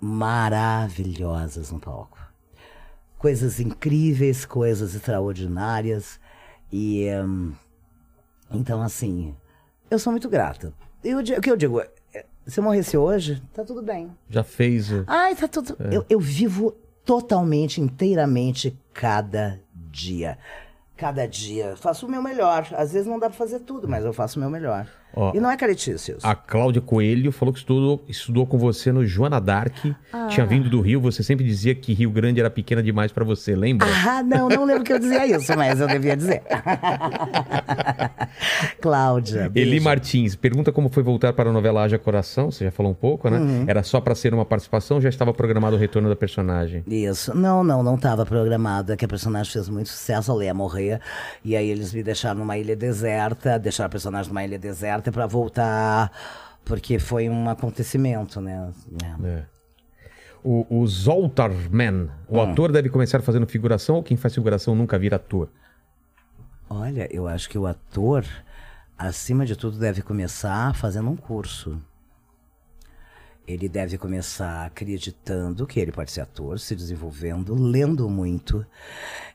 maravilhosas no palco. Coisas incríveis, coisas extraordinárias. E. hum, então, assim, eu sou muito grata. Eu, di- o que eu digo, é, se eu morresse hoje, tá tudo bem. Já fez. o- Ai, tá tudo. Eu, eu vivo totalmente, inteiramente cada dia. Cada dia. Faço o meu melhor. Às vezes não dá pra fazer tudo, mas eu faço o meu melhor. Ó, e não é caretice isso. A Cláudia Coelho falou que estudou, estudou com você no Joana Dark. Ah. Tinha vindo do Rio. Você sempre dizia que Rio Grande era pequena demais pra você, lembra? Ah, não, não lembro que eu dizia isso, mas eu devia dizer. Cláudia. beijo. Eli Martins pergunta como foi voltar para a novela Haja Coração. Você já falou um pouco, né? Uhum. Era só pra ser uma participação ou já estava programado o retorno da personagem? Isso. Não, não, não estava programado. É que a personagem fez muito sucesso, ela ia morrer. E aí eles me deixaram numa ilha deserta, deixaram a personagem numa ilha deserta pra voltar. Porque foi um acontecimento, né? É. É. O, o Zoltarman, o Hum. ator deve começar fazendo figuração ou quem faz figuração nunca vira ator? Olha, eu acho que o ator, acima de tudo, deve começar fazendo um curso. Ele deve começar acreditando que ele pode ser ator, se desenvolvendo, lendo muito,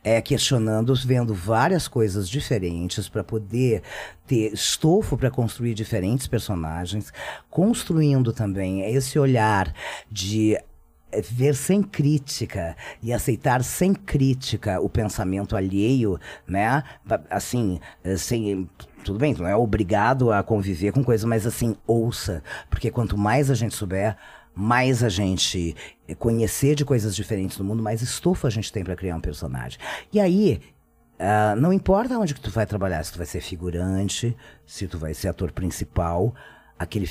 é, questionando, vendo várias coisas diferentes para poder ter estofo para construir diferentes personagens, construindo também esse olhar de é ver sem crítica e aceitar sem crítica o pensamento alheio, né? Assim, sem tudo bem, não é obrigado a conviver com coisas, mas assim, ouça, porque quanto mais a gente souber, mais a gente conhecer de coisas diferentes do mundo, mais estofo a gente tem para criar um personagem. E aí, ah, não importa onde que tu vai trabalhar, se tu vai ser figurante, se tu vai ser ator principal, aquele,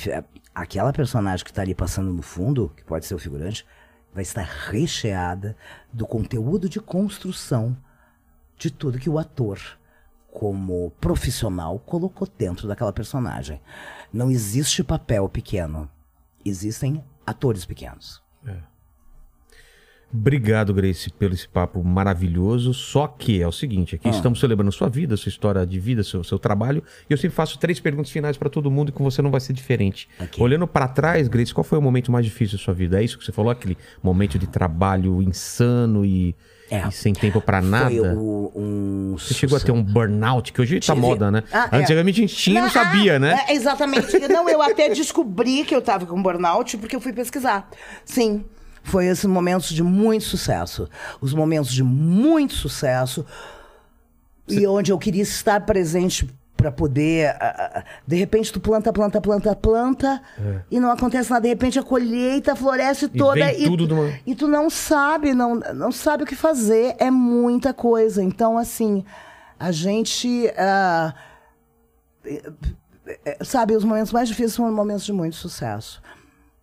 aquela personagem que tá ali passando no fundo, que pode ser o figurante, vai estar recheada do conteúdo de construção de tudo que o ator, como profissional, colocou dentro daquela personagem. Não existe papel pequeno, existem atores pequenos. Obrigado, Grace, pelo esse papo maravilhoso. Só que é o seguinte: aqui estamos celebrando sua vida, sua história de vida, seu, seu trabalho. E eu sempre faço três perguntas finais pra todo mundo e com você não vai ser diferente. Ok. Olhando pra trás, Grace, qual foi o momento mais difícil da sua vida? É isso que você falou? Aquele momento de trabalho insano e, É. e sem tempo pra nada? O, um. Você chegou a ter um burnout, que hoje tá Tive. moda, né? Ah, é. Antigamente a gente tinha e não sabia, né? É, exatamente. Não, eu até descobri que eu tava com burnout porque eu fui pesquisar. Sim. Foi esses momentos de muito sucesso. Os momentos de muito sucesso. E onde eu queria estar presente para poder. de repente, tu planta, planta, planta, planta. E não acontece nada. De repente, a colheita floresce toda. É. tudo de uma- e tu não sabe, não, não sabe o que fazer. É muita coisa. Então, assim, a gente. é, sabe, os momentos mais difíceis são momentos de muito sucesso.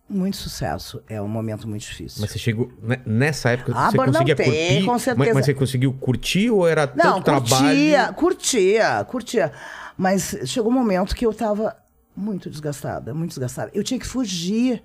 Muito sucesso. É um momento muito difícil. Mas você chegou. né, Nessa época Ah, você conseguia burnoutei, curtir. com mas- certeza. Mas, você conseguiu curtir ou era Não, tanto curtia, trabalho? curtia, curtia. Mas chegou um momento que eu tava muito desgastada, muito desgastada. Eu tinha que fugir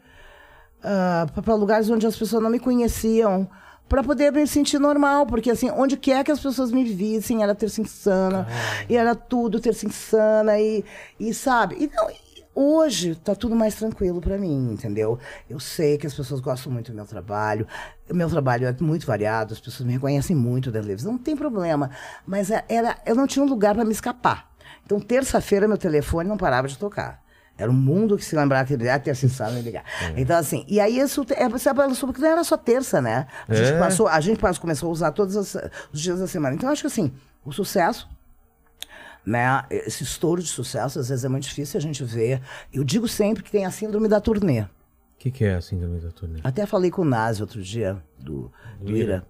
para lugares onde as pessoas não me conheciam. Pra poder me sentir normal, porque assim, onde quer que as pessoas me vissem, era terça insana, e era tudo terça insana, e, e sabe? E não, e hoje tá tudo mais tranquilo pra mim, entendeu? Eu sei que as pessoas gostam muito do meu trabalho, o meu trabalho é muito variado, as pessoas me reconhecem muito da televisão, não tem problema, mas é- era, eu não tinha um lugar pra me escapar. Então, terça-feira, meu telefone não parava de tocar. Era o mundo que se lembrava que ele ia ter acessado e ligar. Então, assim, e aí isso é, você soube que não era só terça, né? A gente, É. passou, a gente passou, começou a usar todos as- os dias da semana. Então, eu acho que assim, o sucesso né? Esse estouro de sucesso, às vezes é muito difícil a gente ver. Eu digo sempre que tem a síndrome da turnê. O que, que é a síndrome da turnê? Até falei com o Nazi outro dia, do, do Ira.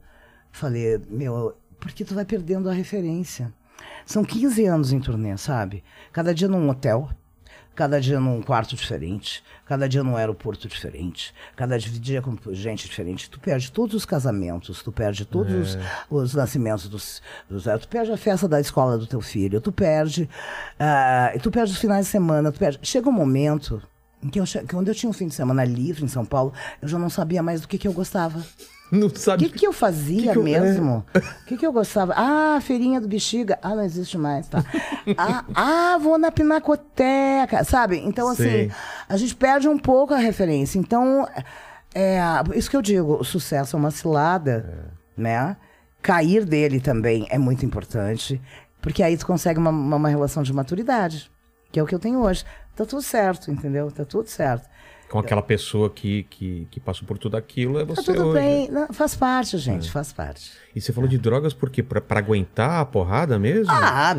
Falei, meu, porque tu vai perdendo a referência. São 15 anos em turnê, sabe? Cada dia num hotel, cada dia num quarto diferente, cada dia num aeroporto diferente, cada dia com gente diferente. Tu perde todos os casamentos, tu perde todos os, os nascimentos dos, dos. Tu perde a festa da escola do teu filho, tu perde. ah, tu perde os finais de semana, tu perde. Chega um momento em que, eu, che- quando eu tinha um fim de semana livre em São Paulo, eu já não sabia mais do que, que eu gostava. Não O sabe. que, que eu fazia Que que eu- mesmo? O que, que eu gostava? Ah, feirinha do bexiga. Ah, não existe mais, tá? ah, ah, vou na pinacoteca, sabe? Então, assim, a gente perde um pouco a referência. Então, é, isso que eu digo, o sucesso é uma cilada, né? Cair dele também é muito importante, porque aí tu consegue uma, uma, uma relação de maturidade, que é o que eu tenho hoje. Tá tudo certo, entendeu? Tá tudo certo. Com aquela pessoa que, que, que passou por tudo aquilo, é Tá você tudo hoje. bem. Não, faz parte, gente, faz parte. E você falou de drogas por quê? Pra, pra aguentar a porrada mesmo? Ah,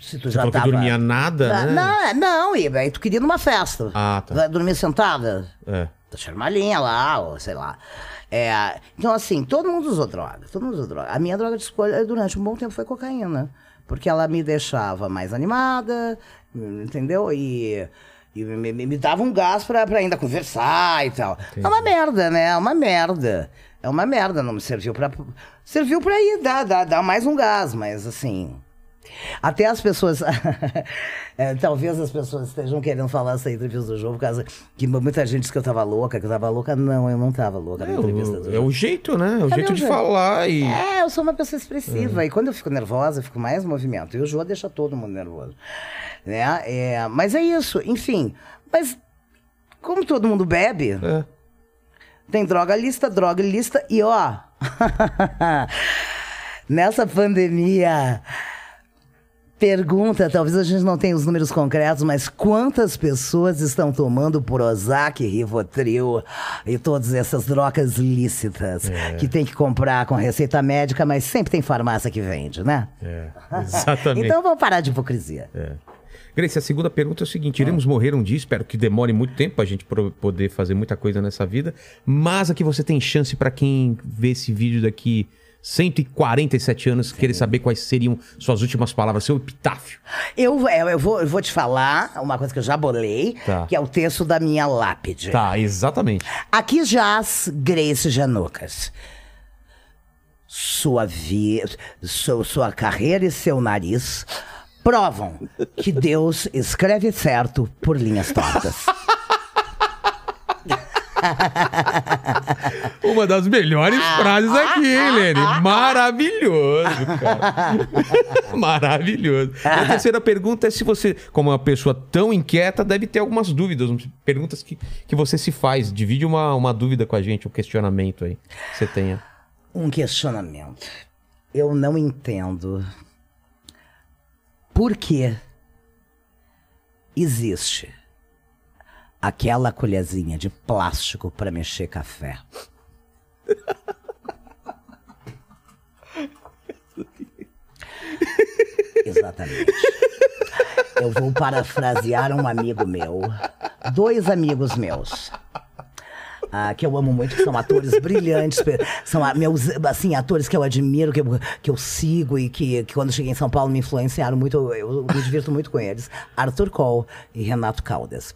se tu você já tava... dormia nada, Ah, né? Não, não, e aí tu queria ir numa festa. Ah, tá. Vai dormir sentada? É. Deixa uma linha lá, ou sei lá. É, então, assim, todo mundo usou droga. Todo mundo usou droga. A minha droga de escolha durante um bom tempo foi cocaína. Porque ela me deixava mais animada, entendeu? E, e me, me- me dava um gás pra, pra ainda conversar e tal. É uma merda, né? É uma merda. É uma merda, não me serviu pra. Serviu pra ir dar, dar, dar mais um gás, mas assim. Até as pessoas. é, talvez as pessoas estejam querendo falar essa entrevista do jogo, por causa que muita gente disse que eu tava louca, que eu tava louca. Não, eu não tava louca na É, entrevista o, é o jeito, né? É o É jeito de jeito. falar e. É, eu sou uma pessoa expressiva. E quando eu fico nervosa, eu fico mais movimento. E o Jô deixa todo mundo nervoso. Né? É, mas é isso, enfim. Mas, como todo mundo bebe, É. tem droga lista, droga lista. E ó, nessa pandemia, pergunta, talvez a gente não tenha os números concretos, mas quantas pessoas estão tomando Prozac, Rivotril e todas essas drogas lícitas que tem que comprar com receita médica, mas sempre tem farmácia que vende, né? É, exatamente. Então vamos parar de hipocrisia. É. Grace, a segunda pergunta é o seguinte: iremos morrer um dia, espero que demore muito tempo pra gente poder fazer muita coisa nessa vida. Mas aqui você tem chance pra quem vê esse vídeo daqui 147 anos, querer saber quais seriam suas últimas palavras, seu epitáfio. Eu, eu, eu vou, eu vou te falar uma coisa que eu já bolei, Tá. que é o texto da minha lápide. Tá, exatamente. Aqui jaz Grace Janucas. Sua, vi... sua, sua carreira e seu nariz provam que Deus escreve certo por linhas tortas. Uma das melhores frases aqui, hein, Lene? Maravilhoso, cara. Maravilhoso. A terceira pergunta é se você, como uma pessoa tão inquieta, deve ter algumas dúvidas, perguntas que, que você se faz. Divide uma, uma dúvida com a gente, um questionamento aí que você tenha. Um questionamento. Eu não entendo por que existe aquela colherzinha de plástico para mexer café. Exatamente. Eu vou parafrasear um amigo meu, dois amigos meus, ah, que eu amo muito, que são atores brilhantes, são meus, assim, atores que eu admiro, que eu, que eu sigo e que, que quando cheguei em São Paulo me influenciaram muito, eu, me divirto muito com eles, Arthur Cole e Renato Caldas.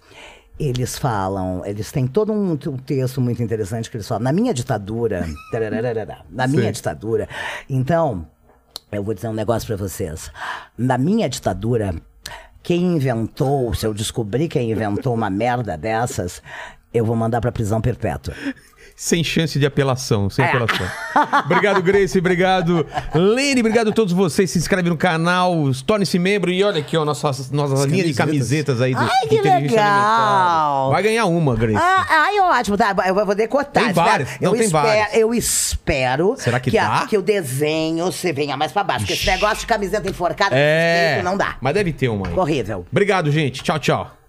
Eles falam, eles têm todo um, um texto muito interessante que eles falam, na minha ditadura, na minha Sim. ditadura, então, eu vou dizer um negócio pra vocês. Na minha ditadura, quem inventou, se eu descobrir quem inventou uma merda dessas, eu vou mandar pra prisão perpétua. sem chance de apelação, sem É. apelação. obrigado, Grace, obrigado. Lene, obrigado a todos vocês. Se inscreve no canal, torne-se membro e olha aqui, ó, nossas, nossa linha de camisetas aí do Ai, que Inteligência legal. Vai ganhar uma, Grace. Ah, ai, ótimo, tá. Eu vou decotar. Tem várias. Não, eu tem espero, várias. Eu espero Será que a- dá? que o desenho você venha mais pra baixo. Porque esse negócio de camiseta enforcada É. não dá. Mas deve ter uma aí. Horrível. Obrigado, gente. Tchau, tchau.